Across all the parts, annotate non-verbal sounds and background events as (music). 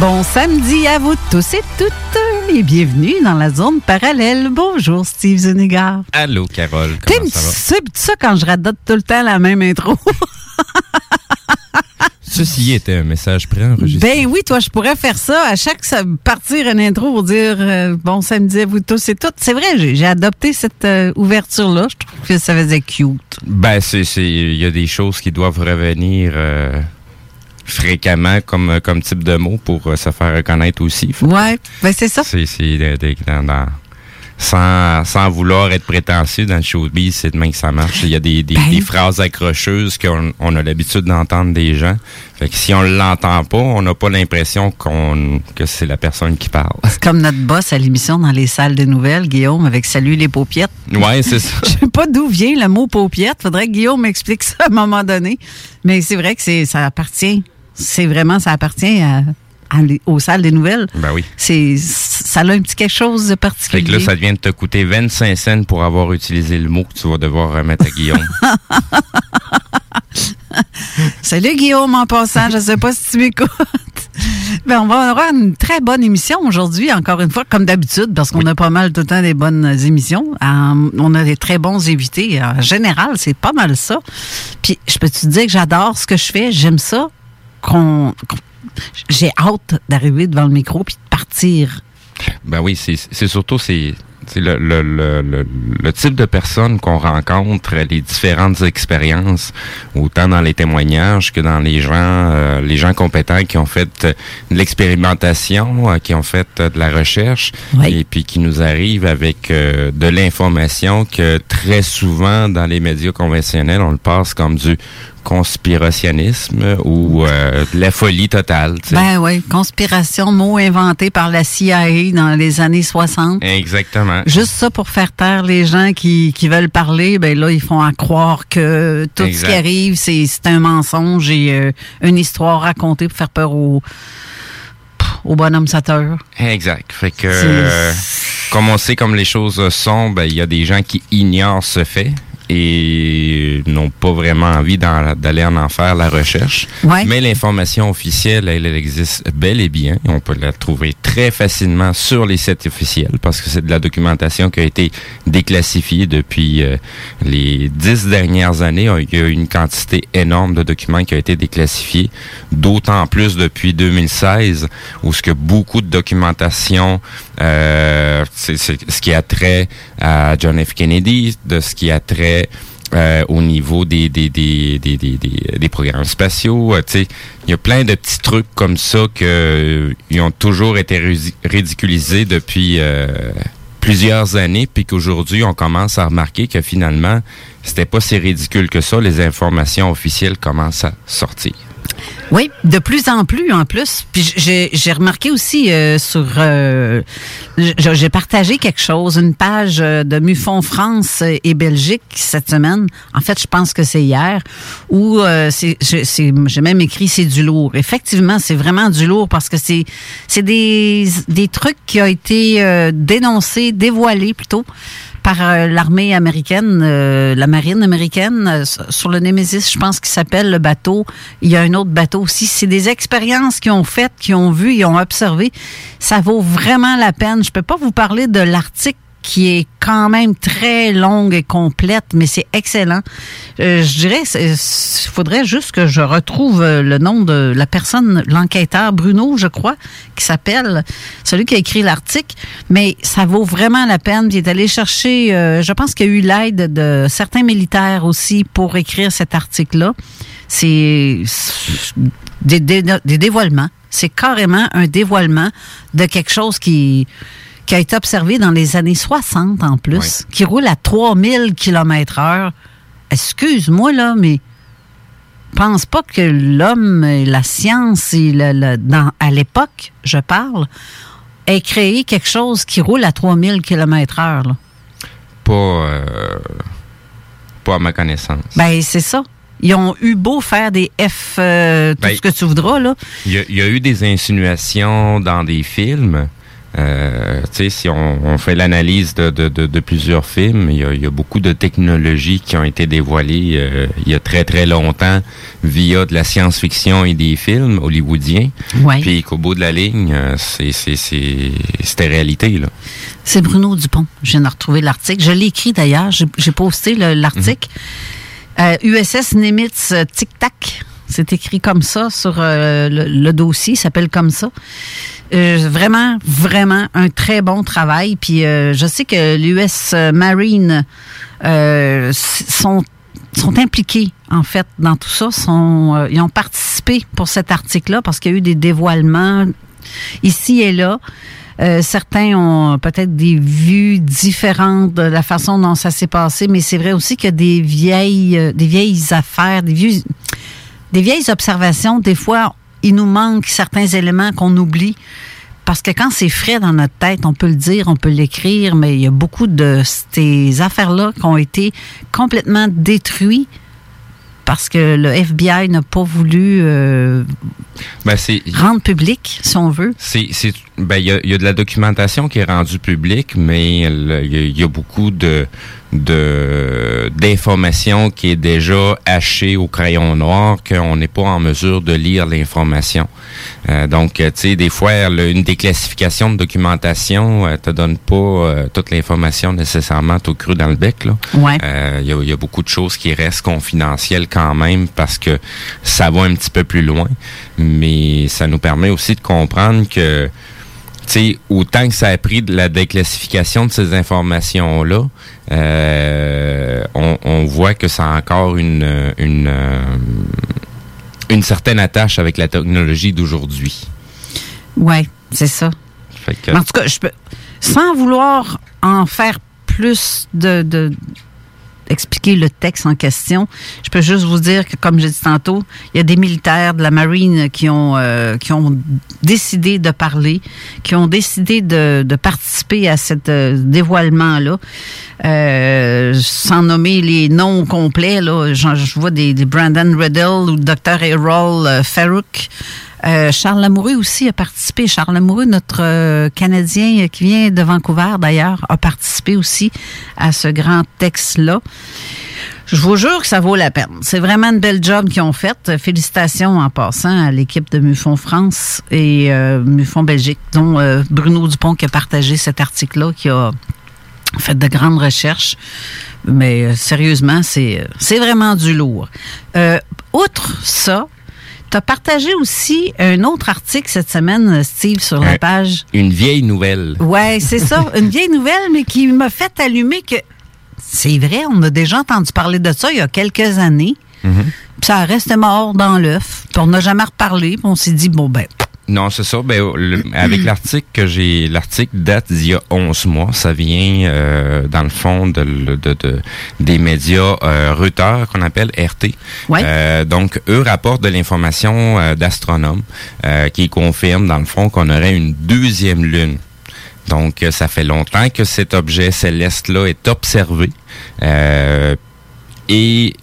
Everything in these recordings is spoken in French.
Bon samedi à vous tous et toutes et bienvenue dans la zone parallèle. Bonjour Steve Zuniga. Allô, Carole. Comment ça va? ça quand je radote tout le temps la même intro? (laughs) Ceci était un message préenregistré. ben oui, toi, je pourrais faire ça à chaque partir une intro pour dire euh, bon samedi à vous tous et toutes. C'est vrai, j'ai adopté cette euh, ouverture-là. Je trouve que ça faisait cute. Ben, c'est, c'est, il y a des choses qui doivent revenir euh, fréquemment comme, comme type de mot pour euh, se faire reconnaître aussi. Ouais, ben c'est ça. C'est, de- dans- dans- sans, sans vouloir être prétentieux dans le showbiz, c'est de même que ça marche. Il y a des, des, Ben. des phrases accrocheuses qu'on on a l'habitude d'entendre des gens. Fait que si on l'entend pas, on n'a pas l'impression qu'on que c'est la personne qui parle. C'est comme notre boss à l'émission dans les salles de nouvelles, Guillaume, avec Salut les paupiettes. Ouais, c'est ça. (laughs) Je sais pas d'où vient le mot paupiette. Faudrait que Guillaume m'explique ça à un moment donné. Mais c'est vrai que c'est ça appartient. C'est vraiment, ça appartient à, à les- aux salles des nouvelles. Ben oui. C'est, ça a un petit quelque chose de Fait particulier. que là, ça vient de te coûter 25 cents pour avoir utilisé le mot que tu vas devoir remettre à Guillaume. (laughs) Salut Guillaume en passant, je sais pas si tu m'écoutes. Ben, on va avoir une très bonne émission aujourd'hui, encore une fois, comme d'habitude, parce qu'on a pas mal tout le temps des bonnes émissions. Euh, on a des très bons invités. En général, c'est pas mal ça. Puis, je peux te dire que j'adore ce que je fais? J'aime ça. Qu'on, j'ai hâte d'arriver devant le micro puis de partir. ben oui, c'est surtout c'est le, le, le, le, type de personnes qu'on rencontre, les différentes expériences, autant dans les témoignages que dans les gens, euh, les gens compétents qui ont fait euh, de l'expérimentation, euh, qui ont fait euh, de la recherche, Oui. et puis qui nous arrivent avec de l'information que très souvent dans les médias conventionnels, on le passe comme du conspirationnisme ou euh, la folie totale. Ben oui, conspiration, mot inventé par la CIA dans les années 60. Exactement. Juste ça pour faire taire les gens qui, qui veulent parler, ben là, ils font à croire que tout ce qui arrive, c'est un mensonge et euh, une histoire racontée pour faire peur aux, au bonhomme sateur. Exact. Fait que, euh, comme on sait comme les choses sont, ben, il y a des gens qui ignorent ce fait et n'ont pas vraiment envie d'aller en, en faire la recherche. Mais l'information officielle, elle, existe bel et bien. On peut la trouver très facilement sur les sites officiels parce que c'est de la documentation qui a été déclassifiée depuis euh, les dix dernières années. Il y a une quantité énorme de documents qui ont été déclassifiés, d'autant plus depuis 2016 où ce que beaucoup de documentation, euh, c'est ce qui a trait à John F. Kennedy, de ce qui a trait euh, au niveau des, des, des, des, des, programmes spatiaux. Euh, il y a plein de petits trucs comme ça qui euh, ont toujours été ridiculisés depuis plusieurs années, puis qu'aujourd'hui, on commence à remarquer que finalement, c'était pas si ridicule que ça. Les informations officielles commencent à sortir. Oui, de plus en plus en plus. Puis j'ai remarqué aussi euh, sur, euh, j'ai partagé quelque chose, une page euh, de Mufon France et Belgique cette semaine. En fait, je pense que c'est hier où c'est, j'ai même écrit c'est du lourd. Effectivement, c'est vraiment du lourd parce que c'est c'est des des trucs qui ont été dénoncés, dévoilés plutôt par euh, l'armée américaine, euh, la marine américaine, euh, sur le Nemesis, je pense qu'il s'appelle le bateau. Il y a un autre bateau aussi. C'est des expériences qu'ils ont faites, qu'ils ont vues, ils ont observé. Ça vaut vraiment la peine. Je peux pas vous parler de l'article qui est quand même très longue et complète, mais c'est excellent. Euh, je dirais, il faudrait juste que je retrouve euh, le nom de la personne, l'enquêteur Bruno, je crois, qui s'appelle, celui qui a écrit l'article, mais ça vaut vraiment la peine. Il est allé chercher, euh, je pense qu'il y a eu l'aide de certains militaires aussi pour écrire cet article-là. C'est des, des dévoilements. C'est carrément un dévoilement de quelque chose qui qui a été observé dans les années 60 en plus, qui roule à 3000 km heure. Excuse-moi, là, mais pense pas que l'homme, la science, et dans, à l'époque, je parle, ait créé quelque chose qui roule à 3000 km heure. Pas, euh, pas à ma connaissance. Ben, c'est ça. Ils ont eu beau faire des F, euh, tout ben, ce que tu voudras, là. Il y, a eu des insinuations dans des films, euh, si on, fait l'analyse de, de, de, plusieurs films, il y, a, il y, a, beaucoup de technologies qui ont été dévoilées euh, il y a très très longtemps via de la science-fiction et des films hollywoodiens. Puis qu'au bout de la ligne, euh, c'est c'était réalité là. C'est Bruno Dupont. Je viens de retrouver l'article. Je l'ai écrit d'ailleurs. J'ai posté l'article. USS mhm. Nimitz Tic Tac. C'est écrit comme ça sur le, le, dossier. Il s'appelle comme ça. Euh, vraiment, vraiment un très bon travail. Puis euh, je sais que l'US Marine euh, sont sont impliqués en fait dans tout ça. Sont, ils ont participé pour cet article-là parce qu'il y a eu des dévoilements ici et là. certains ont peut-être des vues différentes de la façon dont ça s'est passé, mais c'est vrai aussi a des vieilles, des vieilles affaires, des vieux, des vieilles observations. Des fois, il nous manque certains éléments qu'on oublie. Parce que quand c'est frais dans notre tête, on peut le dire, on peut l'écrire, mais il y a beaucoup de ces affaires-là qui ont été complètement détruites parce que le FBI n'a pas voulu euh, ben, rendre public, si on veut. C'est, ben, il y, a, de la documentation qui est rendue publique, mais il y, a beaucoup de de d'informations qui est déjà hachée au crayon noir qu'on n'est pas en mesure de lire l'information. Euh, donc, tu sais, des fois, une déclassification de documentation euh, te donne pas euh, toute l'information nécessairement tout cru dans le bec. Là. Ouais. Il y, a, beaucoup de choses qui restent confidentielles quand même parce que ça va un petit peu plus loin, mais ça nous permet aussi de comprendre que sais, autant que ça a pris de la déclassification de ces informations-là, euh, on, voit que ça a encore une, une, euh, une certaine attache avec la technologie d'aujourd'hui. Oui, c'est ça. En tout cas, je peux, sans vouloir en faire plus de, expliquer le texte en question. Je peux juste vous dire que, comme j'ai dit tantôt, il y a des militaires de la marine qui ont euh, qui ont décidé de parler, qui ont décidé de, de participer à cet euh, dévoilement là. Euh, sans nommer les noms complets là, je, je vois des, des Brandon Riddle ou Dr. Errol euh, Farouk. Euh, Charles Lamoureux aussi a participé. Charles Lamoureux, notre euh, Canadien euh, qui vient de Vancouver d'ailleurs, a participé aussi à ce grand texte-là. Je vous jure que ça vaut la peine. C'est vraiment une belle job qu'ils ont faite. Félicitations en passant à l'équipe de Mufon France et euh, Mufon Belgique, dont Bruno Dupont qui a partagé cet article-là, qui a fait de grandes recherches. Mais sérieusement, c'est c'est vraiment du lourd. Outre ça, as partagé aussi un autre article cette semaine, Steve, sur la page. Une vieille nouvelle. Ouais, c'est ça. (laughs) Une vieille nouvelle, mais qui m'a fait allumer que c'est vrai, on a déjà entendu parler de ça il y a quelques années. Mhm. Puis ça reste mort dans l'œuf. Puis on n'a jamais reparlé. Puis on s'est dit, bon, ben, Non, c'est ça. Ben, le- avec (clears throat) l'article que j'ai, l'article date d'il y a 11 mois. Ça vient, euh, dans le fond, de, de- de- des médias euh, Reuters, qu'on appelle RT. Ouais. Euh, donc, eux rapportent de l'information euh, d'astronomes euh, qui confirment, dans le fond, qu'on aurait une deuxième lune. Donc, euh, ça fait longtemps que cet objet céleste-là est observé. Euh, et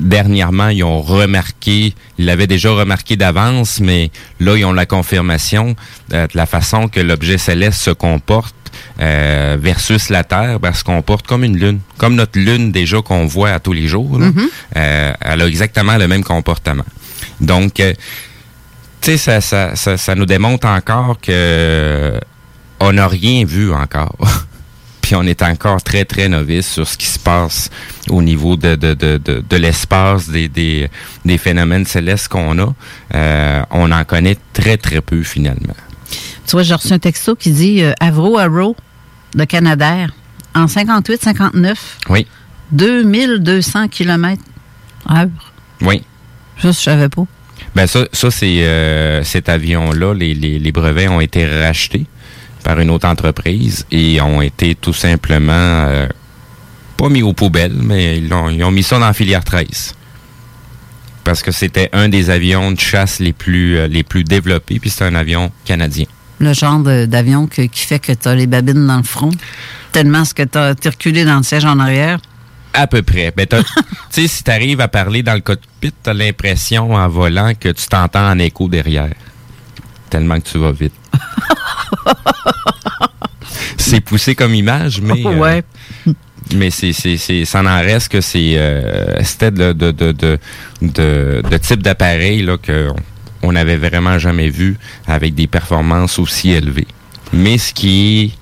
dernièrement, ils ont remarqué, ils l'avaient déjà remarqué d'avance, mais là, ils ont la confirmation euh, de la façon que l'objet céleste se comporte euh, versus la Terre, parce se comporte comme une lune, comme notre lune déjà qu'on voit à tous les jours. là. Euh, elle a exactement le même comportement. Donc, euh, tu sais, ça, ça, ça, ça nous démontre encore que euh, on n'a rien vu encore. (laughs) Puis on est encore très, très novice sur ce qui se passe au niveau de, de, de, de, de l'espace, des, des, des phénomènes célestes qu'on a. Euh, on en connaît très, très peu finalement. tu vois, j'ai reçu un texto qui dit euh, Avro Arrow de Canadair en 58-59, Oui, 2200 km heure. oui. Ça, je savais pas. Ben ça, ça c'est euh, cet avion-là, les, les, les brevets ont été rachetés par une autre entreprise et ont été tout simplement euh, pas mis aux poubelles, mais ils ont, ils ont mis ça dans la filière 13. Parce que c'était un des avions de chasse les plus euh, les plus développés, puis c'est un avion canadien. Le genre d'avion qui fait que tu as les babines dans le front, tellement ce que tu as reculé dans le siège en arrière. À peu près. Ben, (laughs) tu sais, si tu arrives à parler dans le cockpit, tu as l'impression en volant que tu t'entends en écho derrière. Tellement que tu vas vite. (laughs) c'est poussé comme image, mais euh, ouais. mais c'est c'est c'est ça n'en reste que c'est euh, c'était de de de de type d'appareil là que on n'avait vraiment jamais vu avec des performances aussi élevées. Mais ce qui est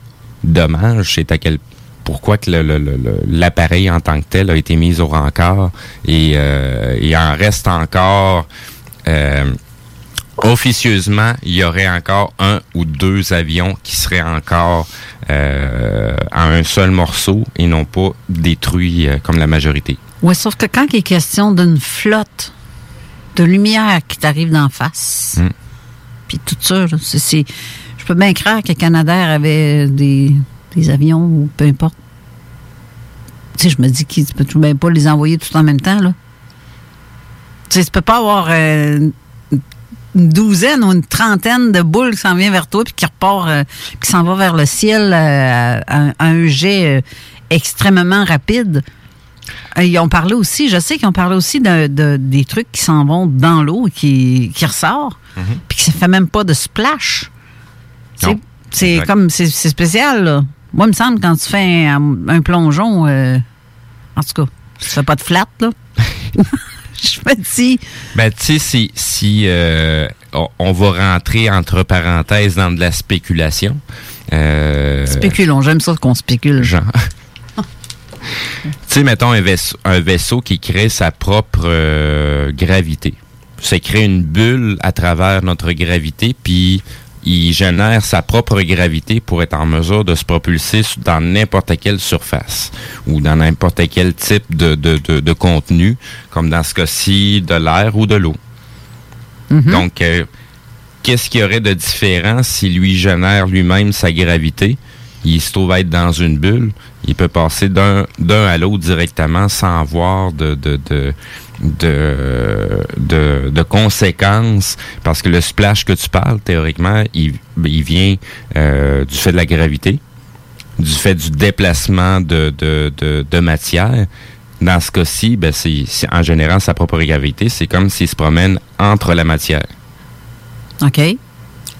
dommage, c'est à quel pourquoi que le- le- le- le- l'appareil en tant que tel a été mis au rencard et euh, il en reste encore euh, officieusement, il y aurait encore un ou deux avions qui seraient encore euh, à un seul morceau et non pas détruits euh, comme la majorité. Ouais, sauf que quand il est question d'une flotte de lumière qui t'arrive d'en face, Mm. puis tout ça, c'est, je peux bien croire que Canadair avait des, des avions ou peu importe. Tu sais, je me dis peux tout bien pas les envoyer tout en même temps, là. Tu sais, tu peux pas avoir euh, une douzaine ou une trentaine de boules qui s'en vient vers toi puis qui repart, euh, qui s'en va vers le ciel euh, à, à un jet euh, extrêmement rapide. Ils ont parlé aussi, je sais qu'ils ont parlé aussi de, de- des trucs qui s'en vont dans l'eau et qui, qui ressortent, puis que ça fait même pas de splash. C'est comme, c'est c'est spécial, là. Moi, il me semble, quand tu fais un, un plongeon, euh, en tout cas, tu fais pas de flat, là. (laughs) je me dis, Ben, tu sais, si, si euh, on, on va rentrer entre parenthèses dans de la spéculation. Euh, spéculons, j'aime ça qu'on spécule. genre. (laughs) tu sais, mettons un vaisseau, un vaisseau qui crée sa propre euh, gravité. Ça crée une bulle à travers notre gravité, puis il génère sa propre gravité pour être en mesure de se propulser dans n'importe quelle surface ou dans n'importe quel type de, de, de, de contenu, comme dans ce cas-ci de l'air ou de l'eau. Donc, euh, qu'est-ce qu'il y aurait de différent si lui génère lui-même sa gravité? Il se trouve être dans une bulle. Il peut passer d'un d'un à l'autre directement sans avoir de de, de de, conséquences parce que le splash que tu parles théoriquement il, il vient euh, du fait de la gravité du fait du déplacement de, de, de, de matière dans ce cas-ci ben c'est en général sa propre gravité c'est comme s'il se promène entre la matière OK.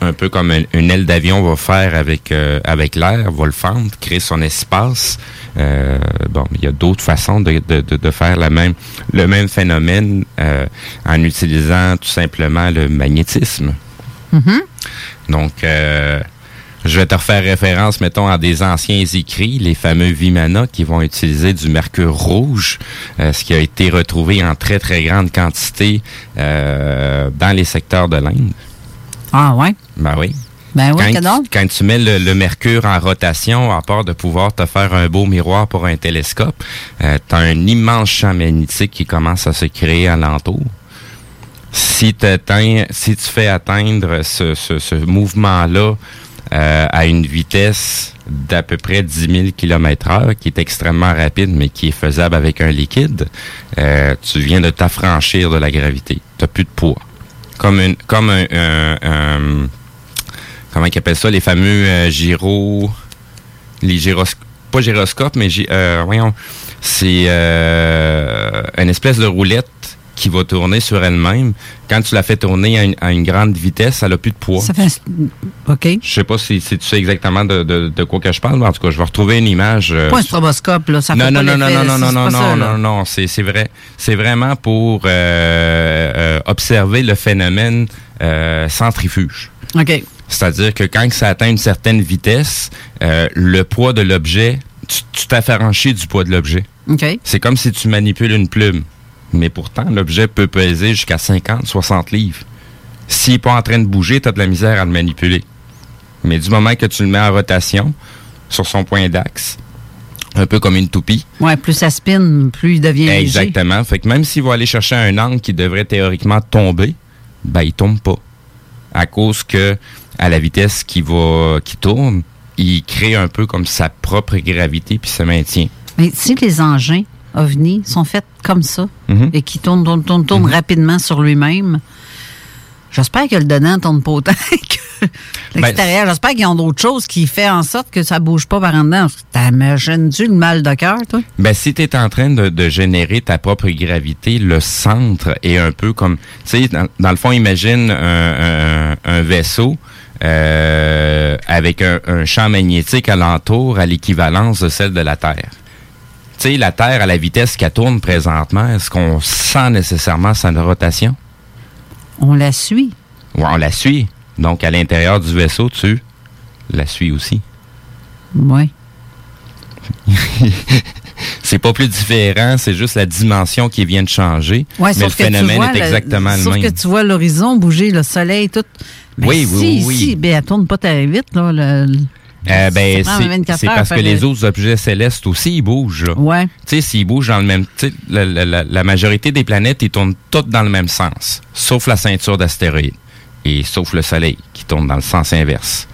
Un peu comme un- une aile d'avion va faire avec euh, avec l'air, va le fendre, créer son espace. Euh, bon, il y a d'autres façons de, de, de, de faire la même, le même phénomène euh, en utilisant tout simplement le magnétisme. Mhm. Donc, euh, je vais te refaire référence, mettons, à des anciens écrits, les fameux Vimana, qui vont utiliser du mercure rouge, euh, ce qui a été retrouvé en très, très grande quantité euh, dans les secteurs de l'Inde. Ah, ouais? Ben oui. Ben oui, quand, tu, quand tu mets le, le mercure en rotation, à part de pouvoir te faire un beau miroir pour un télescope, euh, tu as un immense champ magnétique qui commence à se créer alentour. Si, si tu fais atteindre ce, ce- ce mouvement-là euh, à une vitesse d'à peu près 10 000 km heure, qui est extrêmement rapide, mais qui est faisable avec un liquide, euh, tu viens de t'affranchir de la gravité. Tu plus de poids. Comme, une, comme un- un- comment ils appellent ça, les fameux euh, gyros, les gyroscopes, pas gyroscopes, mais gy- euh, voyons, c'est euh, une espèce de roulette qui va tourner sur elle-même. Quand tu la fais tourner à une, à une grande vitesse, elle a plus de poids. Ça fait. OK. Je sais pas si, si tu sais exactement de, de, de quoi que je parle, mais en tout cas, je vais retrouver une image. euh, Pas un stroboscope, là. Ça non, fait non, pas non, non, non, non, non, pas non, ça, là. non, non, c'est, c'est vrai. C'est vraiment pour euh, euh, observer le phénomène euh, centrifuge. OK. C'est-à-dire que quand ça atteint une certaine vitesse, euh, le poids de l'objet, tu, tu t'affranchis du poids de l'objet. OK. C'est comme si tu manipules une plume. Mais pourtant, l'objet peut peser jusqu'à 50, 60 livres. S'il n'est pas en train de bouger, tu as de la misère à le manipuler. Mais du moment que tu le mets en rotation, sur son point d'axe, un peu comme une toupie, Ouais, plus ça spin, plus il devient léger. Exactement. Fait que même s'il va aller chercher un angle qui devrait théoriquement tomber, ben il tombe pas. À cause que à la vitesse qui va qui tourne, il crée un peu comme sa propre gravité puis se maintient. Mais si les engins OVNI sont faits comme ça Mhm. et qui tournent, tournent, tournent, tournent rapidement sur lui-même, j'espère que le dedans tourne pas autant (laughs) que l'extérieur. Ben, j'espère qu'ils ont d'autres choses qui font en sorte que ça bouge pas par en dedans. T'imagines-tu le mal de cœur, toi? Ben, si tu es en train de, de générer ta propre gravité, le centre est un peu comme... Tu sais, dans, dans le fond, imagine un, un- un vaisseau euh, avec un, un champ magnétique alentour à l'équivalence de celle de la Terre. Tu sais, la Terre, à la vitesse qu'elle tourne présentement, est-ce qu'on sent nécessairement sa rotation? On la suit. Ouais, on la suit. Donc, à l'intérieur du vaisseau, tu la suis aussi. Oui. (laughs) C'est pas plus différent, c'est juste la dimension qui vient de changer. Ouais, mais le sauf phénomène vois est le- exactement le sauf même. que tu vois l'horizon bouger, le soleil, tout. Oui, si, oui, oui, si, oui. ben, elle tourne pas très vite, là. le- le- Euh, ben, c'est 24 c'est heures parce que les le- autres objets célestes aussi, ils bougent. Ouais. Tu sais, s'ils bougent dans le même... La, la- la- la majorité des planètes, ils tournent toutes dans le même sens, sauf la ceinture d'astéroïdes et sauf le Soleil, qui tourne dans le sens inverse.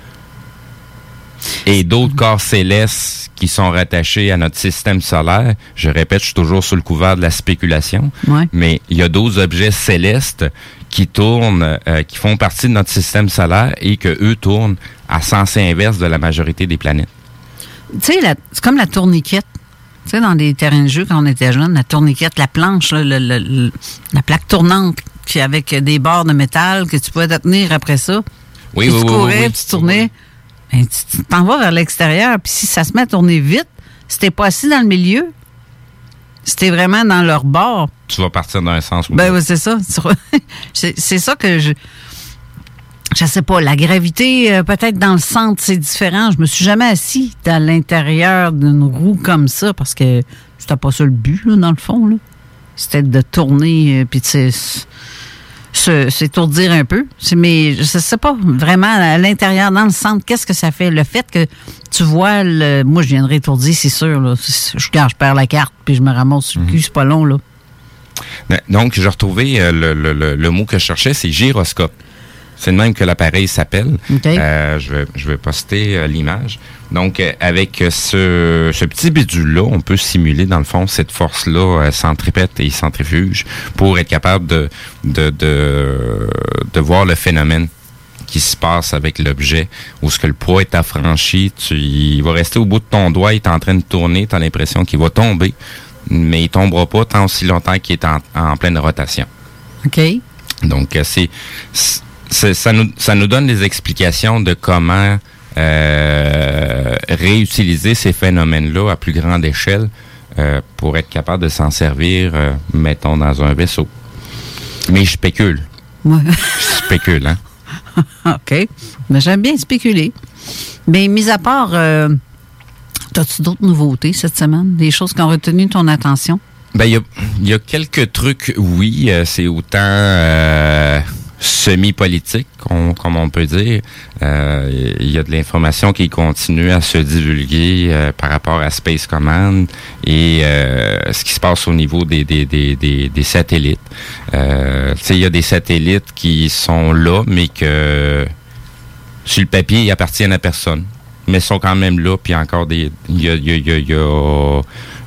Et d'autres corps célestes qui sont rattachés à notre système solaire, je répète, je suis toujours sous le couvert de la spéculation, Ouais. mais il y a d'autres objets célestes qui tournent, euh, qui font partie de notre système solaire et que eux tournent à sens inverse de la majorité des planètes. Tu sais, c'est comme la tourniquette. Tu sais, dans des terrains de jeu, quand on était jeune, la tourniquette, la planche, là, le- le- le- la plaque tournante, qui avec des barres de métal que tu pouvais te tenir après ça. Oui, Puis oui, tu courais, oui, oui. puis tu tournais. Ben, tu t'en vas vers l'extérieur, puis si ça se met à tourner vite, si t'es pas assis dans le milieu, si t'es vraiment dans leur bord, Tu vas partir d'un sens ou ben oui, c'est ça. (laughs) c'est ça que je. Je sais pas, la gravité, euh, peut-être dans le centre, c'est différent. Je me suis jamais assis dans l'intérieur d'une roue comme ça parce que c'était pas ça le but, là, dans le fond. là. C'était de tourner euh, puis de s'étourdir un peu. Mais je sais pas vraiment à l'intérieur, dans le centre, qu'est-ce que ça fait? Le fait que tu vois le. Moi, je viendrai étourdi, c'est sûr. Là. Je, quand je perds la carte puis je me ramasse sur le cul, c'est pas long, là. Donc, j'ai retrouvé euh, le, le- le- le mot que je cherchais, c'est gyroscope. C'est de même que l'appareil s'appelle. Euh, je, vais, je vais poster euh, l'image. Donc, euh, avec ce, ce petit bidule-là, on peut simuler, dans le fond, cette force-là centripète et centrifuge pour être capable de, de, de, de voir le phénomène qui se passe avec l'objet, où ce que le poids est affranchi, tu, il va rester au bout de ton doigt, il est en train de tourner, tu as l'impression qu'il va tomber, mais il tombera pas tant aussi longtemps qu'il est en, en pleine rotation. OK. Donc, c'est- ça, nous, ça nous donne des explications de comment euh, réutiliser ces phénomènes-là à plus grande échelle euh, pour être capable de s'en servir, euh, mettons, dans un vaisseau. Mais je spécule. Ouais. Je spécule, hein? (laughs) OK. Mais j'aime bien spéculer. Mais mis à part, euh, as-tu d'autres nouveautés cette semaine? Des choses qui ont retenu ton attention? Ben, il y a, il y a quelques trucs, oui. c'est autant semi-politique, comme on peut dire. Euh, Il y a de l'information qui continue à se divulguer euh, par rapport à Space Command et euh, ce qui se passe au niveau des, des, des, des, des satellites. Euh, il y a des satellites qui sont là, mais que sur le papier, ils appartiennent à personne. Mais sont quand même là, puis encore des. Il y a, y a- y y a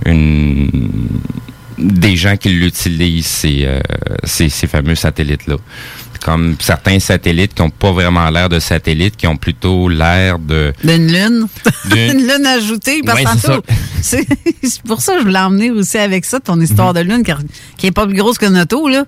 une des gens qui l'utilisent, ces, euh, ces, ces fameux satellites-là. Comme certains satellites qui n'ont pas vraiment l'air de satellites, qui ont plutôt l'air de... D'une lune? (laughs) D'une- Une lune ajoutée, parce Ouais, que (laughs) c'est pour ça que je voulais emmener aussi avec ça, ton histoire de lune, car- qui est pas plus grosse qu'un auto, là.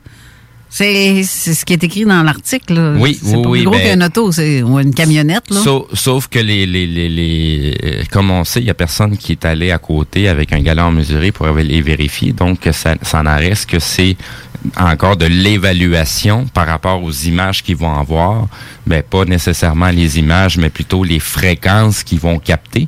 C'est ce qui est écrit dans l'article. Oui, C'est oui, pas oui, plus gros ben- qu'un auto, c'est une camionnette, là. Sauf, sauf que les, les, les, les euh, comme on sait, il y a personne qui est allé à côté avec un galon mesuré pour les vérifier. Donc, ça, ça n'en reste que c'est encore de l'évaluation par rapport aux images qu'ils vont avoir. Mais pas nécessairement les images, mais plutôt les fréquences qu'ils vont capter.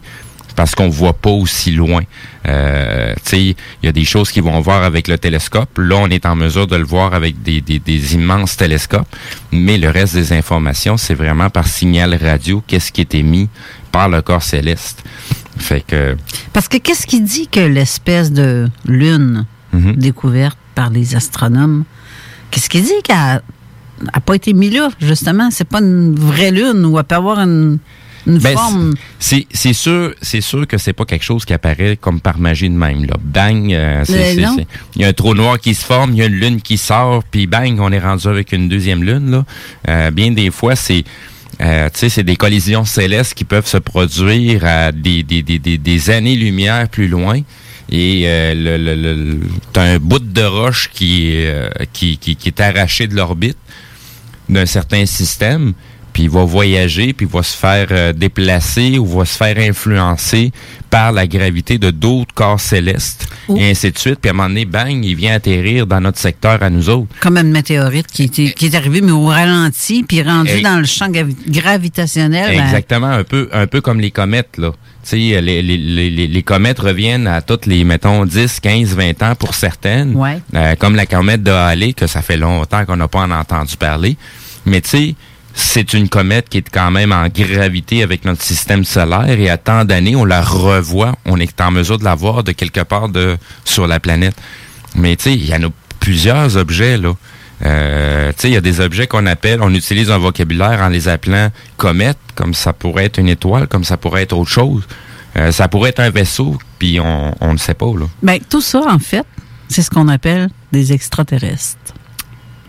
Parce qu'on voit pas aussi loin. Euh, tu sais, il y a des choses qu'ils vont voir avec le télescope. Là, on est en mesure de le voir avec des, des, des immenses télescopes. Mais le reste des informations, c'est vraiment par signal radio, qu'est-ce qui est émis par le corps céleste. Fait que, Parce que qu'est-ce qui dit que l'espèce de lune Mhm. découverte par les astronomes, qu'est-ce qui dit qu'elle n'a pas été mise là, justement? C'est pas une vraie lune où elle peut avoir une, une Ben, forme? c'est sûr, c'est sûr que c'est pas quelque chose qui apparaît comme par magie de même. Là. Bang, euh, c'est- il y a un trou noir qui se forme, il y a une lune qui sort, puis bang, on est rendu avec une deuxième lune. Là. Euh, bien des fois, c'est euh, c'est des collisions célestes qui peuvent se produire à des, des, des, des, des années-lumière plus loin. Et euh, le, le, le- t'as un bout de roche qui, euh, qui, qui, qui est arraché de l'orbite d'un certain système, puis il va voyager, puis il va se faire euh, déplacer ou va se faire influencer par la gravité de d'autres corps célestes, Oh. et ainsi de suite. Puis à un moment donné, bang, il vient atterrir dans notre secteur à nous autres. Comme une météorite qui, était- qui est arrivée, mais au ralenti, puis rendu dans le champ gravi- gravitationnel. ben, Exactement, un peu, un peu comme les comètes, là. Tu sais, les, les, les, les- les comètes reviennent à toutes les, mettons, 10, 15, 20 ans pour certaines. Ouais. Euh, comme la comète de Halley, que ça fait longtemps qu'on n'a pas en entendu parler. Mais tu sais, c'est une comète qui est quand même en gravité avec notre système solaire et à tant d'années, on la revoit, on est en mesure de la voir de quelque part de, sur la planète. Mais tu sais, il y en a plusieurs objets, là. Euh, il y a des objets qu'on appelle, on utilise un vocabulaire en les appelant comètes, comme ça pourrait être une étoile, comme ça pourrait être autre chose. Euh, ça pourrait être un vaisseau, puis on on ne sait pas, là. ben, tout ça, en fait, c'est ce qu'on appelle des extraterrestres.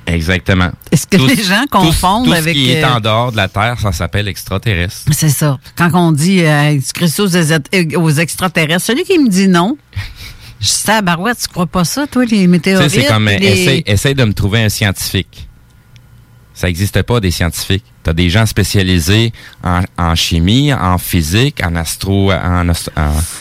Exactement. Est-ce que Tout- les gens tout- confondent tout ce avec... qui est euh, en dehors de la Terre, ça s'appelle extraterrestre. C'est ça. Quand on dit euh, Christos aux, aux extraterrestres, celui qui me dit non, je sais, à Barouette, tu crois pas ça, toi, les Tu sais, météorites? c'est comme, euh, les- essaye, essaye de me trouver un scientifique. Ça n'existe pas des scientifiques. Tu as des gens spécialisés en, en chimie, en physique, en astro... En,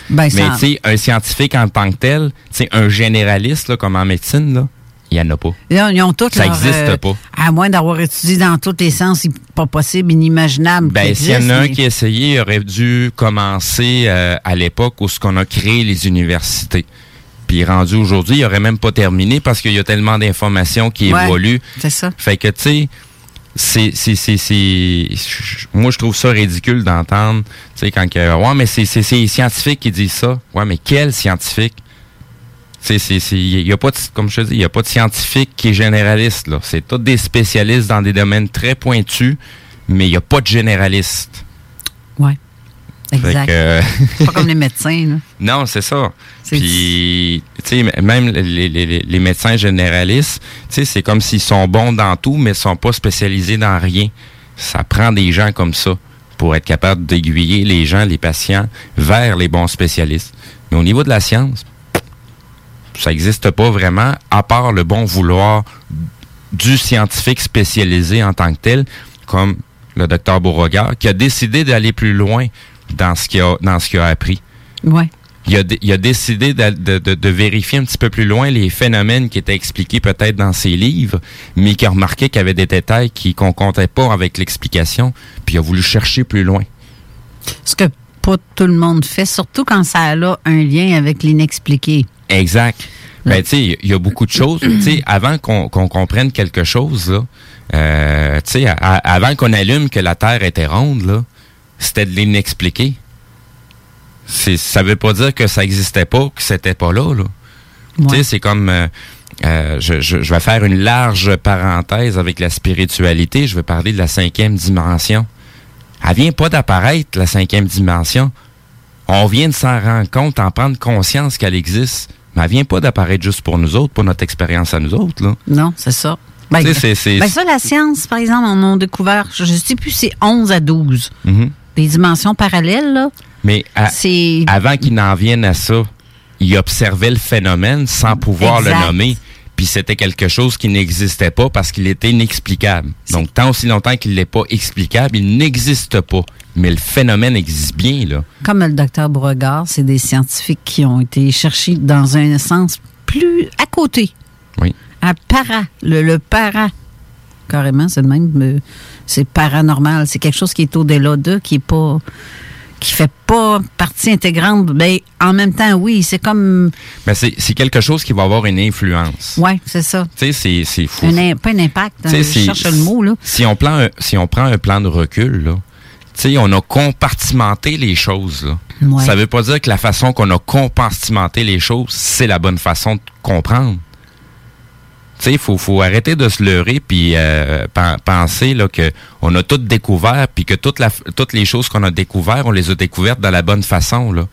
Ben, Mais tu sais, un scientifique en tant que tel, tu sais, un généraliste, là, comme en médecine, là, il n'y en a pas. Ils ont toutes Ça leur, existe euh, pas. À moins d'avoir étudié dans tous les sens, c'est pas possible, inimaginable. Ben, s'il y en a un qui a essayé, il aurait dû commencer euh, à l'époque où ce qu'on a créé les universités. Puis rendu aujourd'hui, il aurait même pas terminé parce qu'il y a tellement d'informations qui Ouais, évoluent. C'est ça. Fait que, tu sais, c'est, c'est, c'est, c'est- je- moi, je trouve ça ridicule d'entendre, tu sais, quand que, ouais, mais c'est, c'est, c'est les scientifiques qui disent ça. Ouais, mais quel scientifique? C'est, c'est, c'est, il y a pas de, comme je te dis, il y a pas de scientifique qui est généraliste, là. C'est tous des spécialistes dans des domaines très pointus, mais il n'y a pas de généraliste. Ouais. Exact. Que, pas comme les (laughs) médecins, là. Non, c'est ça. Puis, tu sais, même les, les, les, médecins généralistes, tu sais, c'est comme s'ils sont bons dans tout, mais ils sont pas spécialisés dans rien. Ça prend des gens comme ça pour être capable d'aiguiller les gens, les patients, vers les bons spécialistes. Mais au niveau de la science, ça n'existe pas vraiment, à part le bon vouloir du scientifique spécialisé en tant que tel, comme le docteur Beauregard, qui a décidé d'aller plus loin dans ce qu'il a, dans ce qu'il a appris. Ouais. Il a, il a décidé de, de, de, vérifier un petit peu plus loin les phénomènes qui étaient expliqués peut-être dans ses livres, mais qui a remarqué qu'il y avait des détails qui qu'on comptait pas avec l'explication, puis il a voulu chercher plus loin. Ce que pas tout le monde fait, surtout quand ça a un lien avec l'inexpliqué. Exact. Ben, tu sais, il y a beaucoup de choses. Tu sais, avant qu'on comprenne quelque chose, là, euh, tu sais, avant qu'on allume que la Terre était ronde, là, c'était de l'inexpliqué. Ça veut pas dire que ça existait pas, que c'était pas là, là. Tu sais, c'est comme... Euh, euh, je, je, vais faire une large parenthèse avec la spiritualité. Je vais parler de la cinquième dimension. Elle vient pas d'apparaître, la cinquième dimension. On vient de s'en rendre compte, en prendre conscience qu'elle existe. Mais elle vient pas d'apparaître juste pour nous autres, pour notre expérience à nous autres. Là. Non, c'est ça. Ben, ben, ça, la science, par exemple, on a découvert, je ne sais plus, c'est 11 à 12. Mm-hmm. Des dimensions parallèles, là. Mais avant qu'ils n'en viennent à ça, ils observaient le phénomène sans pouvoir le nommer. Puis c'était quelque chose qui n'existait pas parce qu'il était inexplicable. Donc, tant aussi longtemps qu'il n'est pas explicable, il n'existe pas. Mais le phénomène existe bien, là. Comme le docteur Beauregard, c'est des scientifiques qui ont été cherchés dans un sens plus à côté. Oui. À para, le, para. Carrément, c'est le même. C'est paranormal. C'est quelque chose qui est au-delà d'eux, qui est pas qui fait pas partie intégrante, ben, en même temps, oui, c'est comme... Ben c'est quelque chose qui va avoir une influence. Oui, c'est ça. Tu sais, c'est fou. pas un impact, hein, je cherche le mot, là. Si on, prend un, si on prend un plan de recul, là, sais, on a compartimenté les choses, là. Ouais. Ça veut pas dire que la façon qu'on a compartimenté les choses, c'est la bonne façon de comprendre. Tu sais, il faut, faut arrêter de se leurrer puis euh, penser là, que on a tout découvert puis que toute la, toutes les choses qu'on a découvertes, on les a découvertes de la bonne façon. Là. Tu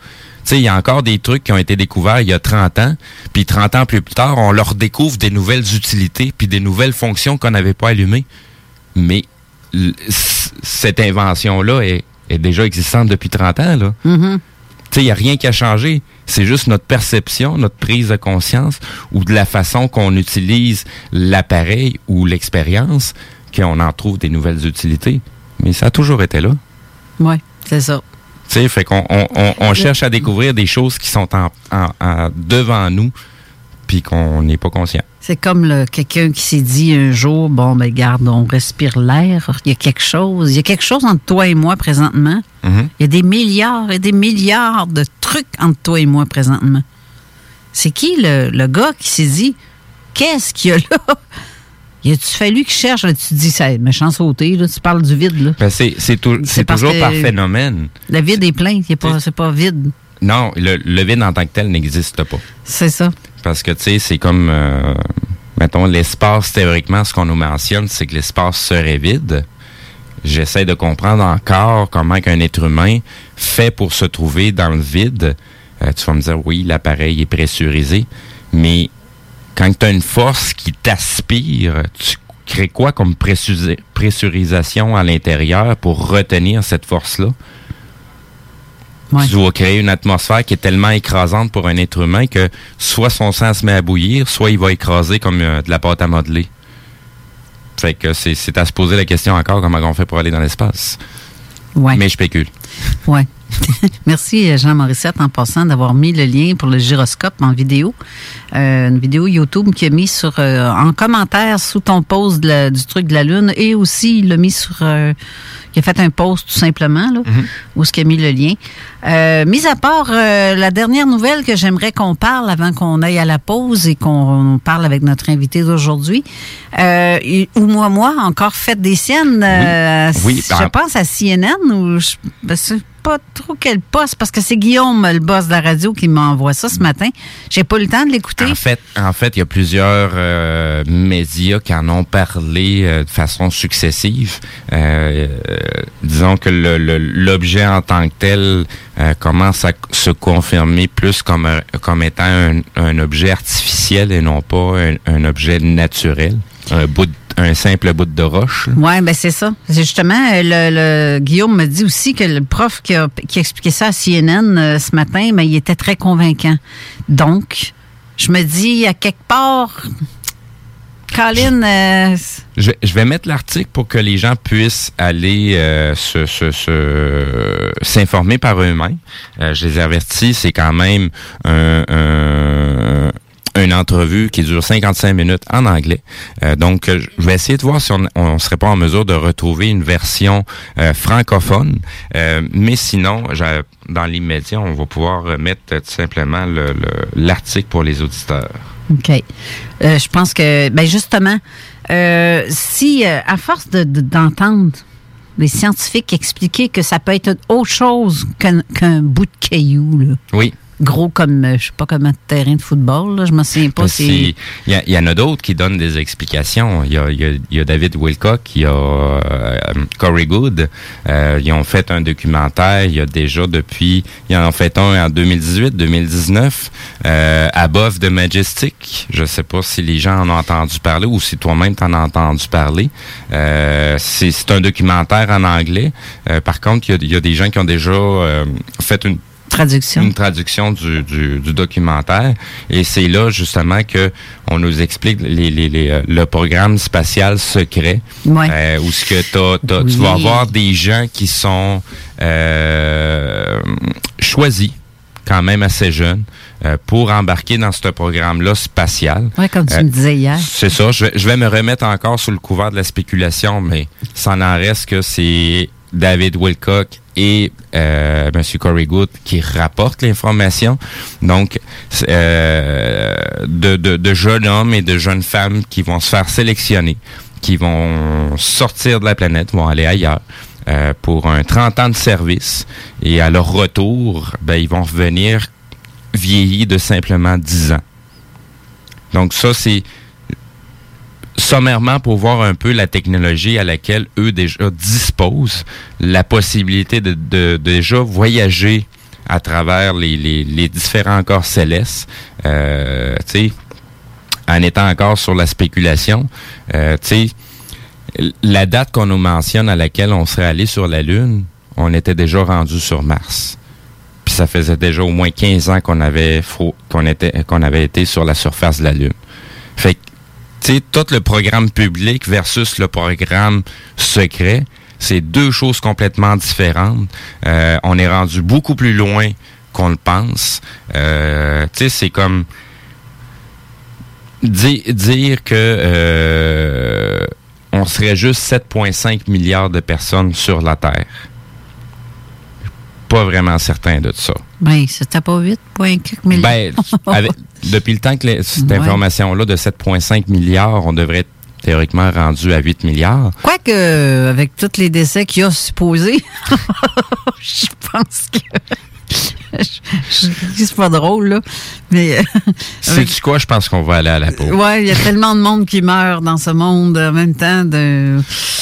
sais, il y a encore des trucs qui ont été découverts il y a 30 ans, puis 30 ans plus tard, on leur découvre des nouvelles utilités puis des nouvelles fonctions qu'on n'avait pas allumées. Mais cette invention-là est, est, déjà existante depuis 30 ans. Là. Mm-hmm. Tu sais, il n'y a rien qui a changé. C'est juste notre perception, notre prise de conscience ou de la façon qu'on utilise l'appareil ou l'expérience qu'on en trouve des nouvelles utilités. Mais ça a toujours été là. Oui, c'est ça. Tu sais, fait qu'on on, cherche à découvrir des choses qui sont en, devant nous puis qu'on n'est pas conscient. C'est comme quelqu'un qui s'est dit un jour, bon, ben garde, on respire l'air, il y a quelque chose, il y a quelque chose entre toi et moi présentement. Mm-hmm. Il y a des milliards et des milliards de trucs entre toi et moi présentement. C'est qui le, le, gars qui s'est dit, qu'est-ce qu'il y a là? (laughs) Il a-tu fallu qu'il cherche? tu te dis, c'est méchant sauté, là, tu parles du vide. Là. Ben c'est, toujours par phénomène. Le vide est plein, c'est pas, pas vide. Non, le, le, vide en tant que tel n'existe pas. C'est ça. Parce que, tu sais, c'est comme, euh, mettons, l'espace, théoriquement, ce qu'on nous mentionne, c'est que l'espace serait vide. J'essaie de comprendre encore comment qu'un être humain fait pour se trouver dans le vide. Euh, tu vas me dire, oui, l'appareil est pressurisé, mais quand tu as une force qui t'aspire, tu crées quoi comme pressurisation à l'intérieur pour retenir cette force-là? Tu dois créer une atmosphère qui est tellement écrasante pour un être humain que soit son sang se met à bouillir, soit il va écraser comme euh, de la pâte à modeler. Fait que c'est à se poser la question encore comment on fait pour aller dans l'espace? Ouais. Mais je spécule. (laughs) Ouais. (laughs) Merci Jean Morissette en passant d'avoir mis le lien pour le gyroscope en vidéo. Euh, une vidéo YouTube qui a mis sur euh, en commentaire sous ton post du truc de la Lune et aussi il l'a mis sur il a fait un post tout simplement, là, mm-hmm. où ce qui a mis le lien. Euh, mis à part euh, la dernière nouvelle que j'aimerais qu'on parle avant qu'on aille à la pause et qu'on parle avec notre invité d'aujourd'hui, euh, ou moi, moi, encore fait des siennes, oui. je pense à CNN, ou je, ben, pas trop quel poste, parce que c'est Guillaume, le boss de la radio, qui m'envoie ça ce matin. J'ai pas eu le temps de l'écouter. En fait, en fait, il y a plusieurs euh, médias qui en ont parlé euh, de façon successive. Euh, disons que l'objet en tant que tel commence à se confirmer plus comme, comme étant un, objet artificiel et non pas un objet naturel, un bout, de- un simple bout de roche. Oui, ben c'est ça. C'est justement, euh, le, le- Guillaume me dit aussi que le prof qui a, qui a expliqué ça à CNN euh, ce matin, mais il était très convaincant. Donc, je me dis, à quelque part, Colin, euh, Je, je vais mettre l'article pour que les gens puissent aller euh, se- se- se- s'informer par eux-mêmes. Euh, je les avertis, c'est quand même un, un- une entrevue qui dure 55 minutes en anglais. Euh, donc, euh, je vais essayer de voir si on ne serait pas en mesure de retrouver une version euh, francophone. Euh, mais sinon, dans l'immédiat, on va pouvoir mettre tout simplement le- le- l'article pour les auditeurs. OK. Je pense que, ben justement, si, à force de- de- d'entendre les scientifiques expliquer que ça peut être autre chose qu'un qu'un bout de caillou, là. Oui. Gros comme, euh, je sais pas comment, un terrain de football, là, je me souviens pas. C'est- Il y, en a d'autres qui donnent des explications. Il y a, y a- y a David Wilcock, il y a euh, Corey Good. Euh, ils ont fait un documentaire. Il y a déjà depuis... Ils en ont fait un en 2018-2019. Euh, Above the Majestic. Je sais pas si les gens en ont entendu parler ou si toi-même t'en as entendu parler. Euh, c'est un documentaire en anglais. Euh, par contre, il y a, il y a des gens qui ont déjà euh, fait une traduction? une traduction du, du, du documentaire. Et c'est là, justement, que on nous explique les, les, les, euh, le programme spatial secret. Ouais. Euh, où ce que tu Oui. vas avoir des gens qui sont euh, choisis quand même assez jeunes euh, pour embarquer dans ce programme-là spatial. Ouais, comme tu Euh, me disais hier. C'est ça. Je vais, je vais me remettre encore sous le couvert de la spéculation, mais ça en reste que c'est David Wilcock et euh, M. Corey Good qui rapportent l'information. Donc, euh, de jeunes hommes et de jeunes femmes qui vont se faire sélectionner, qui vont sortir de la planète, vont aller ailleurs. euh, pour un 30 ans de service et à leur retour, ben, ils vont revenir vieillis de simplement 10 ans. Donc ça, c'est sommairement pour voir un peu la technologie à laquelle eux déjà disposent, la possibilité de, de- de déjà voyager à travers les, les- les différents corps célestes, euh, tu sais, en étant encore sur la spéculation, euh, tu sais, la date qu'on nous mentionne à laquelle on serait allé sur la Lune, on était déjà rendu sur Mars. Puis ça faisait déjà au moins 15 ans qu'on avait qu'on était qu'on avait été sur la surface de la Lune. Fait que sais, tout le programme public versus le programme secret, c'est deux choses complètement différentes. Euh, on est rendu beaucoup plus loin qu'on le pense. Euh, tu sais, c'est comme di- dire que euh, on serait juste 7,5 milliards de personnes sur la Terre. Pas vraiment certain de ça. Ben, c'était pas 8 points quelques millions. Ben, avec- depuis le temps que les- cette Ouais. information-là de 7,5 milliards, on devrait être théoriquement rendu à 8 milliards. Quoique, euh, avec tous les décès qu'il y a supposés, (laughs) je pense que. Je, je- c'est pas drôle, là. Mais. euh, (laughs) Sais-tu quoi? Je pense qu'on va aller à la pause. Ouais, il y a tellement de monde qui meurt dans ce monde en même temps. De...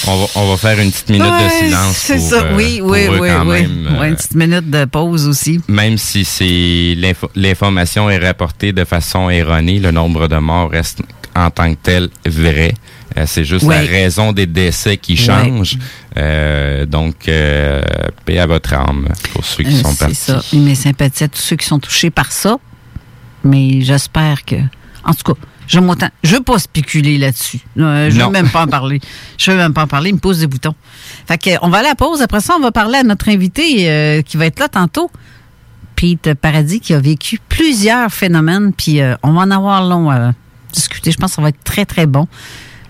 On, va, on va faire une petite minute Ouais, de silence. C'est ça, euh, oui, oui, eux oui, quand oui. même, euh, Ouais, une petite minute de pause aussi. même si c'est l'info- l'information est rapportée de façon erronée, le nombre de morts reste en tant que tel vrai. Euh, c'est juste Ouais. la raison des décès qui change. Euh, donc, euh, paix à votre âme pour ceux qui Euh, sont c'est partis. ça. Et mes sympathies à tous ceux qui sont touchés par ça. Mais j'espère que. En tout cas, je m'autant. Je veux pas spéculer là-dessus. Euh, je veux même pas en parler. (laughs) Je veux même pas en parler. Il me pose des boutons. Fait que, on va aller à la pause. Après ça, on va parler à notre invité euh, qui va être là tantôt. Pete Paradis, qui a vécu plusieurs phénomènes. Puis euh, on va en avoir long à discuter. Je pense que ça va être très, très bon.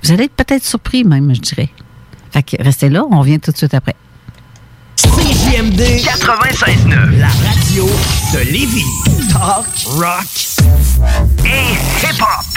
Vous allez être peut-être surpris même, je dirais. Fait que restez là. On revient tout de suite après. CJMD 96.9, la radio de Lévis. Talk, rock et hip-hop.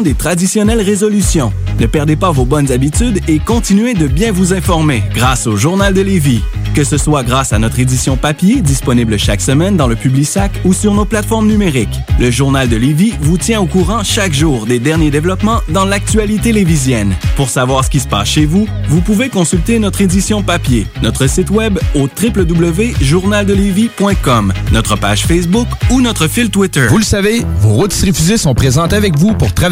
des traditionnelles résolutions. Ne perdez pas vos bonnes habitudes et continuez de bien vous informer grâce au Journal de Lévis. Que ce soit grâce à notre édition papier, disponible chaque semaine dans le Publisac ou sur nos plateformes numériques. Le Journal de Lévis vous tient au courant chaque jour des derniers développements dans l'actualité lévisienne. Pour savoir ce qui se passe chez vous, vous pouvez consulter notre édition papier, notre site web au www.journaldelévis.com, notre page Facebook ou notre fil Twitter. Vous le savez, vos routes refusées sont présentes avec vous pour traverser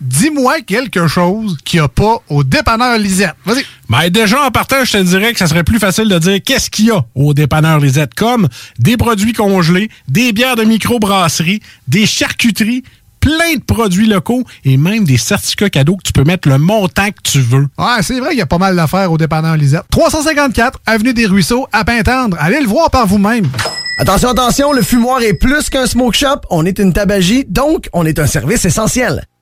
Dis-moi quelque chose qu'il n'y a pas au dépanneur Lisette. Vas-y. Ben déjà, en partant, je te dirais que ça serait plus facile de dire qu'est-ce qu'il y a au dépanneur Lisette, comme des produits congelés, des bières de microbrasserie, des charcuteries, plein de produits locaux et même des certificats cadeaux que tu peux mettre le montant que tu veux. Ouais, c'est vrai qu'il y a pas mal d'affaires au dépanneur Lisette. 354 Avenue des Ruisseaux, à Pintendre. Allez le voir par vous-même. Attention, attention, le fumoir est plus qu'un smoke shop. On est une tabagie, donc on est un service essentiel.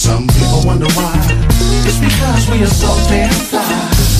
Some people wonder why. It's because we are so damn fly.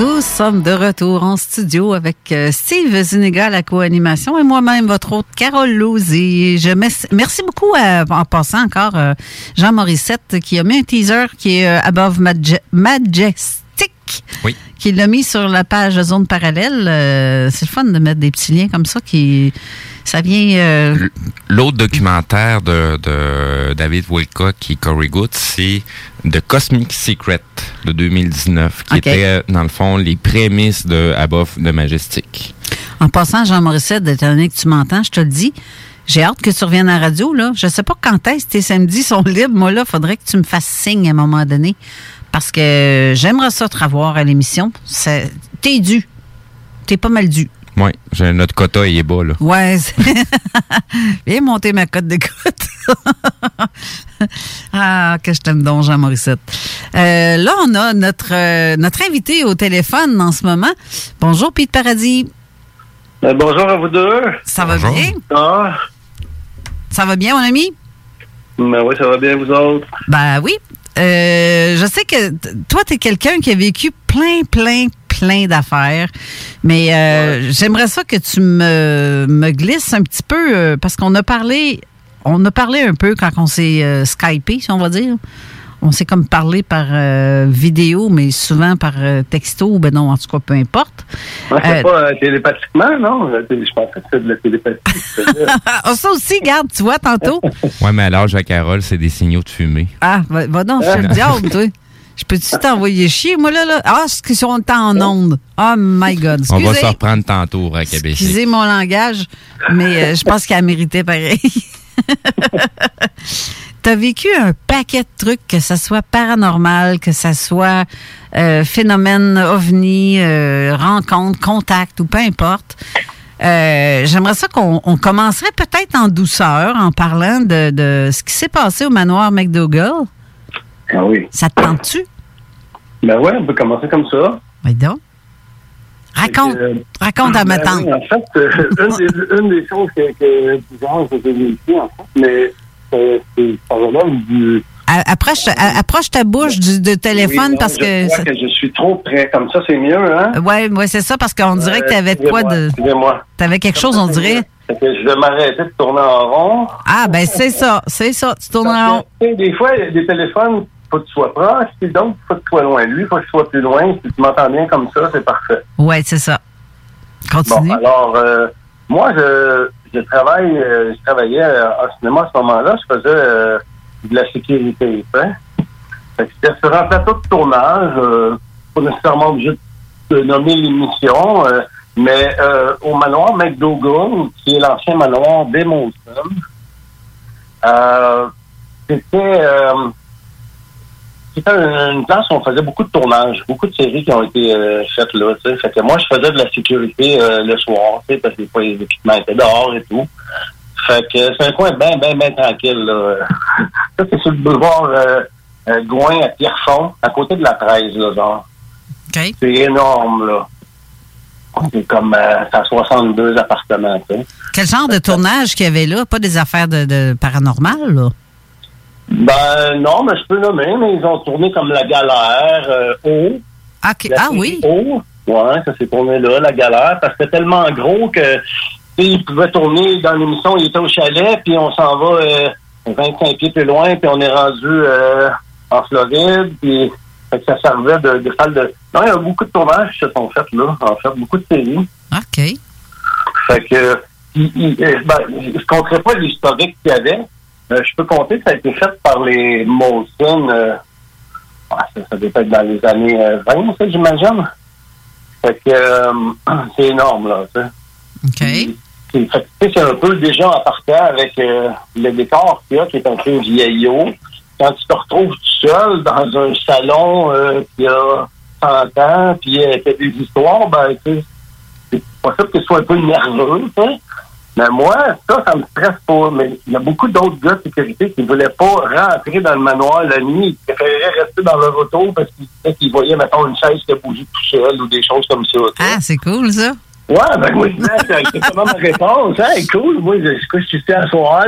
Nous sommes de retour en studio avec euh, Steve Zuniga à la co-animation et moi-même, votre hôte Carole Lauzy. Je merci beaucoup à- en passant encore euh, Jean Morissette qui a mis un teaser qui est euh, Above Maje- Majestic. Oui. Qui l'a mis sur la page Zone Parallèle. Euh, c'est le fun de mettre des petits liens comme ça qui. Ça vient. euh, L'autre documentaire de, de David Wilcock et Corey Good, c'est The Cosmic Secret de 2019, qui était, euh, dans le fond, les prémices de Above the Majestic. En passant, Jean Morissette, étant donné que tu m'entends, je te le dis, j'ai hâte que tu reviennes à la radio. Là. Je sais pas quand est-ce que tes samedis sont libres. Moi, là, faudrait que tu me fasses signe à un moment donné. Parce que j'aimerais ça te revoir à l'émission. T'es dû. T'es pas mal dû. Oui, j'ai notre quota, il est bas, là. Ouais. c'est- (laughs) Viens monter ma cote d'écoute. (laughs) ah, que je t'aime donc, Jean Morissette. Euh, là, on a notre, euh, notre invité au téléphone en ce moment. Bonjour, Pete Paradis. Ben, bonjour à vous deux. Ça va bien? Ah, Ça va bien, mon ami? ben oui, ça va bien, vous autres? Ben oui. Euh, je sais que toi, tu es quelqu'un qui a vécu plein, plein, plein d'affaires. Mais euh, j'aimerais ça que tu me, me glisses un petit peu, euh, parce qu'on a parlé, on a parlé un peu quand on s'est euh, Skypé, si on va dire. On s'est comme parlé par euh, vidéo, mais souvent par euh, texto, ou ben non, en tout cas, peu importe. Ouais, c'est Euh, pas euh, télépathiquement, non? Je pensais que c'était de la télépathie. (laughs) Ah, ça aussi, garde, tu vois, tantôt. Ouais, mais à l'âge de Carole, c'est des signaux de fumée. Ah, va, va donc, je suis le diable, toi. Je peux-tu t'envoyer chier, moi, là? là? Ah, c'est qu'ils sont en onde. Oh my God. On va se reprendre tantôt à Québec. excusez mon langage, mais euh, je pense qu'elle a mérité pareil. (laughs) T'as vécu un paquet de trucs, que ça soit paranormal, que ça soit euh, phénomène ovni, euh, rencontre, contact ou peu importe. Euh, J'aimerais ça qu'on on commencerait peut-être en douceur en parlant de, de ce qui s'est passé au manoir McDougall. Ah oui. Ça te tente-tu? Ben ouais, on peut commencer comme ça. Oui, donc. Raconte, raconte à ma Ben tante. oui, en fait, euh, une, des, (laughs) une des choses que, que que j'ai vécues, en fait, mais euh, c'est relève du... Approche, approche ta bouche du téléphone Oui, non, parce je que. crois que je suis trop près. Comme ça, c'est mieux, hein? Ouais, c'est ça, parce qu'on dirait que tu avais de quoi de. Excusez-moi. T'avais quelque chose, on dirait. Que je vais m'arrêter de tourner en rond. Ah, ben c'est ça, c'est ça. Tu tournes en rond. Tu Des fois, il y a des téléphones, faut que tu sois proche, puis d'autres, faut que tu sois loin lui, faut que tu sois plus loin. Si tu m'entends bien comme ça, c'est parfait. Ouais, c'est ça. Continue. Bon, alors, euh, moi, je, je travaille, euh, je travaillais euh, en cinéma à ce moment-là, je faisais euh, de la sécurité. Hein? J'étais sur un plateau de tournage, pas nécessairement obligé de nommer l'émission, mais euh, au manoir McDougall, qui est l'ancien manoir des Molson, euh, c'était c'était une, place où on faisait beaucoup de tournages, beaucoup de séries qui ont été euh, faites là. Fait que moi, je faisais de la sécurité euh, le soir, parce que des fois, les équipements étaient dehors et tout. Fait que c'est un coin bien, bien, bien tranquille. Là. (laughs) Ça, c'est sur le boulevard euh, Gouin à Pierrefonds, à côté de la 13, là, genre. C'est énorme, là. C'est comme euh, c'est à 62 appartements. Quel genre de tournage qu'il y avait là? Pas des affaires de, de paranormal, là? Ben non, mais je peux nommer, mais ils ont tourné comme La Galère, euh, haut. OK. La Ah oui? Haut. Ouais, ça s'est tourné là, La Galère, parce que c'était tellement gros que ils pouvaient tourner dans l'émission, il était au chalet, puis on s'en va euh, 25 pieds plus loin, puis on est rendu euh, en Floride, puis fait que ça servait de, de salle de... Non, il y a beaucoup de tournages qui se sont faits là, en fait, beaucoup de séries. OK. Fait que, il- il- euh, ben, je ne compterai pas l'historique qu'il y avait. Euh, je peux compter que ça a été fait par les Molson. euh, ah, ça, ça devait être dans les années euh, 20, ça, j'imagine. Fait que euh, (clears throat) c'est énorme, là. OK. C'est un peu déjà en partant avec euh, le décor qu'il y a, qui est un peu vieillot. Quand tu te retrouves tout seul dans un salon euh, qui a 100 ans, puis euh, qui a des histoires, ben, tu sais, c'est possible que tu sois un peu nerveux, tu sais. Mais moi, ça, ça me stresse pas. Mais il y a beaucoup d'autres gars de sécurité qui ne voulaient pas rentrer dans le manoir la nuit. Ils préféraient rester dans leur auto parce qu'ils disaient qu'ils voyaient, mettons, une chaise qui a bougé tout seul ou des choses comme ça. Ah, c'est cool, ça. Ouais, ben je disais, c'est comment ma réponse. Hein, cool, moi, je, suis ici à soir.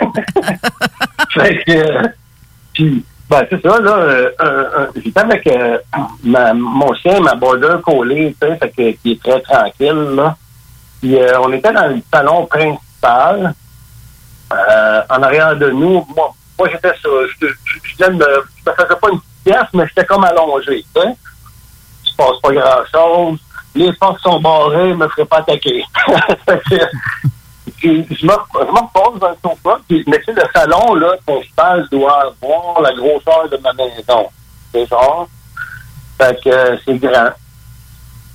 (laughs) fait que, euh, puis, ben, c'est ça, là, euh, j'étais avec euh, ma, mon chien, ma border collée, tu sais, fait que, qui est très tranquille, là. Puis, euh, on était dans le salon principal, euh, en arrière de nous. Moi, moi j'étais ça. Je, je, je, me, je faisais pas une pièce, mais j'étais comme allongé, tu sais. Se passe pas grand-chose. Les portes sont barrées, je me ferais pas attaquer. (laughs) Je me, je repose dans le sofa, puis, mais sais, le salon, là, principal doit avoir la grosseur de ma maison. C'est genre. Fait que euh, c'est grand.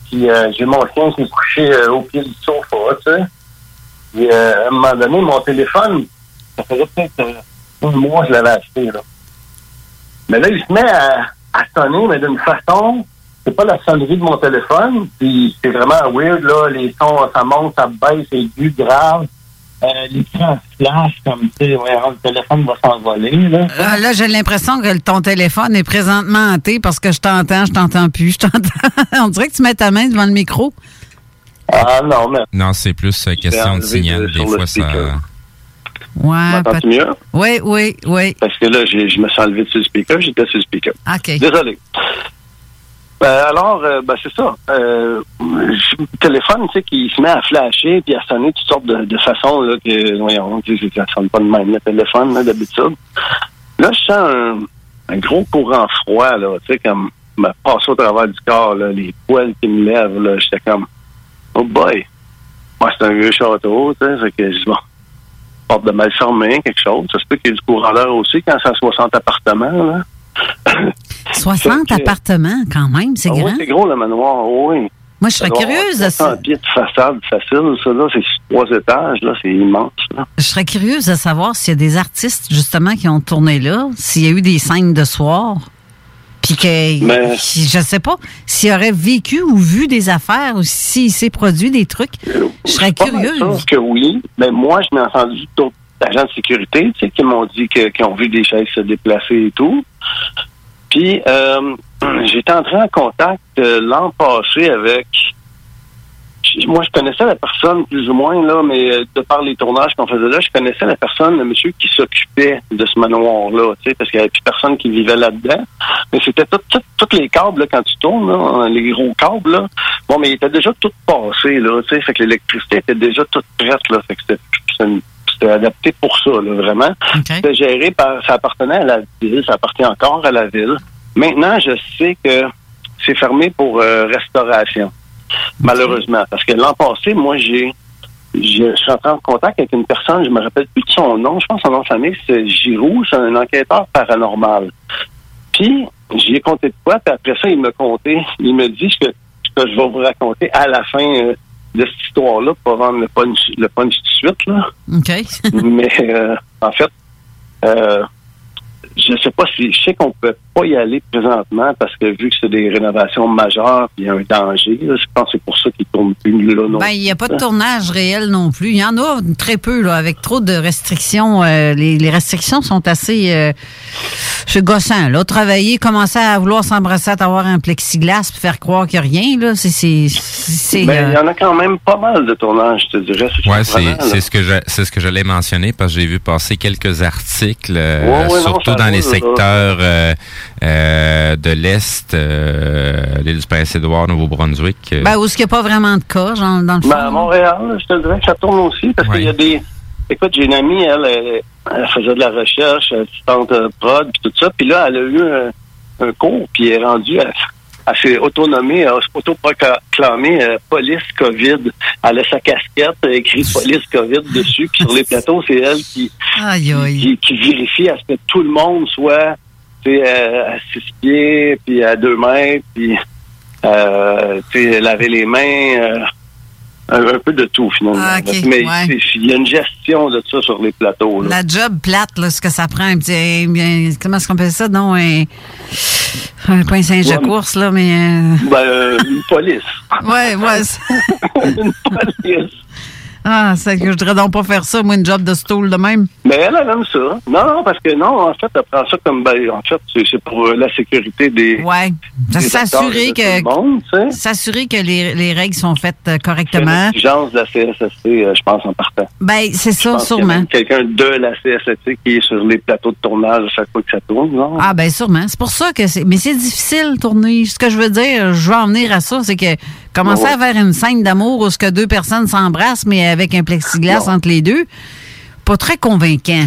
Puis euh, j'ai mon chien qui est couché euh, au pied du sofa, tu sais. Puis euh, à un moment donné, mon téléphone, ça faisait peut-être un mois que je l'avais acheté, là. Mais là, il se met à, à sonner, mais d'une façon, c'est pas la sonnerie de mon téléphone, puis c'est vraiment weird, là, les sons, ça monte, ça baisse, c'est aigu, grave. Euh, L'écran flash, comme, tu sais, ouais, le téléphone va s'envoler, là. Ah, là, j'ai l'impression que ton téléphone est présentement hanté parce que je t'entends, je t'entends plus, je t'entends. (laughs) On dirait que tu mets ta main devant le micro. Ah non, mais... Non, c'est plus euh, question de signal. de- Des fois, ça... Ouais. Mieux? Oui, oui, oui. Parce que là, je me suis enlevé sur le speaker, j'étais sur le speaker. OK. Désolé. Ben, alors, euh, ben, c'est ça. Euh, le téléphone, tu sais, qui se met à flasher puis à sonner toutes sortes de, de façons, là, que, voyons, ça sonne pas de même, le téléphone, là, d'habitude. Là, je sens un, un gros courant froid, là, tu sais, comme, me passer au travers du corps, là, les poils qui me lèvent, là, j'étais comme, oh boy. Moi, c'est un vieux château, tu sais, que je bon, porte de mal quelque chose. Ça se peut qu'il y ait du courant d'air aussi quand c'est à 60 appartements, là. (coughs) 60 Fait que- appartements, quand même, c'est Ah oui, grand. c'est gros, le manoir, oui. Moi, je serais Ça curieuse de avoir 300 pieds de façade facile, ça, là. C'est trois étages, là. C'est immense, là. Je serais curieuse de savoir s'il y a des artistes, justement, qui ont tourné là, s'il y a eu des scènes de soir, puis que, Mais- qui- je sais pas, s'il aurait vécu ou vu des affaires, ou s'il s'est produit des trucs. Je serais Pas mal curieuse. sûr que oui. Mais moi, je m'ai entendu d'autres agents de sécurité, tu sais, qui m'ont dit qu'ils ont vu des chaises se déplacer et tout. Puis, euh, (clears throat) j'étais entré en contact euh, l'an passé avec... Moi, je connaissais la personne plus ou moins, là, mais euh, de par les tournages qu'on faisait là, je connaissais la personne, le monsieur qui s'occupait de ce manoir-là, tu sais, parce qu'il n'y avait plus personne qui vivait là-dedans. Mais c'était tout, tout- tous les câbles, là, quand tu tournes, là, les gros câbles, là. Bon, mais il était déjà tout passé, là, tu sais, fait que l'électricité était déjà toute prête, là, fait que c'était- c'était adapté pour ça, là, vraiment. C'était géré par, ça appartenait à la ville, ça appartient encore à la ville. Maintenant, je sais que c'est fermé pour euh, restauration, malheureusement, parce que l'an passé, moi, j'ai, je suis entré en contact avec une personne, je me rappelle plus de son nom, je pense que son nom de famille, c'est Giroux, c'est un enquêteur paranormal. Puis, j'y ai compté de quoi, puis après ça, il m'a compté, il me dit ce que, que je vais vous raconter à la fin euh, de cette histoire-là, pour vendre le punch, le punch tout de suite, là. OK. (laughs) Mais euh, en fait, euh, je sais pas si je sais qu'on peut pas y aller présentement parce que vu que c'est des rénovations majeures, il y a un danger. là, je pense que c'est pour ça qu'ils tournent plus là. Non. Ben, il n'y a pas de tournage réel non plus. Il y en a très peu, là, avec trop de restrictions. Euh, les, les restrictions sont assez euh, c'est gossant. Là, travailler, commencer à vouloir s'embrasser, à avoir un plexiglas, puis faire croire qu'il n'y a rien, là, c'est. c'est, c'est, Ben, il y euh, en a quand même pas mal de tournages, je te dirais. Ouais, surprenant, c'est ce que je c'est ce que j'allais mentionner parce que j'ai vu passer quelques articles, euh, Ouais, ouais, non, surtout dans les secteurs euh, de l'est, euh, l'île du Prince-Édouard, Nouveau-Brunswick. euh. ben, où est-ce qu'il n'y a pas vraiment de cas, genre, dans le fond? Ben, à Montréal, je te dirais que ça tourne aussi parce qu'il y a des. Écoute, j'ai une amie, elle, elle, elle faisait de la recherche, assistante prod, puis tout ça. Puis là, elle a eu un, un cours, puis elle est rendue à. Elle s'est autonomée, elle s'est autoproclamée euh, police COVID. Elle a sa casquette, elle a écrit (laughs) police COVID dessus, puis sur les plateaux, c'est elle qui, Aïe, aïe. qui, qui vérifie à ce que tout le monde soit tu sais, euh, à six pieds, puis à deux mètres, puis euh, tu sais, laver les mains, euh, un, un peu de tout finalement. Ah, Mais ouais. il y a une gestion de ça sur les plateaux. Là. La job plate, là, ce que ça prend, un petit, un- bien, comment est-ce qu'on appelle ça? Non, un, un point singe de Ouais, mais- course, là, mais... euh, Ben, euh, une police. (laughs) ouais, ouais. (laughs) une police. Ah, c'est que je voudrais donc pas faire ça, moi, une job de stool de même. Mais elle, elle aime ça. Non, non, parce que non, en fait, elle prend ça comme, ben, en fait, c'est c'est pour euh, la sécurité des. Ouais. S'assurer que, s'assurer que les, les règles sont faites euh, C'est correctement. l'exigence de la CSST, euh, je pense, en partant. Ben, c'est ça, sûrement. quelqu'un de la CSST qui est sur les plateaux de tournage à chaque fois que ça tourne, non? Ah, ben, sûrement. C'est pour ça que c'est. Mais c'est difficile, tourner. Ce que je veux dire, je veux en venir à ça, c'est que commencer Ouais. à faire une scène d'amour où ce que deux personnes s'embrassent, mais avec un plexiglas entre les deux, pas très convaincant.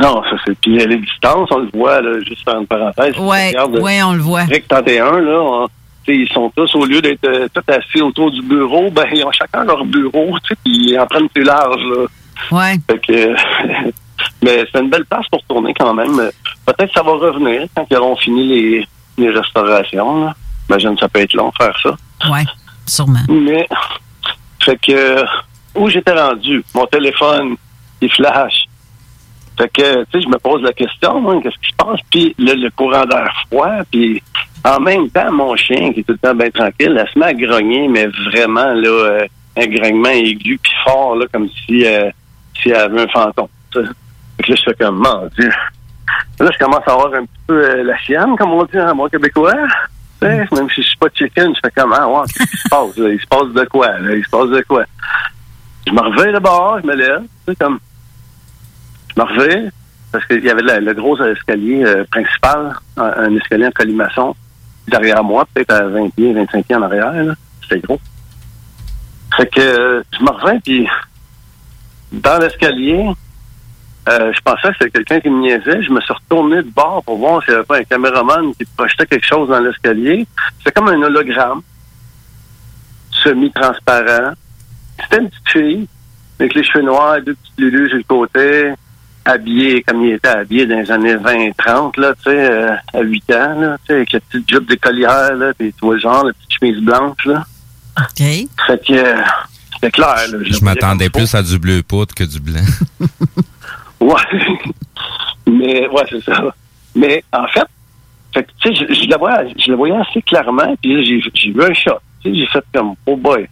Non, ça c'est. Puis les distances, on le voit, là, juste faire une parenthèse. si tu Ouais, on le voit. Rec 31, là, on- ils sont tous, au lieu d'être euh, tous assis autour du bureau, ben, ils ont chacun leur bureau, puis ils en prennent plus large, là. Ouais. Fait que, (laughs) mais c'est une belle place pour tourner quand même. Peut-être que ça va revenir quand ils auront fini les, les restaurations, là. Imagine, ça peut être long faire ça. Ouais, sûrement. Mais, fait que, où j'étais rendu? Mon téléphone, il flash. Fait que, tu sais, je me pose la question, hein, qu'est-ce qui se passe? Puis le, le courant d'air froid, puis En même temps, mon chien, qui est tout le temps bien tranquille, elle se met à grogner, mais vraiment, là, euh, un grognement aigu puis fort, là, comme si, euh, si elle avait un fantôme. Fait que là, je fais comme, mon Dieu. Là, je commence à avoir un petit peu euh, la chienne, comme on dit en bon québécois. Sais, Même si je suis pas chicken, je fais comme, ah, qu'est-ce qui se passe? Il se passe de quoi? Il se passe de quoi? Je me reviens de bord, je me lève, sais, comme, je me reviens, parce qu'il y avait le, gros escalier euh, principal, un, escalier en colimaçon, derrière moi, peut-être à 20 pieds, 25 pieds en arrière. C'était gros. Fait que euh, je me reviens, puis dans l'escalier, euh, je pensais que c'était quelqu'un qui me niaisait. Je me suis retourné de bord pour voir s'il n'y avait pas un caméraman qui projetait quelque chose dans l'escalier. C'était comme un hologramme, semi-transparent. C'était une petite fille, avec les cheveux noirs, deux petites lulus sur le côté, habillée comme il était habillé dans les années 20-30, là, tu sais, euh, à 8 ans, là, tu sais, avec la petite jupe d'écolière, là, puis tu vois le genre, la petite chemise blanche, là. OK. Fait que, euh, c'était clair, là. Je m'attendais plus à du bleu poudre que du blanc. (laughs) Ouais. (laughs) Mais, ouais, c'est ça. Mais, en fait, fait tu sais, je, la voyais, je la voyais assez clairement, puis j'ai, vu un shot. Tu sais, j'ai fait comme, oh boy.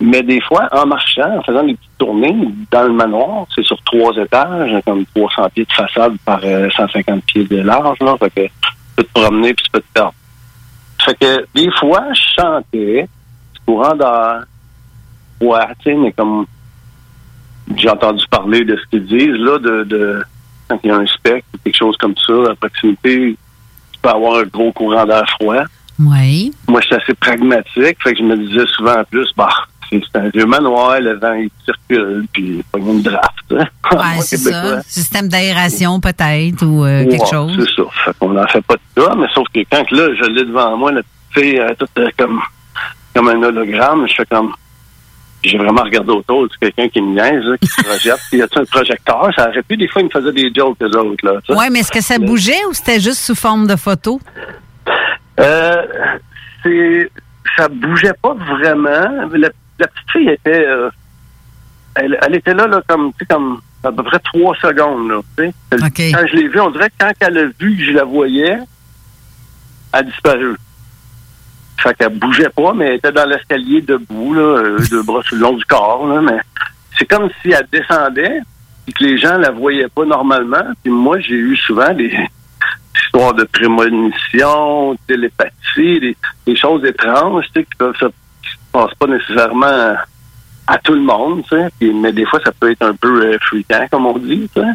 Mais des fois, en marchant, en faisant des petites tournées dans le manoir, c'est sur trois étages, comme 300 pieds de façade par euh, 150 pieds de large, là. Fait que tu peux te promener puis tu peux te perdre. Fait que des fois, je chantais, courant d'air, ouais, tu sais, mais comme j'ai entendu parler de ce qu'ils disent, là, de, de quand il y a un spectre ou quelque chose comme ça à proximité, tu peux avoir un gros courant d'air froid. Oui. Moi, j'étais assez pragmatique, fait que je me disais souvent en plus, bah, c'est un vieux manoir, le vent, il circule, puis pas une draft. hein. (laughs) Ouais, c'est ça. Système d'aération, peut-être, ou euh, quelque chose. C'est ça. Fait qu'on n'en fait pas de ça, mais sauf que quand là, je l'ai devant moi, la petite fille, elle est toute euh, comme, comme un hologramme, je fais comme. J'ai vraiment regardé autour, c'est quelqu'un qui me niaise, là, qui se projette. Puis, y a-tu un projecteur? Ça aurait pu, des fois, ils me faisaient des jokes, eux autres, là. Oui, mais est-ce que ça bougeait ou c'était juste sous forme de photo? Euh, c'est, ça bougeait pas vraiment. La, la petite fille était, euh, elle, elle était là, là, comme, tu sais, comme, à peu près trois secondes, là, Quand je l'ai vue, on dirait que quand elle a vu que je la voyais, elle a disparu. Fait qu'elle bougeait pas, mais elle était dans l'escalier debout, là, euh, (laughs) deux bras sur le long du corps, là, mais c'est comme si elle descendait, puis que les gens la voyaient pas normalement. Puis moi, j'ai eu souvent des (laughs) histoires de prémonition, télépathie, des, des choses étranges, tu sais, qui peuvent se, passent pas nécessairement à tout le monde, tu sais. Puis- mais des fois, ça peut être un peu euh, fréquent, comme on dit, tu sais.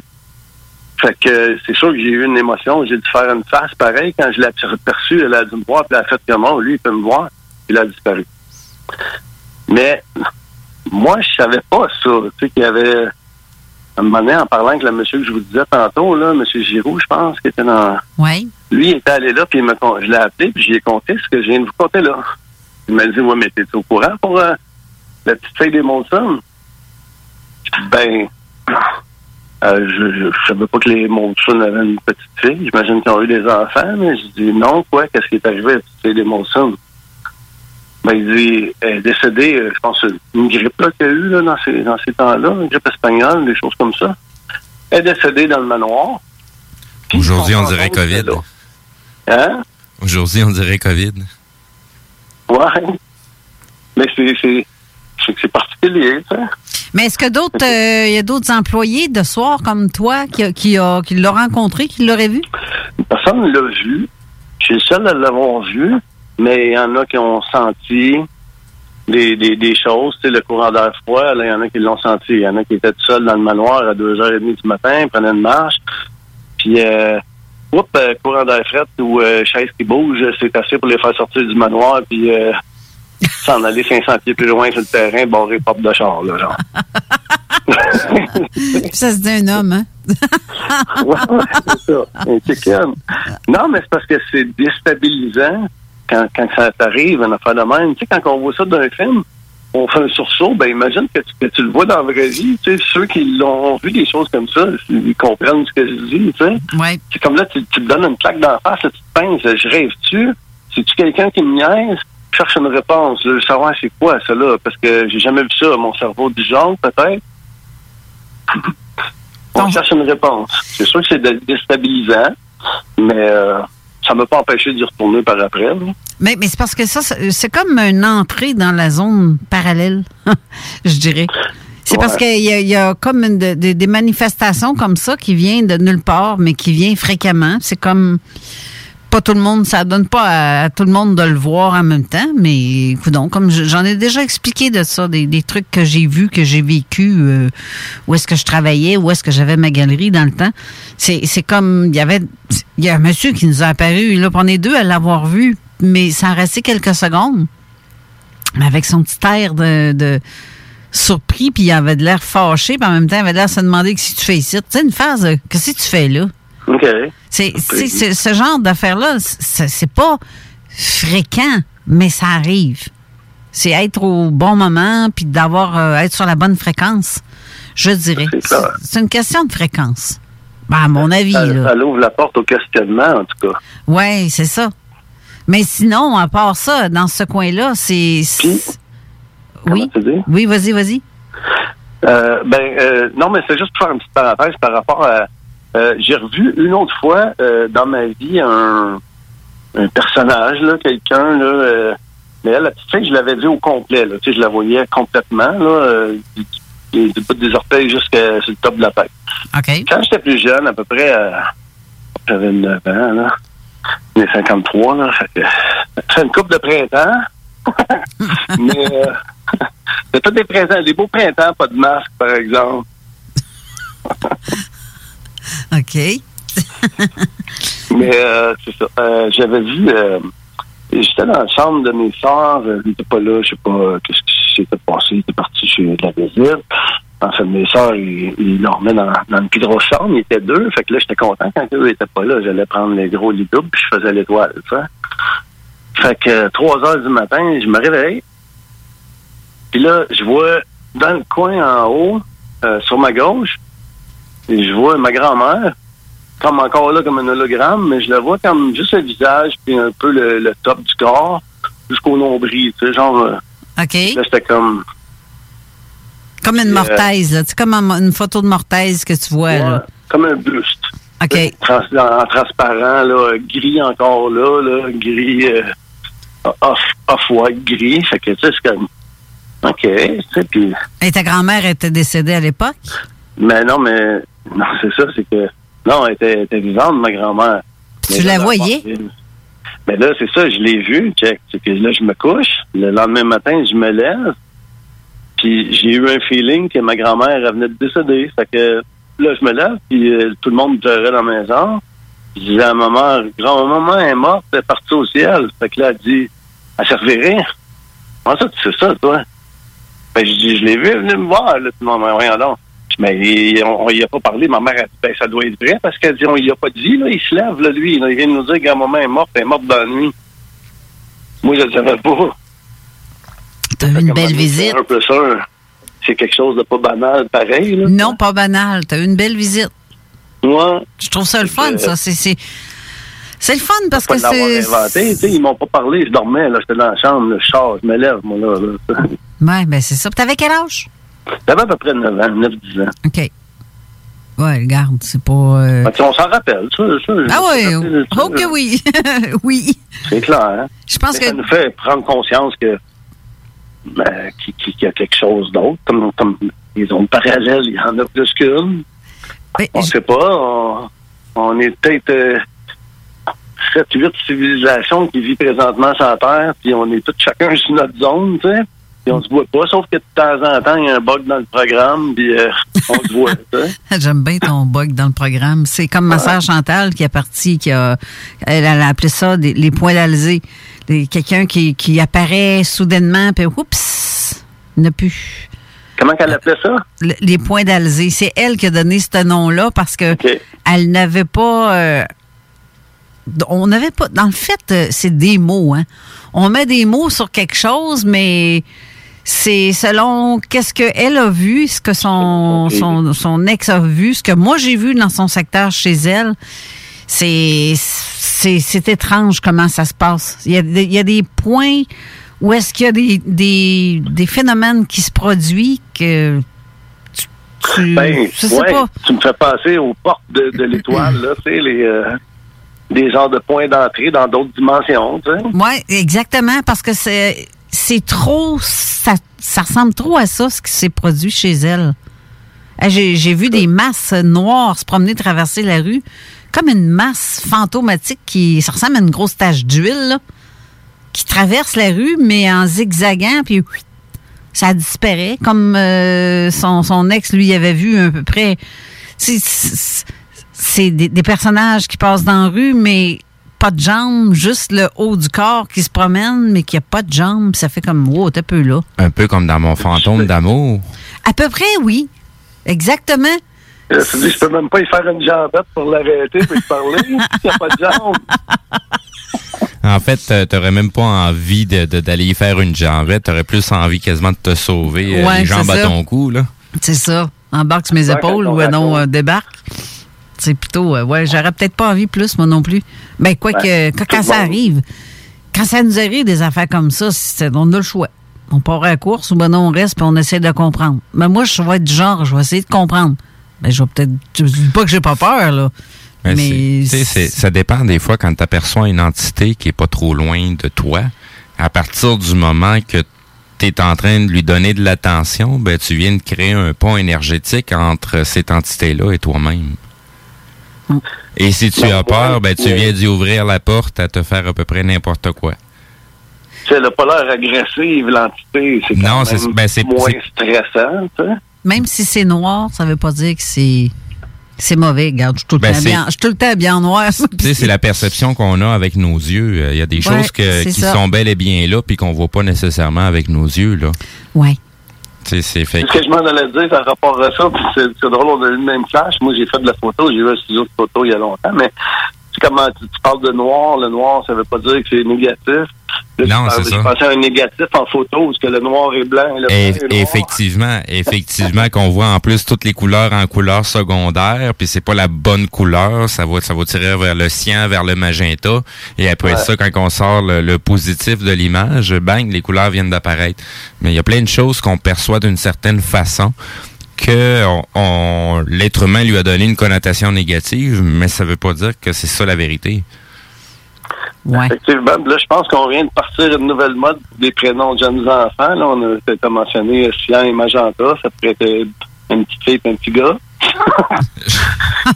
Fait que c'est sûr que j'ai eu une émotion. J'ai dû faire une face pareil. Quand je l'ai aperçue, elle a dû me voir, puis elle a fait comment? Lui, il peut me voir, puis il a disparu. Mais moi, je savais pas ça. Tu sais, qu'il y avait. À un moment donné, en parlant avec le monsieur que je vous disais tantôt, là, M. Giroux, je pense, qui était dans. Oui. Lui, il était allé là, puis il me je l'ai appelé, puis j'ai conté ce que je viens de vous conter là. Il m'a dit, ouais, mais t'es au courant pour euh, la petite fille des Montsons? Ben, euh, je, je savais pas que les Montsons avaient une petite fille. J'imagine qu'ils ont eu des enfants, mais je dis, non, quoi, qu'est-ce qui est arrivé à la petite fille des? Ben, il dit, elle est décédée, euh, je pense, une grippe là, qu'il y a eu là, dans ces, dans ces temps-là, une grippe espagnole, des choses comme ça. Elle est décédée dans le manoir. Aujourd'hui, on dirait COVID. Hein? Aujourd'hui, on dirait COVID. Ouais. Mais c'est, c'est, c'est, que c'est particulier, sais. Mais est-ce que d'autres, euh, il y a d'autres employés de soir comme toi qui, qui, a, qui l'ont rencontré, qui l'auraient vu? Personne ne l'a vu. Je suis le seul à l'avoir vu, mais il y en a qui ont senti des, des, des choses. Tu sais, le courant d'air froid, là, il y en a qui l'ont senti. Il y en a qui étaient tout seuls dans le manoir à 2h30 du matin, prenaient une marche. Puis, euh, oups, euh, courant d'air fret ou euh, chaise qui bouge, c'est assez pour les faire sortir du manoir, puis s'en aller 500 pieds plus loin sur le terrain, barrer porte de char, là, genre. (laughs) Ça se dit un homme, hein? (laughs) ouais, c'est ça. Un chicken. Non, mais c'est parce que c'est déstabilisant quand, quand ça t'arrive, une affaire de même. Tu sais, quand on voit ça dans un film, on fait un sursaut, ben imagine que tu, que tu le vois dans la vraie vie. Tu sais, ceux qui l'ont vu des choses comme ça, ils comprennent ce que je dis, tu sais. Ouais. C'est comme là, tu, tu me donnes une plaque d'en face, là, tu te penses, je rêve-tu? C'est-tu quelqu'un qui me niaise? Je cherche une réponse. Je veux savoir c'est quoi, ça, là, parce que j'ai jamais vu ça. Mon cerveau du genre, peut-être. (coughs) On cherche une réponse. C'est sûr que c'est dé- déstabilisant, mais euh, ça m'a pas empêché d'y retourner par après. là. Mais, mais c'est parce que ça, c'est comme une entrée dans la zone parallèle, (laughs) je dirais. C'est parce qu'il y, y a comme une de- de- des manifestations comme ça qui viennent de nulle part, mais qui viennent fréquemment. C'est comme pas tout le monde, ça donne pas à, tout le monde de le voir en même temps, mais écoute donc, comme je- j'en ai déjà expliqué de ça, des, trucs que j'ai vus, que j'ai vécu, euh, où est-ce que je travaillais, où est-ce que j'avais ma galerie dans le temps. C'est comme, il y avait, un monsieur qui nous a apparu, là, on est deux à l'avoir vu, mais ça a resté quelques secondes. Avec son petit air de, de surpris, puis il avait de l'air fâché, puis en même temps, il avait l'air de se demander que si tu fais ici. Tu sais, une phase, que tu fais là? OK. C'est, c'est- c'est- ce genre d'affaires-là, c'est, c'est pas fréquent, mais ça arrive. C'est être au bon moment, puis d'avoir euh, être sur la bonne fréquence, je dirais. C'est, c'est une question de fréquence. Ben, à mon avis, Ça, là. ça ouvre la porte au questionnement, en tout cas. Oui, c'est ça. Mais sinon, à part ça, dans ce coin-là, c'est. c'est- Oui. Oui, vas-y, vas-y. Euh, ben, euh, non, mais c'est juste pour faire une petite parenthèse par rapport à. Euh, J'ai revu une autre fois euh, dans ma vie un, un personnage, là, quelqu'un, là. euh, mais elle, la petite fille, je l'avais vue au complet, là. Tu sais, je la voyais complètement, là, du, du- bout des orteils jusqu'à sur le top de la tête. Quand j'étais plus jeune, à peu près, j'avais 9 ans, là. J'ai 53, là. Fait une coupe de printemps. (laughs) mais euh, (laughs) pas des printemps, des beaux printemps, pas de masque, par exemple. (laughs) (laughs) OK. Mais euh, c'est ça. Euh, J'avais vu, euh, j'étais dans la chambre de mes soeurs, euh, ils n'étaient pas là, je sais pas euh, qu'est-ce qui s'était passé, ils étaient partis chez la visite. En fait, mes soeurs, ils, ils dormaient dans, dans une plus grosse chambre, ils étaient deux, fait que là, j'étais content quand eux étaient pas là, j'allais prendre les gros lits doubles, puis je faisais l'étoile, sais. Fait que euh, 3 heures du matin, je me réveille, puis là, je vois dans le coin en haut, euh, sur ma gauche, et je vois ma grand-mère, comme encore là, comme un hologramme, mais je la vois comme juste le visage, puis un peu le, le top du corps, jusqu'au nombril, tu sais, genre... euh, OK. Là, c'était comme... Comme une Euh, mortaise, là. Tu sais, comme un- une photo de mortaise que tu vois, ouais, là. comme un buste. OK. Trans- en transparent, là, gris encore là, là gris, euh, off, off-white gris. Fait que, tu sais, c'est comme... OK, tu sais, puis... Et ta grand-mère était décédée à l'époque? Mais non, mais... Non, (laughs) c'est ça, c'est que... Non, elle était, vivante, ma grand-mère. Tu la voyais? Mais là, c'est ça, je l'ai vu, check. C'est que là, je me couche. Le lendemain matin, je me lève. Puis j'ai eu un feeling que ma grand-mère venait de décéder. Fait que là, je me lève, puis euh, tout le monde pleurait dans la maison. Je disais à maman, grand-maman est morte, elle est partie au ciel. Fait que là, elle dit, elle s'est revirée. Comment ça, tu sais ça, toi? Ben, je dis, je l'ai vu, venue me voir, là, tout le monde, rien donc. Mais on, on y a pas parlé. Ma mère a dit, ben, ça doit être vrai parce qu'elle dit, on y a pas dit, là. Il se lève, là, lui. là. il vient de nous dire que grand-maman est morte, elle est morte dans la nuit. Moi, je le savais pas. T'as eu une belle visite? Un peu ça, c'est quelque chose de pas banal, pareil, là. Non, pas banal. T'as eu une belle visite. Ouais. Je trouve ça le fun, ça. C'est, c'est, le fun parce Pas que c'est. inventé, ils m'ont pas parlé, je dormais, là, j'étais dans la chambre, là, je sors, je me lève, moi, là. là. Ouais, ben c'est ça. Puis T'avais quel âge? J'avais à peu près 9 ans, 9-10 ans. OK. Ouais, regarde, c'est pas. euh, on s'en rappelle, ça, ça. Ah oui, de ça, oui. (laughs) oui. C'est clair, hein? Je pense Mais que- Ça nous fait prendre conscience que ben, qu'il y a quelque chose d'autre. Comme, comme les zones parallèles, il y en a plus qu'une. On sait pas. On, on est peut-être euh, 7, 8 civilisations qui vivent présentement sur la Terre, puis on est tous chacun sur notre zone, tu sais. Puis on se voit pas, sauf que de temps en temps, il y a un bug dans le programme, puis euh, on se voit. (laughs) J'aime bien ton bug dans le programme. C'est comme ma sœur Chantal qui est partie, qui a, elle, elle a appelé ça des- les points d'Alzé. Quelqu'un qui, qui apparaît soudainement, puis oups, il n'a plus. Comment qu'elle appelait ça? Le- les points d'Alzé. C'est elle qui a donné ce nom-là parce que elle n'avait pas. euh, on n'avait pas. Dans le fait, euh, c'est des mots. Hein. On met des mots sur quelque chose, mais c'est selon qu'est-ce qu'elle a vu, ce que son, son, son ex a vu, ce que moi j'ai vu dans son secteur chez elle. C'est c'est c'est étrange comment ça se passe. Il y a, des- il y a des points où est-ce qu'il y a des, des, des phénomènes qui se produisent que tu, tu- Ben, je sais ouais, pas. tu me fais passer aux portes de, de l'étoile, là, tu sais, les, euh, des genres de points d'entrée dans d'autres dimensions. Tu sais. Oui, exactement, parce que c'est c'est trop ça, ça ressemble trop à ça ce qui s'est produit chez elle. Eh, J'ai vu des masses noires se promener traverser la rue, comme une masse fantomatique qui ça ressemble à une grosse tache d'huile qui traverse la rue mais en zigzagant puis ça disparaît comme euh, son, ex lui avait vu à peu près. C'est- des personnages qui passent dans la rue mais pas de jambes, juste le haut du corps qui se promène mais qui a pas de jambes, ça fait comme wow, t'es un peu là. Un peu comme dans mon fantôme d'amour. À peu près oui. Exactement. Dis, je peux même pas y faire une jambette pour l'arrêter et parler. (laughs) Il n'y a pas de jambes. En fait, t'aurais même pas envie de- de- d'aller y faire une jambette. T'aurais plus envie quasiment de te sauver euh, Ouais, les jambes à ton cou, là. C'est ça. Embarque sur mes Embarque épaules ou non, euh, débarque. C'est plutôt, euh, ouais, j'aurais peut-être pas envie plus, moi non plus. Ben, quoi que, quand, ça arrive, quand ça nous arrive des affaires comme ça, c'est- on a le choix. On part à la course ou ben non, on reste puis on essaie de comprendre. Mais moi, je vais être du genre, je vais essayer de comprendre. Ben, je vais peut-être, je dis pas que j'ai pas peur, là. Mais, Mais c'est- tu sais, c'est- ça dépend des fois quand tu aperçois une entité qui est pas trop loin de toi. À partir du moment que tu es en train de lui donner de l'attention, ben tu viens de créer un pont énergétique entre cette entité-là et toi-même. Et si tu as peur, ben tu viens d'y ouvrir la porte à te faire à peu près n'importe quoi. Tu sais, Elle n'a pas l'air agressive, l'entité. C'est Non, c'est- ben, c'est- moins c'est- stressant. Tu sais. Même si c'est noir, ça veut pas dire que c'est, c'est mauvais. Regarde, je suis tout le Ben, temps c'est- bien, je suis tout le temps bien en noir. Tu sais, c'est la perception qu'on a avec nos yeux. Euh, Il y a des Ouais, choses que- c'est qui ça. sont bel et bien là, puis qu'on voit pas nécessairement avec nos yeux. Là. Ouais. C'est ce que je m'en allais dire par rapport à ça. C'est drôle, on a eu le même flash. Moi, j'ai fait de la photo. J'ai eu un studio de photo il y a longtemps. Mais comment, tu, tu parles de noir. Le noir, ça veut pas dire que c'est négatif. Là, Non, c'est Je ça. pensais à un négatif en photo, parce que le noir est blanc et le Et- blanc est noir. effectivement, effectivement qu'on voit en plus toutes les couleurs en couleur secondaire, puis c'est pas la bonne couleur, ça va ça va tirer vers le cyan, vers le magenta, et après Ouais. ça quand on sort le, le positif de l'image, bang, les couleurs viennent d'apparaître. Mais il y a plein de choses qu'on perçoit d'une certaine façon que on, on- l'être humain lui a donné une connotation négative, mais ça veut pas dire que c'est ça la vérité. Effectivement. Là, je pense qu'on vient de partir une nouvelle mode des prénoms de jeunes enfants. Là, on a peut-être mentionné cyan et magenta. Ça pourrait être une petite fille et un petit gars. (laughs)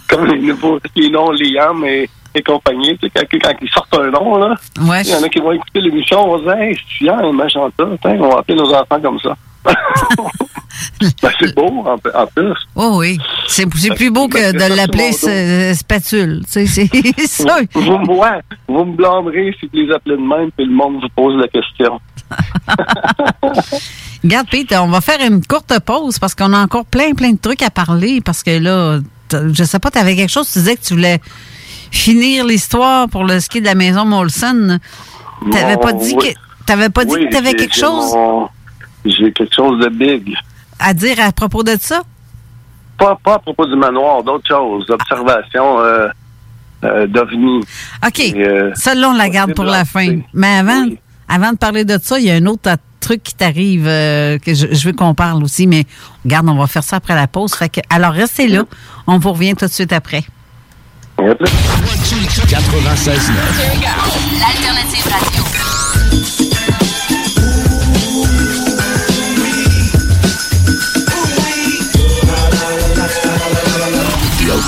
Comme les nouveaux les noms Liam et, et compagnie. Tu sais, quand, quand ils sortent un nom, là, Ouais. il y en a qui vont écouter l'émission, on va dire, hey, cyan et magenta. On va appeler nos enfants comme ça. (laughs) Ben, c'est beau, en, en plus. Oh oui. C'est plus beau que Ben, de l'appeler euh, spatule. (laughs) C'est ça. Vous, vous, me- ouais, vous me blâmerez si vous les appelez de même, puis le monde vous pose la question. (laughs) Regarde, Pete, on va faire une courte pause parce qu'on a encore plein, plein de trucs à parler. Parce que là, je sais pas, tu avais quelque chose, tu disais que tu voulais finir l'histoire pour le ski de la maison Molson. T'avais Mon- pas dit oui. que t'avais pas dit Oui, que t'avais quelque chose? mon- J'ai quelque chose de big. À dire à propos de ça? Pas, pas à propos du manoir, d'autres choses, d'observation euh, euh, d'OVNI. OK. Euh, Celle-là, on la garde pour la fin. Mais avant, avant de parler de ça, il y a un autre truc qui t'arrive euh, que je, je veux qu'on parle aussi, mais regarde, on va faire ça après la pause. Fait que, alors, restez là. On vous revient tout de suite après. 96 L'alternative radio.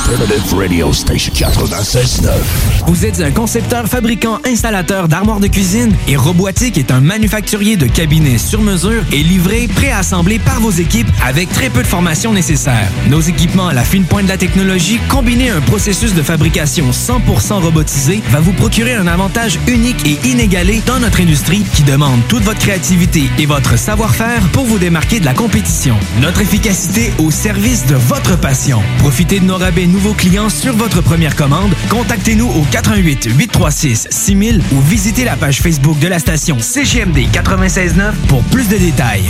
Alternative Radio Station 96.9. Vous êtes un concepteur, fabricant, installateur d'armoires de cuisine et Robotique est un manufacturier de cabinets sur mesure et livré, préassemblé par vos équipes avec très peu de formation nécessaire. Nos équipements à la fine pointe de la technologie, combinés à un processus de fabrication 100% robotisé, va vous procurer un avantage unique et inégalé dans notre industrie qui demande toute votre créativité et votre savoir-faire pour vous démarquer de la compétition. Notre efficacité au service de votre passion. Profitez de nos rabais nouveaux clients sur votre première commande. Contactez-nous au 88 836 6000 ou visitez la page Facebook de la station CGMD 969 pour plus de détails.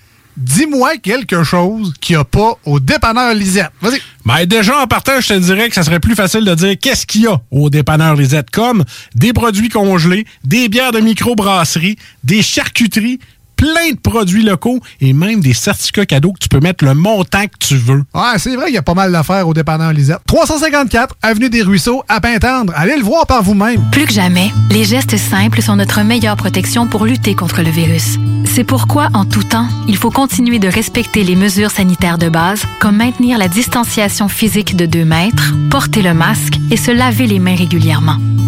Dis-moi quelque chose qu'il n'y a pas au dépanneur Lisette. Vas-y. Ben déjà, en partant, je te dirais que ça serait plus facile de dire qu'est-ce qu'il y a au dépanneur Lisette, comme des produits congelés, des bières de microbrasserie, des charcuteries, plein de produits locaux et même des certificats cadeaux que tu peux mettre le montant que tu veux. Ouais, c'est vrai qu'il y a pas mal d'affaires au dépanneur Lisette. 354 Avenue des Ruisseaux, à Pintendre. Allez le voir par vous-même. Plus que jamais, les gestes simples sont notre meilleure protection pour lutter contre le virus. C'est pourquoi, en tout temps, il faut continuer de respecter les mesures sanitaires de base, comme maintenir la distanciation physique de 2 mètres, porter le masque et se laver les mains régulièrement.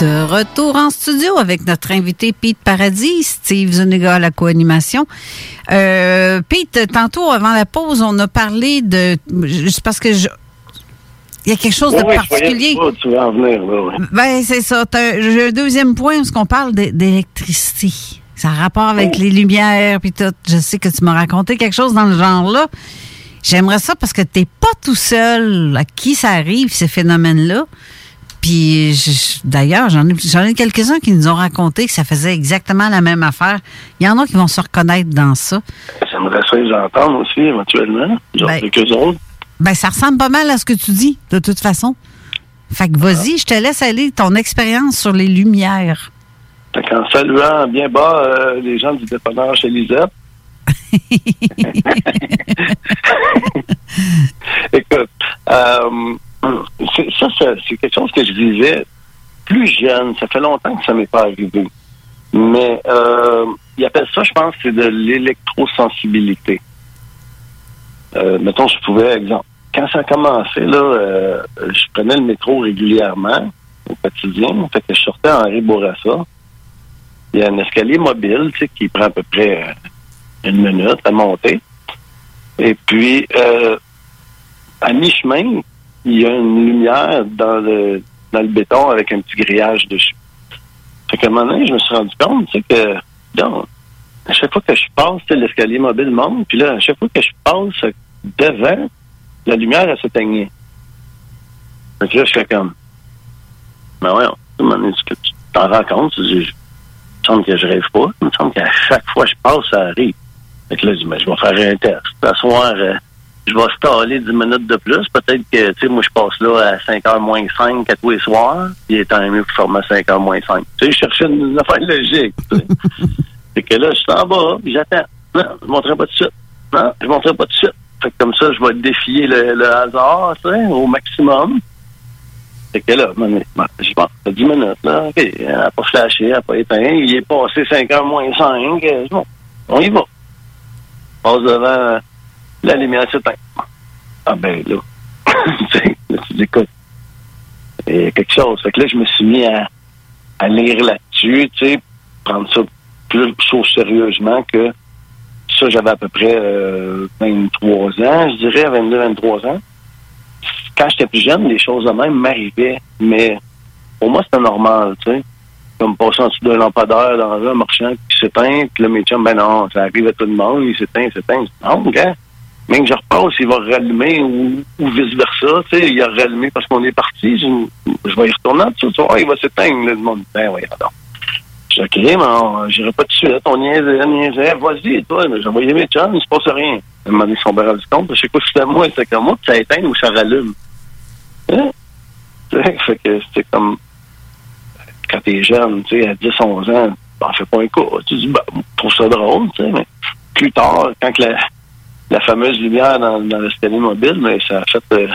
De retour en studio avec notre invité Pete Paradis, Steve Zuniga à la co-animation. Euh, Pete, tantôt avant la pause, on a parlé de. Juste parce que je. Il y a quelque chose de Oui, oui, je particulier. pas tu vas en venir, là, oui. Ben, c'est ça. J'ai un deuxième point, parce qu'on parle d'é- d'électricité. Ça a rapport avec les lumières, puis tout. Je sais que tu m'as raconté quelque chose dans le genre-là. J'aimerais ça parce que t'es pas tout seul à qui ça arrive, ces phénomènes-là? Puis, je- d'ailleurs, j'en ai, j'en ai quelques-uns qui nous ont raconté que ça faisait exactement la même affaire. Il y en a qui vont se reconnaître dans ça. J'aimerais ça les entendre aussi, éventuellement. Genre Ben- quelques autres. Ben, ça ressemble pas mal à ce que tu dis, de toute façon. Fait que vas-y, je te laisse aller ton expérience sur les lumières. Fait qu'en saluant bien bas euh, les gens du dépanneur chez Lisette. (laughs) (laughs) Écoute, euh, c'est- ça, c'est je vivais plus jeune. Ça fait longtemps que ça m'est pas arrivé. Mais euh, ils appellent ça, je pense, c'est de l'électrosensibilité. Euh, mettons, je pouvais, exemple, quand ça a commencé, là, euh, je prenais le métro régulièrement au quotidien. Fait que je sortais en Henri Bourassa. Il y a un escalier mobile, tu sais, qui prend à peu près euh, une minute à monter. Et puis, euh, à mi-chemin, il y a une lumière dans le, dans le béton avec un petit grillage dessus. Fait qu'à un moment donné, je me suis rendu compte, tu sais, que, donc, à chaque fois que je passe, l'escalier mobile monte, puis là, à chaque fois que je passe devant, la lumière, elle s'éteignait. Fait que là, je fais comme, ben ouais, à un moment donné, tu t'en rends compte, tu dis, il me semble que je rêve pas. Il me semble qu'à chaque fois que je passe, ça arrive. Fait que là, je dis, mais je vais faire un test. Je vais staller 10 minutes de plus. Peut-être que, tu sais, moi, je passe là à 5h moins 5 à tous les soirs. Il est temps mieux pour former à 5h moins 5. Tu sais, je cherchais une, (laughs) affaire logique. (laughs) fait que là, je suis en bas, puis j'attends. Non, je ne monterai pas de suite. Non, je ne monterai pas de suite. Fait que comme ça, je vais défier le, le hasard, tu sais, au maximum. Fait que là, man, je pense, ça fait 10 minutes, là. OK, elle n'a pas flashé, elle n'a pas éteint. Il est passé 5h moins 5. euh, Bon, on y va. On passe devant euh, la lumière s'éteint. Ah ben là, (coughs) là, tu dis, il y a quelque chose. Fait que là, je me suis mis à, à lire là-dessus, tu sais, prendre ça plus sérieusement que ça, j'avais à peu près euh, 23 ans, je dirais, 22, 23 ans. Quand j'étais plus jeune, les choses de même m'arrivaient, mais pour moi, c'était normal, tu sais. Comme passer en dessous d'un lampadaire dans un marchand qui s'éteint, puis là, mes chums, ben non, ça arrive à tout le monde, il s'éteint, il s'éteint. Non, gars, même je repasse, il va rallumer ou, vice-versa, il a rallumé parce qu'on est parti, je, vais y retourner en dessous, il va s'éteindre, le monde. Ben oui, alors. Je OK, mais j'irai pas tout de suite. On niaisait, niaisait. Vas-y, toi, j'envoyais mes chums, il se passe rien. Donné, ils se sont bien rendus compte. Je sais pas si c'était moi, c'était comme moi, ça éteint ou ça rallume. Hein? Fait que c'était comme quand t'es jeune, tu sais, à 10, 11 ans, fais pas un coup. Tu dis, ben, je trouve ça drôle, tu sais, mais plus tard, quand la, la fameuse lumière dans, dans le scanner mobile, mais ça a fait euh,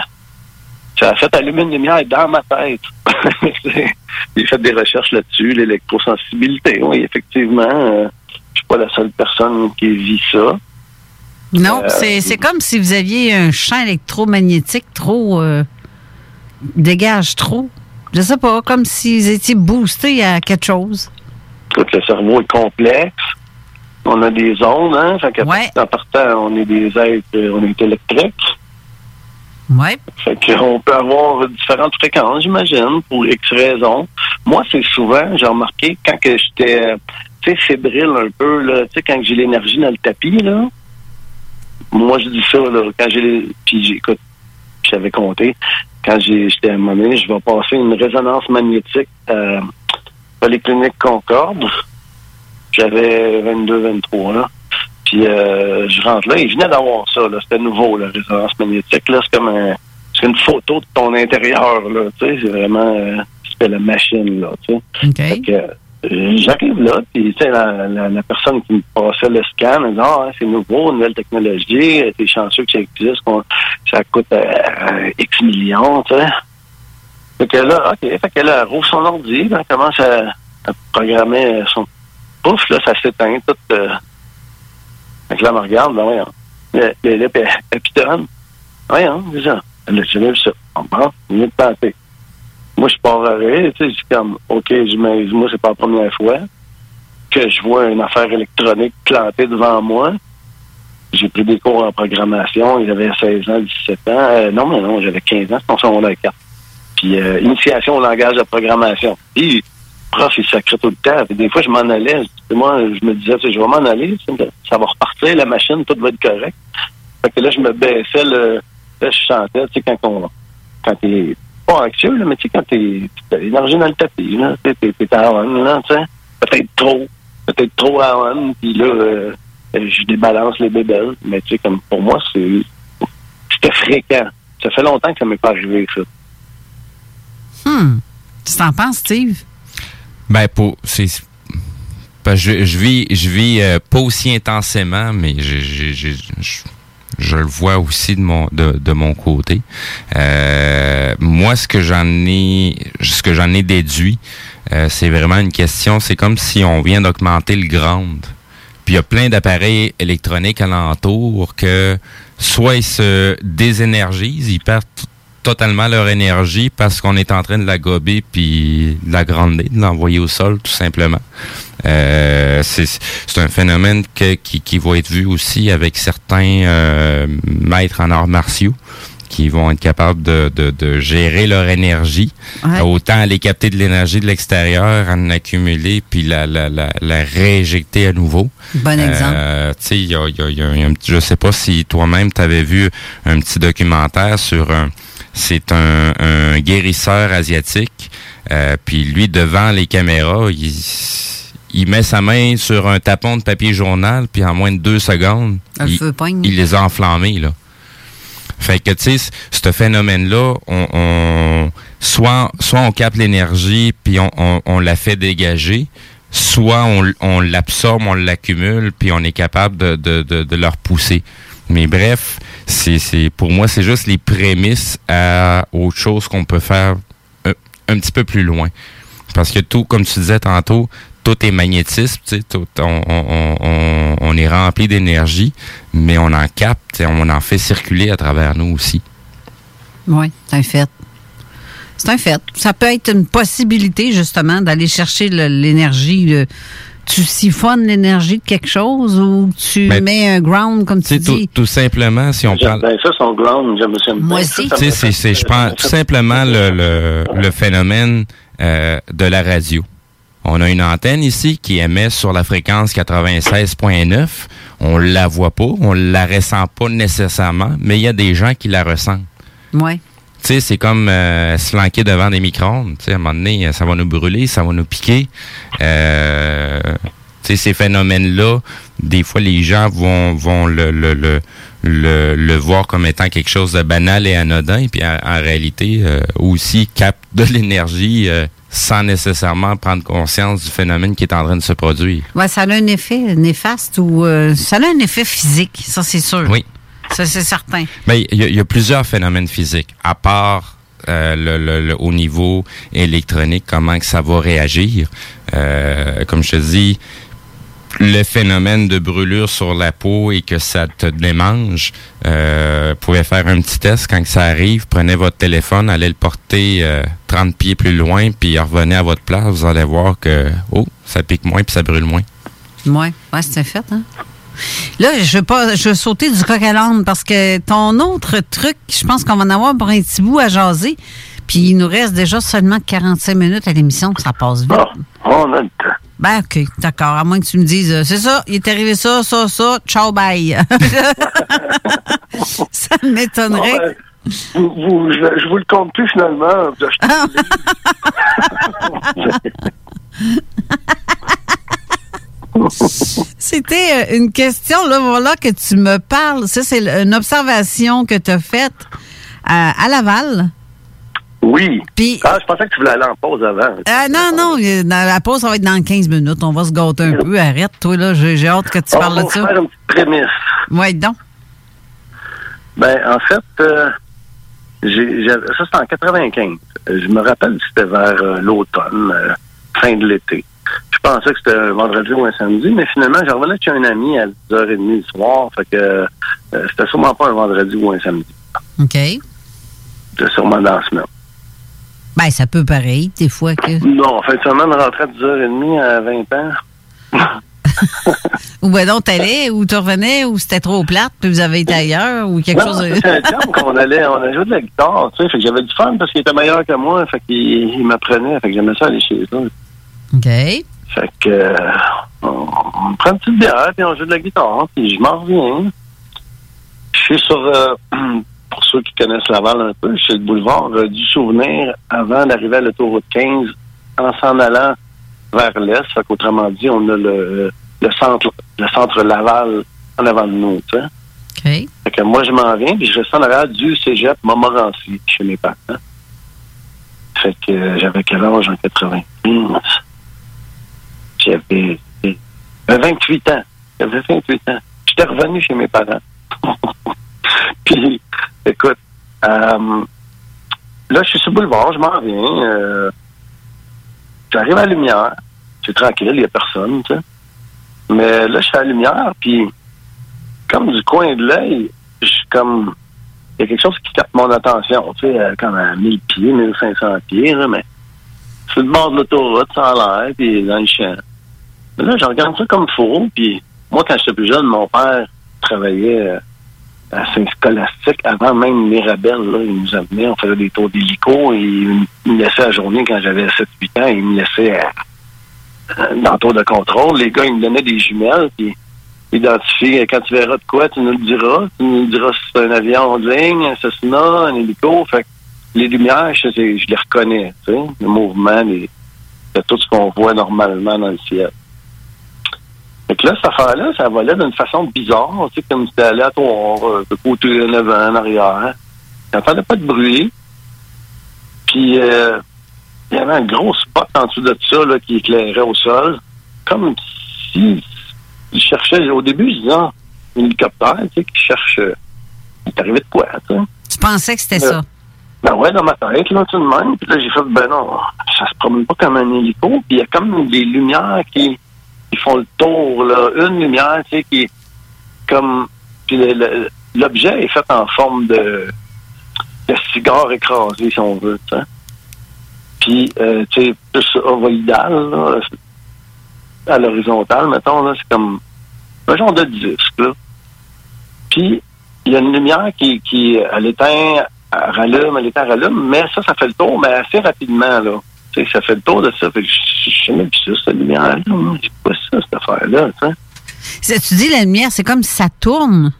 ça a fait allumer une lumière dans ma tête. (laughs) J'ai fait des recherches là-dessus, l'électrosensibilité. Oui, effectivement, euh, je suis pas la seule personne qui vit ça. Non, Euh, c'est c'est comme si vous aviez un champ électromagnétique trop. euh, dégage trop. Je sais pas, comme si vous étiez boosté à quelque chose. Le cerveau est complexe. On a des ondes, hein? Fait qu'à en partant, on est des êtres, euh, on est électriques. Ouais. Fait qu'on peut avoir différentes fréquences, j'imagine, pour X raisons. Moi, c'est souvent, j'ai remarqué, quand que j'étais, euh, tu sais, fébrile un peu, là, tu sais, quand j'ai l'énergie dans le tapis, là, moi, je dis ça, là, quand j'ai, les- puis j'écoute, j'avais compté, quand j'étais à un moment donné, je vais passer une résonance magnétique à Polyclinique Concorde. J'avais 22, 23, là. Puis euh, je rentre là, il venait d'avoir ça, là. C'était nouveau, la résonance magnétique. Là, c'est comme un, c'est une photo de ton intérieur, là. Tu sais, c'est vraiment euh, c'était la machine, là, tu sais. Fait que, euh, j'arrive là, puis tu sais, la, la, la personne qui me passait le scan, elle dit Ah, hein, c'est nouveau, nouvelle technologie, t'es chanceux que ça existe, qu'on- ça coûte euh, X millions, tu sais. Fait que là, OK, fait que là, elle rouvre son ordi, elle commence à, à programmer son. Pouf, là, ça s'éteint tout. euh, là, elle me regarde, ben voyons. Là, puis elle, pitonne. Ça. Elle a jamais ça. Bon, il vient de. Moi, je pars à rire, tu sais, je suis comme, OK, me- moi, c'est pas la première fois que je vois une affaire électronique plantée devant moi. J'ai pris des cours en programmation, il avait 16 ans, 17 ans. Euh, non, mais non, j'avais 15 ans, c'est mon secondaire 4. Puis, euh, initiation au langage de programmation. Puis, prof, il sacrait tout le temps. Des fois, je m'en allais. Moi, je me disais, je vais m'en aller. Ça va repartir, la machine, tout va être correct. Fait que là, je me baissais, là, je chantais, tu sais, quand t'es pas anxieux, là, mais tu sais, quand t'es, t'as dans le tapis, là, sais, t'es, t'es à on, là, tu sais. Peut-être trop, peut-être trop à on, puis là, euh, je débalance les bébelles. Mais tu sais, comme pour moi, c'est, c'était fréquent. Ça fait longtemps que ça m'est pas arrivé, ça. Hmm. Tu t'en penses, Steve? Ben, pour. C'est. je, je vis, je vis euh, pas aussi intensément, mais je, je, je, le vois aussi de mon, de, de mon côté. Euh, moi, ce que j'en ai, ce que j'en ai déduit, euh, c'est vraiment une question. C'est comme si on vient d'augmenter le grand. Puis il y a plein d'appareils électroniques alentour que soit ils se désénergisent, ils perdent totalement leur énergie parce qu'on est en train de la gober puis de la grander, de l'envoyer au sol tout simplement. Euh, c'est c'est un phénomène que- qui, qui va être vu aussi avec certains euh, maîtres en arts martiaux qui vont être capables de, de, de gérer leur énergie, Ouais. autant aller capter de l'énergie de l'extérieur, en accumuler, puis la, la, la, la rééjecter à nouveau. Bon exemple. Euh, tu sais, il y a, il y a- il y a un petit- je sais pas si toi-même tu avais vu un petit documentaire sur un, c'est un, un guérisseur asiatique Euh, puis lui, devant les caméras, il, il met sa main sur un tapon de papier journal, puis en moins de deux secondes, il, les a enflammés, là. Fait que, tu sais, ce phénomène-là, on, on- soit, soit on capte l'énergie puis on, on, on la fait dégager, soit on l'absorbe, on l'accumule puis on est capable de, de, de, de le repousser. Mais bref, c'est, pour moi, c'est juste les prémices à autre chose qu'on peut faire un, un petit peu plus loin. Parce que tout, comme tu disais tantôt, tout est magnétisme, tout- on, on, on, on est rempli d'énergie, mais on en capte, et on en fait circuler à travers nous aussi. Oui, c'est un fait. C'est un fait. Ça peut être une possibilité, justement, d'aller chercher l'énergie. Tu siphonnes l'énergie de quelque chose ou tu Ben, mets un ground, comme tu Tu sais, tout, dis? tout simplement, si on parle... bien ça, son ground, j'aime ça. Moi aussi. Tu sais, c'est, c'est, je pense, tout simplement le, le, le phénomène euh, de la radio. On a une antenne ici qui émet sur la fréquence 96.9. On la voit pas, on la ressent pas nécessairement, mais il y a des gens qui la ressentent. Oui. Tu sais, c'est comme euh, se flanquer devant des micro-ondes. Tu sais, à un moment donné, ça va nous brûler, ça va nous piquer. Euh, tu sais, ces phénomènes-là, des fois, les gens vont, vont le, le, le, le, le voir comme étant quelque chose de banal et anodin, puis en, en réalité, euh, aussi captent de l'énergie euh, sans nécessairement prendre conscience du phénomène qui est en train de se produire. Ouais, ça a un effet néfaste ou euh, ça a un effet physique, ça c'est sûr. Oui. Ça c'est certain. Il y, a- il y a plusieurs phénomènes physiques, à part euh, le, le- le- au niveau électronique, comment que ça va réagir. Euh, comme je te dis, le phénomène de brûlure sur la peau et que ça te démange, euh, vous pouvez faire un petit test quand que ça arrive, prenez votre téléphone, allez le porter euh, 30 pieds plus loin, puis revenez à votre place, vous allez voir que oh, ça pique moins puis ça brûle moins. Oui, ouais, c'est un fait. Hein? Là, je pas, je du coq à l'âne parce que ton autre truc, je pense qu'on va en avoir pour un petit bout à jaser. Puis il nous reste déjà seulement 45 minutes à l'émission, ça passe vite. On a le temps. Ben, OK, d'accord. À moins que tu me dises, euh, c'est ça, il est arrivé ça, ça, ça, ciao, bye. (laughs) ça m'étonnerait. Vous, vous- je, je vous le compte plus finalement. (laughs) (laughs) C'était euh, une question, là, voilà, que tu me parles. Ça, c'est une observation que tu as faite à, à Laval. Oui. Puis- ah, je pensais que tu voulais aller en pause avant. Ah non, non, euh, dans la pause, ça va être dans 15 minutes. On va se gâter un peu. Arrête, toi, là. J'ai hâte que tu On parles va de ça. faire une petite prémisse. Oui, donc. Ben, en fait, euh, ça c'était en 95. Euh, Je me rappelle que c'était vers euh, l'automne, euh, fin de l'été. Je pensais que c'était un vendredi ou un samedi, mais finalement, je revenais chez un ami à 10h30 du soir. Fait que euh, c'était sûrement pas un vendredi ou un samedi. OK. C'était sûrement dans la semaine. Ben, ça peut pareil, des fois que. Non, en fin de semaine, rentrer à 10h30 à 20 ans. (laughs) Ou ben donc, t'allais, ou tu revenais, ou c'était trop plate, puis vous avez été ailleurs, ou quelque Non, chose de. c'était un terme qu'on allait, on a joué de la guitare, tu sais, fait que j'avais du fun parce qu'il était meilleur que moi, fait qu'il il m'apprenait, fait que j'aimais ça aller chez eux. OK. Fait que euh, on, on prend une petite bière, puis on joue de la guitare, puis je m'en reviens. Je suis sur, euh, (clears throat) pour ceux qui connaissent Laval un peu, c'est le boulevard euh, du souvenir avant d'arriver à l'autoroute 15 en s'en allant vers l'est. Fait qu'autrement dit, on a le, le centre le centre Laval en avant de nous, tu sais. OK. Fait que moi, je m'en viens, puis je reste en arrière du cégep Montmorency, chez mes parents. Fait que euh, j'avais quel âge? En 91? J'avais euh, 28 ans. J'avais 28 ans. J'étais revenu chez mes parents. (laughs) puis, écoute, euh, là, je suis sur le boulevard, je m'en viens. Euh, J'arrive à la lumière. C'est tranquille, il n'y a personne, tu. Mais là, je suis à la lumière, puis comme du coin de l'œil, je comme. Il y a quelque chose qui capte mon attention, tu sais, euh, comme à 1000 pieds, 1500 pieds, mais sur le bord de l'autoroute, a l'air, puis dans le champ. Là, je regarde ça comme faux, puis moi, quand j'étais plus jeune, mon père travaillait euh, à Saint-Scolastique, avant même Mirabel, là, il nous amenait, on faisait des tours d'hélico, et il me laissait à journée quand j'avais 7-8 ans, il me laissait dans le tour de contrôle. Les gars, ils me donnaient des jumelles, puis identifier quand tu verras de quoi, tu nous le diras. Tu nous diras si c'est un avion de ligne, un Cessna, un hélico. Fait que les lumières, je, les reconnais, tu sais, le mouvement, les, tout ce qu'on voit normalement dans le ciel. Là, cette affaire-là, ça volait d'une façon bizarre, tu sais, comme si c'était aléatoire, euh, de côté en avant, en arrière. J'entendais pas de bruit. Puis, euh, il y avait un gros spot en dessous de ça, là, qui éclairait au sol. Comme si il cherchait, au début, je disais, un hélicoptère, tu sais, qui cherche, euh, il est arrivé de quoi, tu sais. Tu pensais que c'était ça? Ben ouais, dans ma tête, là, tout de même. Puis là, j'ai fait, ben non, ça se promène pas comme un hélico. Puis il y a comme des lumières qui, qui font le tour, là. Une lumière, tu sais, qui est comme... Puis l'objet est fait en forme de, cigare écrasé, si on veut, tu sais. Puis, euh, tu sais, plus ovoïdal, à l'horizontale, mettons, là, c'est comme un genre de disque, là. Puis, il y a une lumière qui, qui elle éteint, rallume, elle éteint, rallume, mais ça, ça fait le tour, mais assez rapidement, là. Sais, ça fait le tour de ça. Fait que je je sais même plus ça, cette lumière-là. moi. C'est pas ça, cette affaire-là, tu dis la lumière, c'est comme si ça tourne?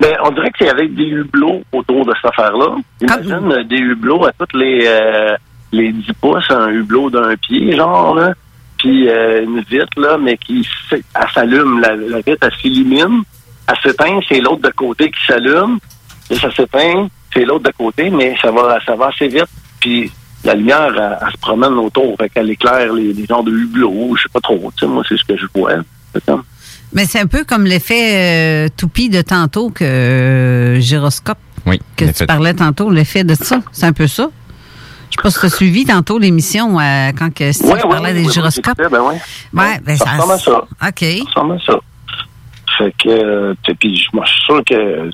Ben, on dirait que c'est avec des hublots autour de cette affaire-là. Imagine euh, des hublots à toutes les, euh, les 10 pouces, un hublot d'un pied, genre, là. Puis euh, une vitre, là, mais qui s'allume. La, la vitre, elle s'illumine. Elle s'éteint, c'est l'autre de côté qui s'allume. Et ça s'éteint, c'est l'autre de côté, mais ça va, ça va assez vite. Puis la lumière, elle, elle se promène autour. Fait qu'elle éclaire les, les genres de hublots, je sais pas trop. Tu sais, moi, c'est ce que je vois. Mais c'est un peu comme l'effet euh, toupie de tantôt que euh, gyroscope Oui. que tu parlais tantôt, l'effet de ça. C'est un peu ça. Je sais pas si tu as suivi tantôt l'émission euh, quand que Steve Ouais, ouais, parlait ouais, des ouais, gyroscopes. j'écoutais, Ben ouais. Ouais, ben ça ça- ressemble à ça. OK. Ça ressemble à ça. Fait que, euh, tu sais, puis je moi, je suis sûr que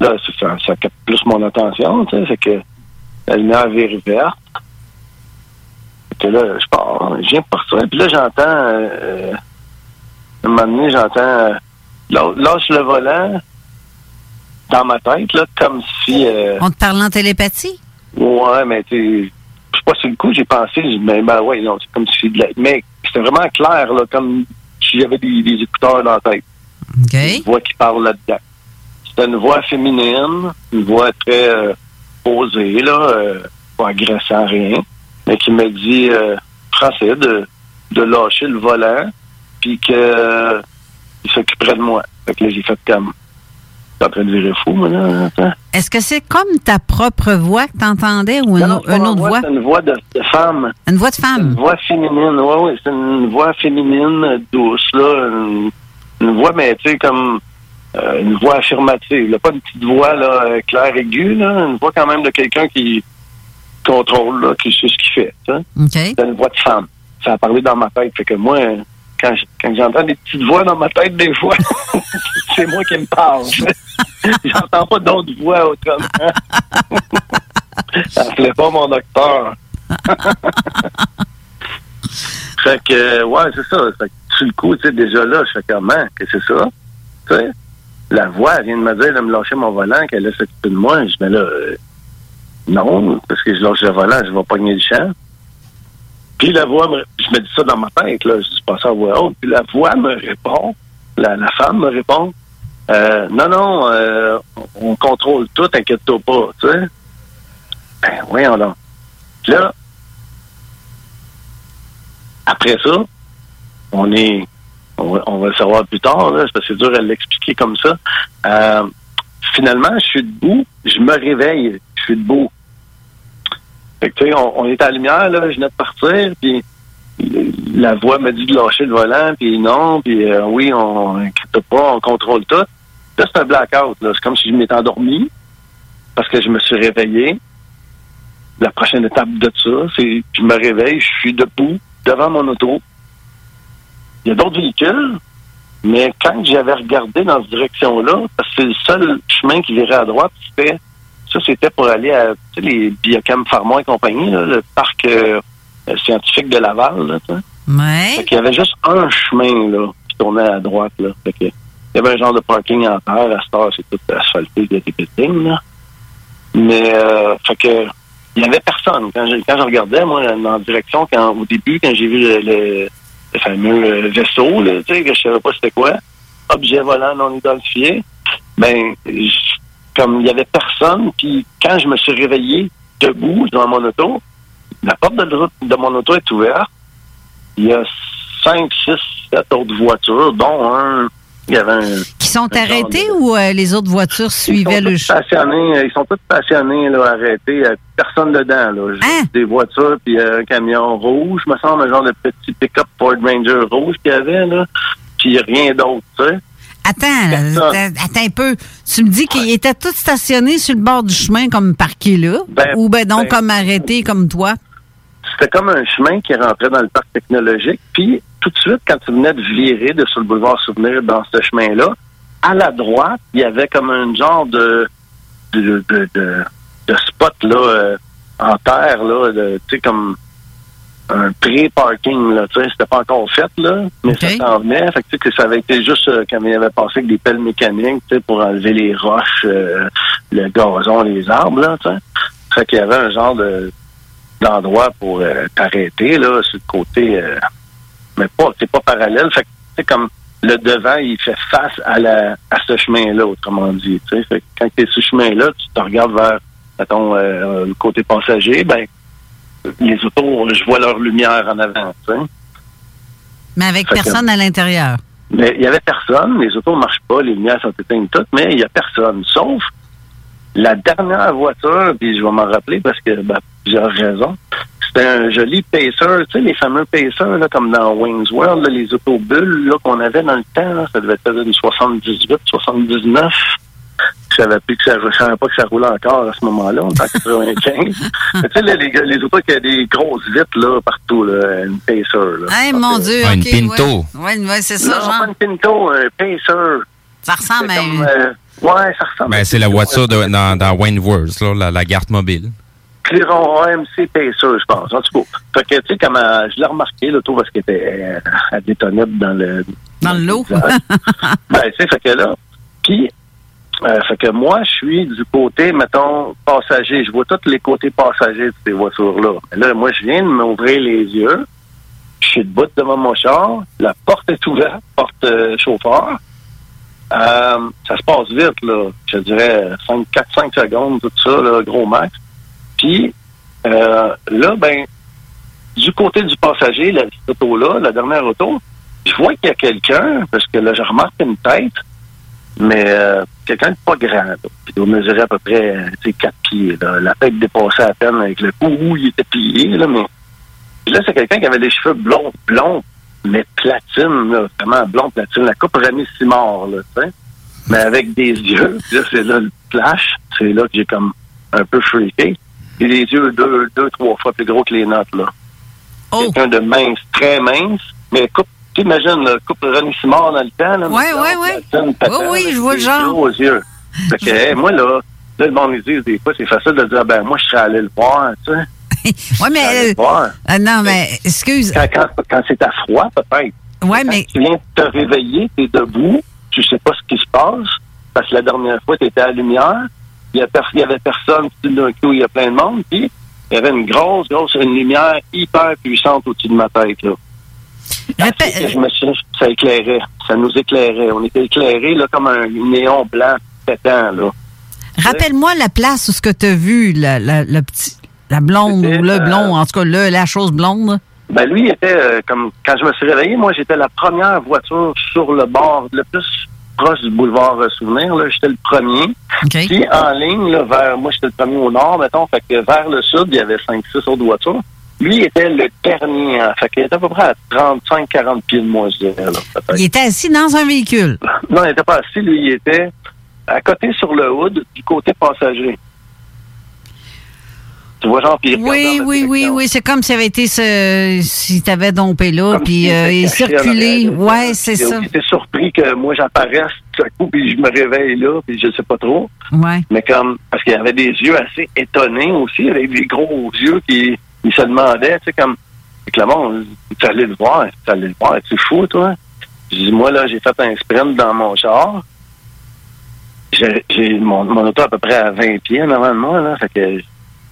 là, ça, ça capte plus mon attention, tu sais, c'est que la lumière vire verte. Que là, je pars, je viens de partir. Puis là, j'entends, euh, un moment donné, j'entends, euh, lâ- lâche le volant dans ma tête, là, comme si... euh, On te parle en télépathie? Ouais, mais tu je sais pas sur le coup, j'ai pensé, dit, ben, ben ouais, non, c'est comme si de la- Mais c'était vraiment clair, là, comme si j'avais des, des écouteurs dans la tête. Une voix qui parle là-dedans. C'était une voix féminine, une voix très posée, là, euh, pas agressant, rien, mais qui me dit, euh, français, de, de lâcher le volant, puis que euh, il s'occuperait de moi. Fait que là, j'ai fait comme, t'es en train de virer fou, moi, là. Est-ce que c'est comme ta propre voix que tu entendais ou une, Non, autre voix, voix? C'est une voix de, de femme. Une voix de femme? Une voix féminine, oui, oui. C'est une voix féminine douce, là. Une, une voix, mais tu sais, comme euh, une voix affirmative. Là. Pas une petite voix là, euh, claire aiguë, là. Une voix quand même de quelqu'un qui contrôle, là, qui sait ce qu'il fait. tu sais. C'est une voix de femme. Ça a parlé dans ma tête. Fait que moi, euh, quand, quand j'entends des petites voix dans ma tête, des fois, (laughs) c'est moi qui me parle. (laughs) J'entends pas d'autres voix autrement. (laughs) Ça plaît pas mon docteur. fait que, ouais, c'est ça. Fait que, sur le coup, tu sais, déjà là, je fais comment? Que c'est ça? Tu sais? La voix, vient de me dire de me lâcher mon volant, qu'elle laisse s'occuper de moi. Je dis, mais là, euh, non, parce que je lâche le volant, je vais pogner le champ. Puis la voix, me, je me dis ça dans ma tête, là, je dis pas ça à voix haute. Puis la voix me répond, la, femme me répond, euh, non, non, euh, on contrôle tout, inquiète-toi pas, tu sais. Ben, voyons donc. Puis là, après ça, on est, on va, le savoir plus tard, là, parce que c'est dur à l'expliquer comme ça. Euh, finalement, je suis debout, je me réveille, je suis debout. Fait que, tu on, est à la lumière, là, je venais de partir, puis la voix me dit de lâcher le volant, puis non, puis euh, oui, on inquiète pas, on contrôle tout. Là, c'est un blackout, là. C'est comme si je m'étais endormi, parce que je me suis réveillé. La prochaine étape de ça, c'est je me réveille, je suis debout devant mon auto. Il y a d'autres véhicules, mais quand j'avais regardé dans cette direction-là, parce que c'est le seul chemin qui virait à droite, c'était ça, c'était pour aller à tu sais, les Biocam Pharma et compagnie, là, le parc euh, euh, scientifique de Laval. Là. Ouais. Fait qu'il y avait juste un chemin là, qui tournait à droite. Là. Fait que, il y avait un genre de parking en terre. À cette heure, c'est tout asphalté, il y a des buildings, là. Mais, euh, fait que, il y avait personne. Quand je, quand je regardais, moi, en direction, quand, au début, quand j'ai vu le, le- le fameux euh, vaisseau, là, tu sais, que je savais pas c'était quoi, objet volant non identifié, ben, comme il y avait personne, puis quand je me suis réveillé, debout dans mon auto. La porte de, de mon auto est ouverte. Il y a cinq, six, sept autres voitures, dont un. Il y avait un. Qui sont arrêtés de- ou euh, les autres voitures suivaient ils le tous passionnés, euh, ils sont tous passionnés, là, arrêtés. A personne dedans, là. Juste Hein? Des voitures, puis euh, un camion rouge, me semble, un genre de petit pick-up Ford Ranger rouge qu'il y avait, là. Puis rien d'autre, tu sais. Attends, attends attends un peu. Tu me dis qu'ils étaient tous stationnés sur le bord du chemin comme parqués là? Ben, ou ben non, ben- comme arrêtés comme toi? C'était comme un chemin qui rentrait dans le parc technologique. Puis, tout de suite, quand tu venais de virer de sur le boulevard Souvenir dans ce chemin-là, à la droite, il y avait comme un genre de, de, de, de, de spot là, euh, en terre, là, tu sais, comme un pré-parking, là, tu sais, c'était pas encore fait, là, mais ça s'en venait. Fait que, que ça avait été juste euh, quand il avait passé avec des pelles mécaniques, tu sais, pour enlever les roches, euh, le gazon, les arbres, là, tu sais. Fait qu'il y avait un genre de d'endroit pour euh, t'arrêter, là, sur le côté, euh, mais pas, c'est pas parallèle. Fait que, tu sais, comme le devant, il fait face à la à ce chemin-là, autrement dit. Fait que quand tu es sur ce chemin-là, tu te regardes vers, mettons, euh, le côté passager, ben, les autos, je vois leur lumière en avant. Mais avec Fait que- personne à l'intérieur. Mais il y avait personne, les autos ne marchent pas, les lumières sont éteintes toutes, mais il y a personne. Sauf la dernière voiture, puis je vais m'en rappeler parce que ben, plusieurs raisons. C'était un joli pacer, tu sais, les fameux pacers, là, comme dans Wayne's World, là, les autobulles là, qu'on avait dans le temps, là, ça devait être une 78, 79. Je savais plus que ça, je savais pas que ça roulait encore à ce moment-là, on était en 95. (laughs) Mais tu sais, les, les, les autos qui avaient des grosses vitres, là, partout, là, une pacer, là. Hey, mon Dieu. Ah, une Pinto. Ouais, ouais, ouais, c'est ça, Non, genre. pas une Pinto, un pacer. Ça ressemble à une. euh, ouais, ça ressemble. Ben, c'est la voiture de, dans, dans Wentworth, là, la, la garde mobile. Cliron AMC Pacer, je pense. En tout cas, fait que, tu sais, comme euh, je l'ai remarqué, l'auto, parce qu'elle était euh, elle détonnait dans le... Dans le lot. (laughs) ben, tu sais, fait que là, puis, euh, fait que moi, je suis du côté, mettons, passager. Je vois tous les côtés passagers de ces voitures-là. Mais Là, moi, je viens de m'ouvrir les yeux. Je suis debout devant mon char. La porte est ouverte, porte euh, chauffeur. Euh, ça se passe vite, là. Je dirais 5, 4, 5 secondes, tout ça, là, gros max. Puis, euh, là, ben, du côté du passager, la petite auto-là, la dernière auto, je vois qu'il y a quelqu'un, parce que là, je remarque une tête, mais euh, quelqu'un de pas grand, là, qui doit mesurer à peu près euh, 4 pieds. Là. La tête dépassait à peine avec le cou où il était plié, là, mais puis là, c'est quelqu'un qui avait les cheveux blonds, blonds, mais platine, là, vraiment blond platine, la coupe Rémi Simard, là, tu sais, mais avec des yeux. Puis là, c'est là le flash, c'est là que j'ai comme un peu freaké. Et les yeux deux, deux, trois fois plus gros que les notes, là. Quelqu'un de mince, très mince, mais coupe, t'imagines, coupe René Simard dans le temps, là. Ouais, ouais, ouais. Oui, oui, je vois le genre. gros yeux. Fait que, (laughs) hey, moi, là, là, le monde, ils disent des fois, c'est facile de dire, ben, moi, je serais allé le voir, tu sais. (laughs) Ouais, mais. Euh, le voir. ah, non, mais, excuse. Quand, quand, quand c'est à froid, peut-être. Ouais, mais. Tu viens de te réveiller, tu es debout, tu sais pas ce qui se passe, parce que la dernière fois, tu étais à la lumière, il y, a pers- il y avait personne, puis d'un coup, il y a plein de monde, puis il y avait une grosse, grosse, une lumière hyper puissante au-dessus de ma tête, là. Je me suis, ça éclairait, ça nous éclairait. On était éclairés, là, comme un néon blanc pétant, là. Rappelle-moi la place où ce que tu as vu, la, la, la petit, la blonde ou le euh, blond, en tout cas, le, la chose blonde. Ben lui il était euh, comme quand je me suis réveillé, moi j'étais la première voiture sur le bord le plus proche du boulevard euh, Souvenir. Là, j'étais le premier. Puis en ligne, là, vers moi j'étais le premier au nord, mettons, fait que vers le sud, il y avait 5-6 autres voitures. Lui était le dernier, hein, fait qu'il était à peu près à 35-40 pieds de moi, je dirais. Là. Il était assis dans un véhicule. Non, il n'était pas assis, lui, il était à côté sur le hood du côté passager. Tu vois, regardait Oui, oui, oui, oui. C'est comme s'il avait été ce, si t'avais dompé là, Comme puis euh, il en de ça. Ouais, c'est ça. Il était surpris que moi j'apparaisse tout à coup, puis je me réveille là, puis je sais pas trop. Ouais. Mais comme, parce qu'il avait des yeux assez étonnés aussi, avec des gros yeux qui il se demandait, tu sais, comme, monde, tu allais le voir, tu allais le voir, tu fou, toi? Je dis, moi, là, j'ai fait un sprint dans mon char. J'ai j'ai mon, mon auto à peu près à 20 pieds normalement, là. Fait que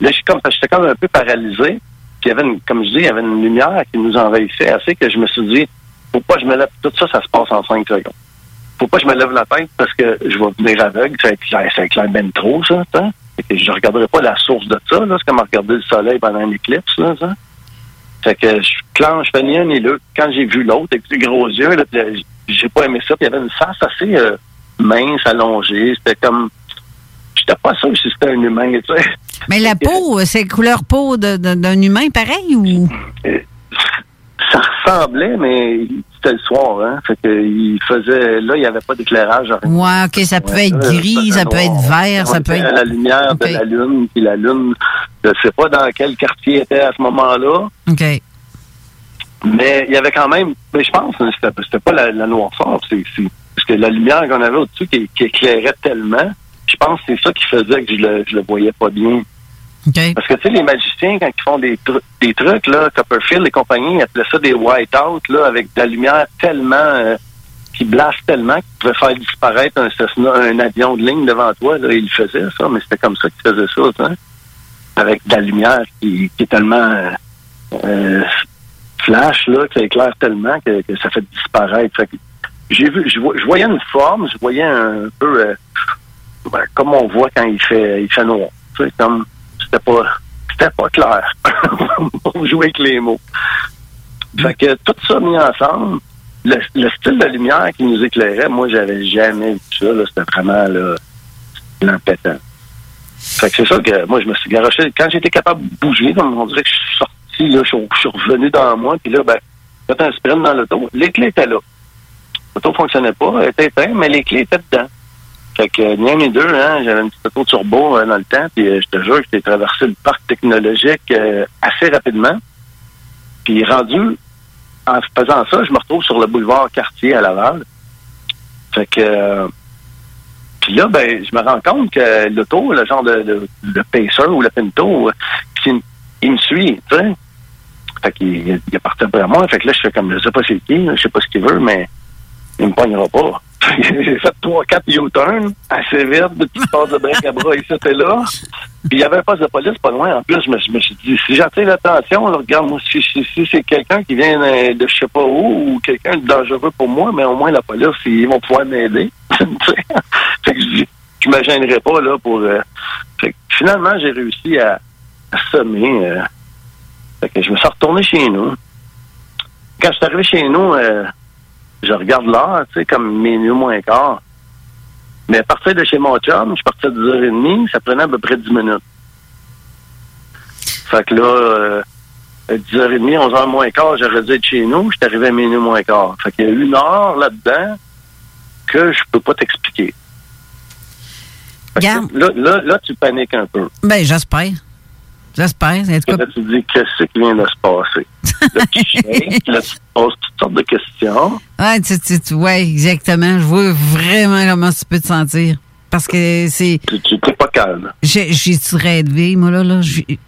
là, j'étais comme un peu paralysé. Puis il y avait une, comme je dis, il y avait une lumière qui nous envahissait assez que je me suis dit, faut pas que je me lève. Tout ça, ça se passe en 5 secondes. Faut pas que je me lève la tête? Parce que je vais venir aveugle. Ça éclaire, ça ben trop, ça. hein? Fait que je regarderai pas la source de ça. C'est comme regarder le soleil pendant une éclipse, là, ça. Fait que je fais ni un ni l'autre. Quand j'ai vu l'autre avec ses gros yeux, euh, j'ai pas aimé ça. Il y avait une face assez euh, mince, allongée. C'était comme. J'étais pas sûr si c'était un humain, tu. Mais la peau, c'est couleur peau d'un humain pareil ou? Ça ressemblait, mais c'était le soir, hein. Fait que il faisait. Là, il n'y avait pas d'éclairage. Ouais, ok, ça peut être gris, ça peut être vert, ça peut être. la lumière de la lune, puis la lune, je sais pas dans quel quartier était à ce moment-là, OK. mais il y avait quand même, mais je pense, que c'était pas la, la noirceur, c'est c'est- parce que la lumière qu'on avait au-dessus qui, qui éclairait tellement, je pense que c'est ça qui faisait que je le, je le voyais pas bien. Parce que tu sais, les magiciens, quand ils font des, tru- des trucs, là, Copperfield et compagnie, ils appelaient ça des white-out, là, avec de la lumière tellement euh, qui blasse tellement qu'ils pouvaient faire disparaître un Cessna, un avion de ligne devant toi. Là, ils le faisaient, ça, mais c'était comme ça qu'ils faisaient ça. Avec de la lumière qui, qui est tellement euh, flash, là, qui éclaire tellement que, que ça fait disparaître. J'ai vu, je voyais une forme, je voyais un peu euh, ben, comme on voit quand il fait il fait noir. Sais, comme c'était pas c'était pas clair. (laughs) pour jouer avec les mots. Fait que tout ça mis ensemble, le, le style de lumière qui nous éclairait, moi j'avais jamais vu ça. C'était vraiment là, l'empétant. Fait que c'est ça que moi je me suis garoché. Quand j'étais capable de bouger, on dirait que je suis sorti, je suis- revenu dans moi, puis là, ben, j'ai fait un sprint dans l'auto. Les clés étaient là. L'auto fonctionnait pas, elle était éteinte, mais les clés étaient dedans. Fait que ni un ni deux, hein, j'avais une petite auto turbo euh, dans le temps, puis euh, je te jure que j'ai traversé le parc technologique euh, assez rapidement. Puis rendu, en faisant ça, je me retrouve sur le boulevard Cartier à Laval. Fait que puis là, ben, je me rends compte que l'auto, le genre de, Pacer ou le Pinto, il, il me suit, tu sais. Fait qu'il il est parti après moi. Fait que là, je fais comme, je sais pas c'est qui, je sais pas ce qu'il veut, mais il me pognera pas. (laughs) J'ai fait trois, quatre U-turns assez vite, de petites passes de bric à bras ici et là. Puis il y avait un poste de police pas loin. En plus, je me, je me suis dit, si j'attire l'attention, regarde, moi, si, si, si c'est quelqu'un qui vient de je sais pas où ou quelqu'un de dangereux pour moi, mais au moins la police, ils vont pouvoir m'aider. (laughs) Fait que je, me gênerai pas là pour. euh, fait que finalement, j'ai réussi à, à semer. euh, fait que je me suis retourné chez nous. Quand je suis arrivé chez nous, euh, je regarde l'heure, tu sais, comme minuit moins quart. Mais à partir de chez mon chum, je partais à 10h30, ça prenait à peu près 10 minutes. Fait que là, euh, à 10h30, 11h moins quart, j'aurais dû être chez nous, je suis arrivé à minuit moins quart. Fait qu'il y a une heure là-dedans que je peux pas t'expliquer. Là, là, là, tu paniques un peu. Ben, j'espère. J'espère. En Là, tu te dis, qu'est-ce qui vient de se passer? (laughs) Là, tu là, poses toutes sortes de questions. Ouais, tu, tu- tu- ouais, exactement. Je vois vraiment comment tu peux te sentir. Parce que c'est. Tu n'es pas calme. J'ai j'ai tu rêvé, moi, là. là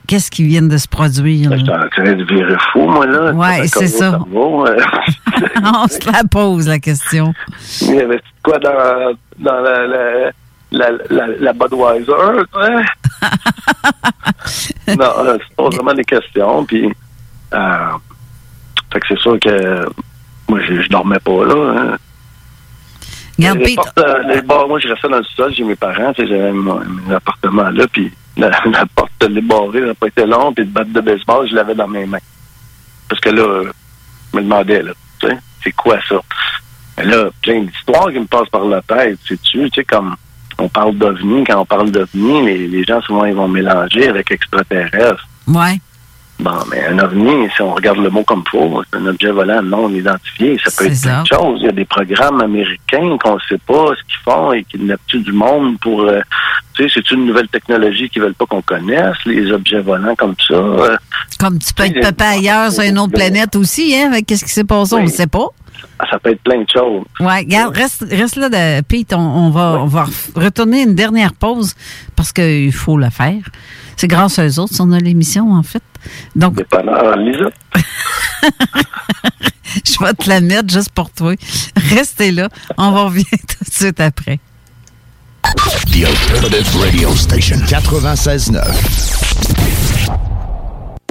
Qu'est-ce qui vient de se produire? là? Je suis en train de virer fou, moi, là. Ça c'est (laughs) ça. euh. On se la pose, la question. Il y avait quoi dans, dans la, la, la, la, la Budweiser, tu (laughs) non, euh, c'est pas vraiment des questions, puis... Euh, fait que c'est sûr que moi, je, je dormais pas, là. hein. Regarde, les portes, euh, les bars, moi, je restais dans le sol, j'ai mes parents, j'avais mon, mon appartement là, puis la, (laughs) la porte de elle n'a pas été longue, puis le batte de baseball, je l'avais dans mes mains. Parce que là, je me demandais, là, tu sais, c'est quoi ça? Et là, plein d'histoires qui me passent par la tête, sais-tu, tu sais, comme on parle d'OVNI, quand on parle d'OVNI, les, les gens, souvent, ils vont mélanger avec extraterrestre. Ouais. Bon, mais un ovni, si on regarde le mot comme faux, c'est un objet volant non identifié. Ça peut être C'est plein ça. de choses. Il y a des programmes américains qu'on ne sait pas ce qu'ils font et qui kidnappent du monde pour... euh, tu sais, c'est une nouvelle technologie qu'ils veulent pas qu'on connaisse, les objets volants comme ça. euh, Comme tu peux être papa ailleurs sur une autre planète aussi, hein? avec Qu'est-ce qui s'est passé? On ne sait pas. Ça peut être plein de choses. Ouais, regarde, reste, reste là, de, Pete. On, on va, on va ref- retourner une dernière pause parce qu'il faut la faire. C'est grâce à eux autres si on a l'émission, en fait. Donc, Alors, Lisa, (laughs) je vais te la mettre juste pour toi. Restez là. On va revenir (laughs) tout de suite après. The Alternative Radio Station 96.9.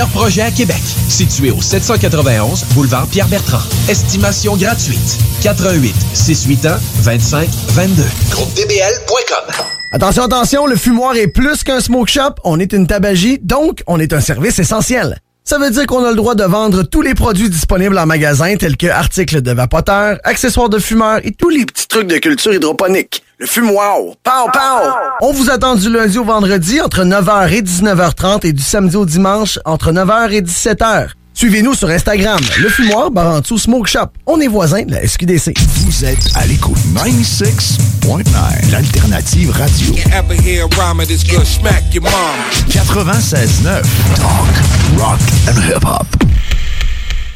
projets à Québec. Situé au 791 boulevard Pierre-Bertrand. Estimation gratuite. 88 681 25 22. GroupeDBL.com. Attention, attention, le fumoir est plus qu'un smoke shop, on est une tabagie, donc on est un service essentiel. Ça veut dire qu'on a le droit de vendre tous les produits disponibles en magasin, tels que articles de vapoteurs, accessoires de fumeurs et tous les petits trucs de culture hydroponique. Le fumoir, pow, pow! On vous attend du lundi au vendredi entre 9h et 19h30 et du samedi au dimanche entre 9h et 17h. Suivez-nous sur Instagram, le fumoir Barantou Smoke Shop. On est voisins de la SQDC. Vous êtes à l'écoute 96.9, l'alternative radio. Ever hear a rhyme of this good smack your mom? 96.9, talk, rock and hip-hop.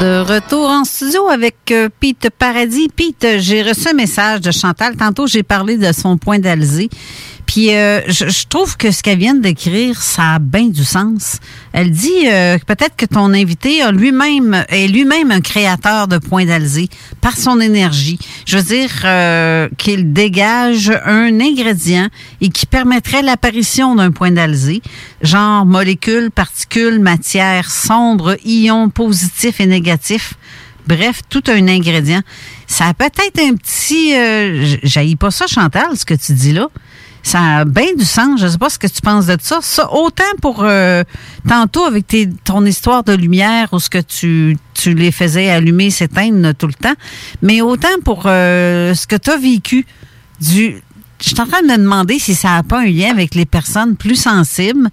De retour en studio avec euh, Pete Paradis. Pete, j'ai reçu un message de Chantal. Tantôt, j'ai parlé de son point d'Alzé. Puis, euh, je, je trouve que ce qu'elle vient d'écrire, ça a bien du sens. Elle dit euh, peut-être que ton invité a lui-même est lui-même un créateur de point d'Alzé par son énergie. Je veux dire euh, qu'il dégage un ingrédient et qui permettrait l'apparition d'un point d'Alzé, genre molécules, particules, matière sombre, ions positifs et négatifs. Bref, tout un ingrédient. Ça a peut-être un petit... Euh, J'haïs pas ça, Chantal, ce que tu dis là. Ça a bien du sens. Je sais pas ce que tu penses de ça. Autant pour euh, tantôt avec tes, ton histoire de lumière où ce que tu, tu les faisais allumer, s'éteindre tout le temps, mais autant pour euh, ce que tu as vécu du. Je suis en train de me demander si ça n'a pas un lien avec les personnes plus sensibles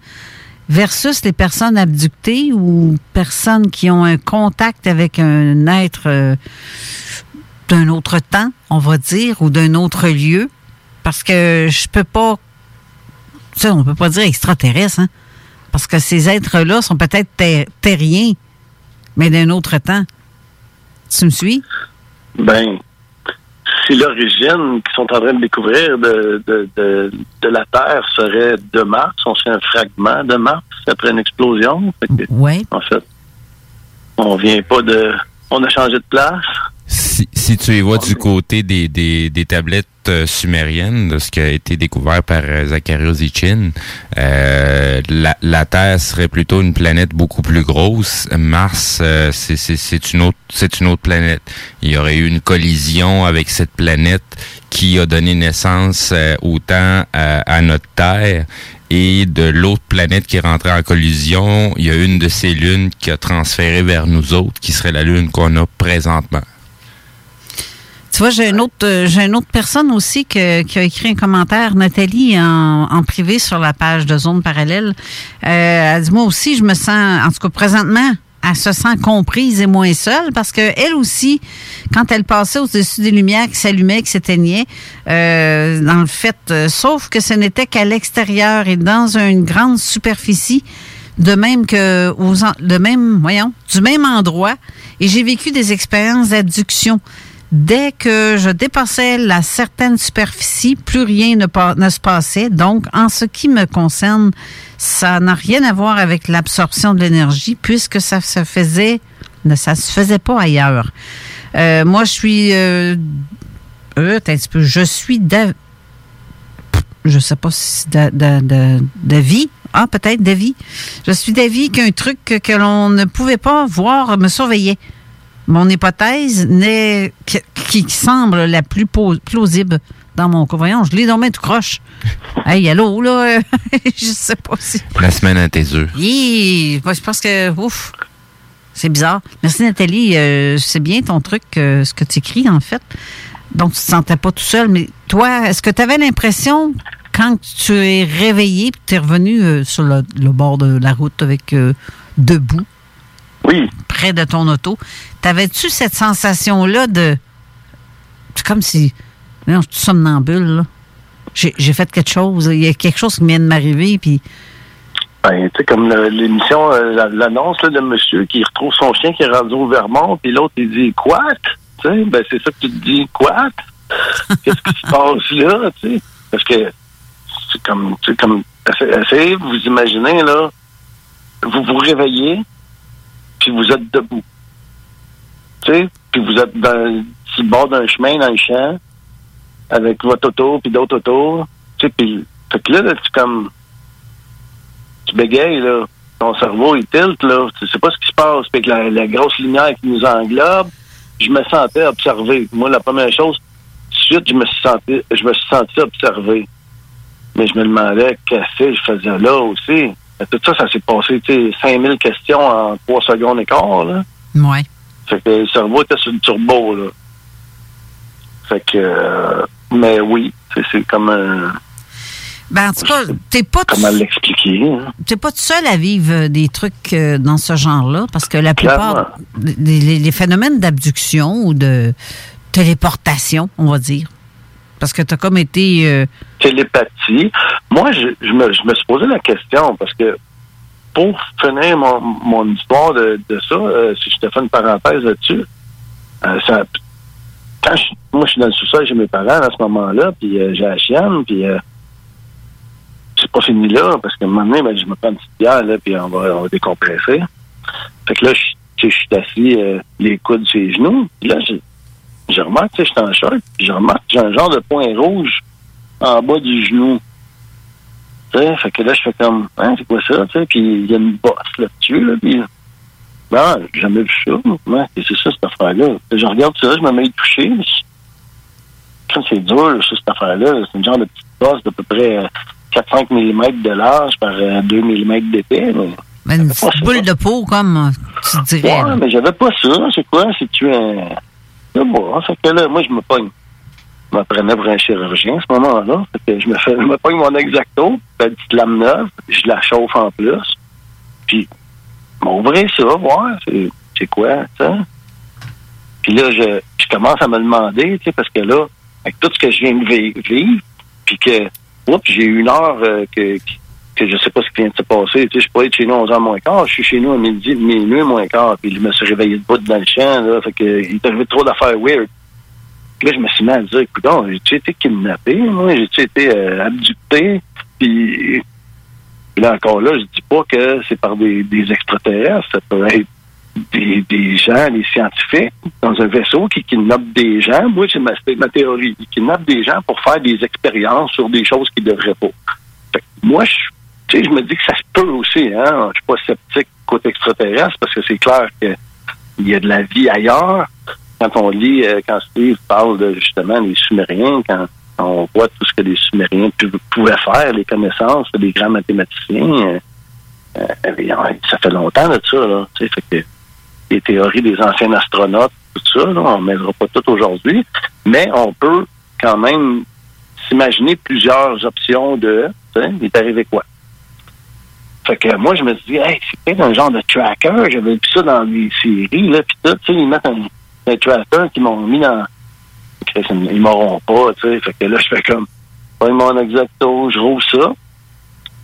versus les personnes abductées ou personnes qui ont un contact avec un être euh, d'un autre temps, on va dire, ou d'un autre lieu. Parce que je peux pas. Tu sais, on peut pas dire extraterrestre, hein? Parce que ces êtres-là sont peut-être ter- terriens, mais d'un autre temps. Tu me suis? Ben, si l'origine qu'ils sont en train de découvrir de, de, de, de la Terre serait de Mars, on serait un fragment de Mars après une explosion. Ouais. En fait, on vient pas de... On a changé de place. Si, si tu y vois du côté des, des, tablettes euh, sumériennes, de ce qui a été découvert par euh, Zacharias Sitchin, euh, la, la Terre serait plutôt une planète beaucoup plus grosse. Mars, euh, c'est- une autre c'est une autre planète. Il y aurait eu une collision avec cette planète qui a donné naissance euh, autant à, à notre Terre et de l'autre planète qui est en collision, il y a une de ces lunes qui a transféré vers nous autres, qui serait la lune qu'on a présentement. Tu vois, j'ai une autre, euh, j'ai une autre personne aussi que- qui a écrit un commentaire, Nathalie, en, en privé sur la page de Zone Parallèle. Euh, elle dit, moi aussi, je me sens, en tout cas présentement, elle se sent comprise et moins seule parce que elle aussi, quand elle passait au-dessus des lumières qui s'allumaient, qui s'éteignaient, euh, dans le fait, euh, sauf que ce n'était qu'à l'extérieur et dans une grande superficie, de même que aux de même voyons du même endroit et j'ai vécu des expériences d'adduction dès que je dépassais la certaine superficie plus rien ne, se passait donc en ce qui me concerne ça n'a rien à voir avec l'absorption de l'énergie puisque ça se faisait ne se faisait pas ailleurs Euh, moi je suis euh, euh, je suis je sais pas si d'avis. Ah, peut-être d'avis. Je suis d'avis qu'un truc que l'on ne pouvait pas voir me surveillait. Mon hypothèse n'est que- qui semble la plus plausible dans mon cas. Voyons, je l'ai dormi tout croche. (laughs) hey, allô, là, (laughs) je sais pas si... La semaine à tes. Hi, moi, je pense que, ouf, c'est bizarre. Merci Nathalie, euh, c'est bien ton truc, euh, ce que tu écris en fait. Donc, tu te sentais pas tout seul, mais toi, est-ce que tu avais l'impression, quand tu es réveillé, puis tu es revenu euh, sur le, le bord de la route avec debout, oui. près de ton auto, t'avais-tu cette sensation-là de... C'est comme si... Non, je suis somnambule, là. J'ai fait quelque chose, il y a quelque chose qui vient de m'arriver, puis... Ben, tu sais, comme l'émission, euh, la- l'annonce là, de monsieur qui retrouve son chien qui est rendu au Vermont, puis l'autre, il dit Quoi? Tu sais, ben, c'est ça que tu te dis, Quoi? (laughs) Qu'est-ce qui se passe là? Tu sais, parce que c'est comme, tu sais, comme, essayez vous imaginer, là, vous vous réveillez, puis vous êtes debout. Tu sais, puis vous êtes dans, sur le bord d'un chemin, dans le champ, avec votre auto, puis d'autres autos. Tu sais, puis, fait que là, tu comme, tu bégayes, là. Ton cerveau, il tilt, là. Tu sais pas ce qui se passe. Puis avec la, grosse lumière qui nous englobe, je me sentais observé. Moi, la première chose, suite, je me suis senti, je me suis senti observé. Mais je me demandais qu'est-ce que je faisais là aussi? Tout ça, ça s'est passé, tu sais, 5000 questions en 3 secondes et quart, là. Ouais. Fait que le cerveau était sur le turbo, là. Fait que, euh, mais oui, c'est- comme un, Ben, en tout cas, t'es pas comment l'expliquer, hein? t'es pas tout seul à vivre euh, des trucs euh, dans ce genre-là, parce que la plupart les, les phénomènes d'abduction ou de téléportation, on va dire, parce que t'as comme été euh, télépathie. Moi, je, me, je me suis posé la question parce que pour finir mon, mon histoire de, de ça, euh, si je te fais une parenthèse là-dessus, euh, ça, quand je, moi je suis dans le sous-sol chez mes parents à ce moment-là, puis euh, j'ai la chienne, puis euh, c'est pas fini là, parce qu'à un moment donné, ben, je me prends une petite bière, là, puis on va, on va décompresser. Fait que là, je, suis assis, euh, les coudes sur les genoux, puis là, je, remarque, tu sais, je suis en puis je remarque que j'ai un genre de point rouge en bas du genou. Tu sais, fait que là, je fais comme, hein, c'est quoi ça, tu sais, puis il y a une bosse là-dessus, là, puis non, j'ai jamais vu ça, moi, et c'est ça, cette affaire-là. Je regarde ça, je me mets à y toucher, mais c'est dur, ça, cette affaire-là, c'est une genre de petite bosse d'à peu près euh, 4-5 mm de large par euh, 2 mm d'épais, mais ben, une petite boule de peau, comme tu dirais. Ouais, là. mais j'avais pas ça. C'est quoi? C'est-tu un. Là, bon, fait que là, moi, je me pogne. Je me prenais pour un chirurgien à ce moment-là. Je me fais, (laughs) je me mon exacto, une petite lame neuve, je la chauffe en plus. Puis, m'ouvrir ça, voir, c'est, quoi, ça? Puis là, je, je commence à me demander, tu sais, parce que là, avec tout ce que je viens de vi- vivre, puis que, oups, j'ai une heure euh, que, que je sais pas ce qui vient de se passer. Tu sais, je peux être chez nous à 11h moins quart, je suis chez nous à midi, minuit moins quart, puis je me suis réveillé de bout dans le champ, là, fait que il est arrivé trop d'affaires weird. Puis là, je me suis mis à dire, écoute, j'ai-tu été kidnappé, j'ai-tu été euh, abducté, puis là encore là, je dis pas que c'est par des, extraterrestres, ça peut être des, des gens, des scientifiques, dans un vaisseau qui kidnappent des gens. Moi, c'est ma, théorie. Ils kidnappent des gens pour faire des expériences sur des choses qu'ils devraient pas. Fait que moi, je, je me dis que ça se peut aussi. Hein? Je suis pas sceptique côté extraterrestre parce que c'est clair qu'il y a de la vie ailleurs. Quand on lit, euh, quand Steve parle de justement des Sumériens, quand on voit tout ce que les Sumériens pouvaient faire, les connaissances des grands mathématiciens, euh, euh, ça fait longtemps de ça. Là, fait que les théories des anciens astronautes, tout ça, là, on ne mêlera pas tout aujourd'hui, mais on peut quand même s'imaginer plusieurs options de, il est arrivé quoi? Fait que moi, je me suis dit, c'est peut-être un genre de tracker. J'avais vu ça dans les séries, là, puis tout, tu sais, ils mettent un, tracker qu'ils m'ont mis dans... Ils m'auront pas, tu sais. Fait que là, je fais comme, ouais, mon exacto, je rouvre ça.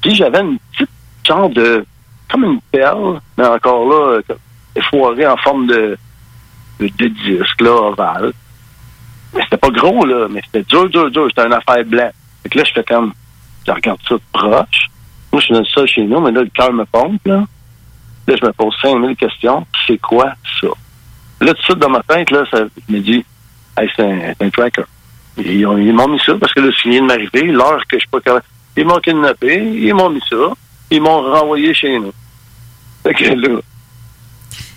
Puis j'avais une petite genre de, comme une perle, mais encore là, euh, effoirée en forme de, de, disque, là, ovale. Mais c'était pas gros, là, mais c'était dur, dur, dur. C'était une affaire blanche. Fait que là, je fais comme, je regarde ça de proche. Moi, je suis ça chez nous, mais là, le cœur me pompe, là. Là, je me pose 5000 questions. C'est quoi ça? Là, tout de suite, dans ma tête, là, ça, je me dis, hey, c'est un, tracker. Ils, ont- ils m'ont mis ça parce que là, c'est vient de m'arriver, l'heure que je suis pas capable. Ils m'ont kidnappé, ils m'ont mis ça, ils m'ont renvoyé chez nous. Fait que là,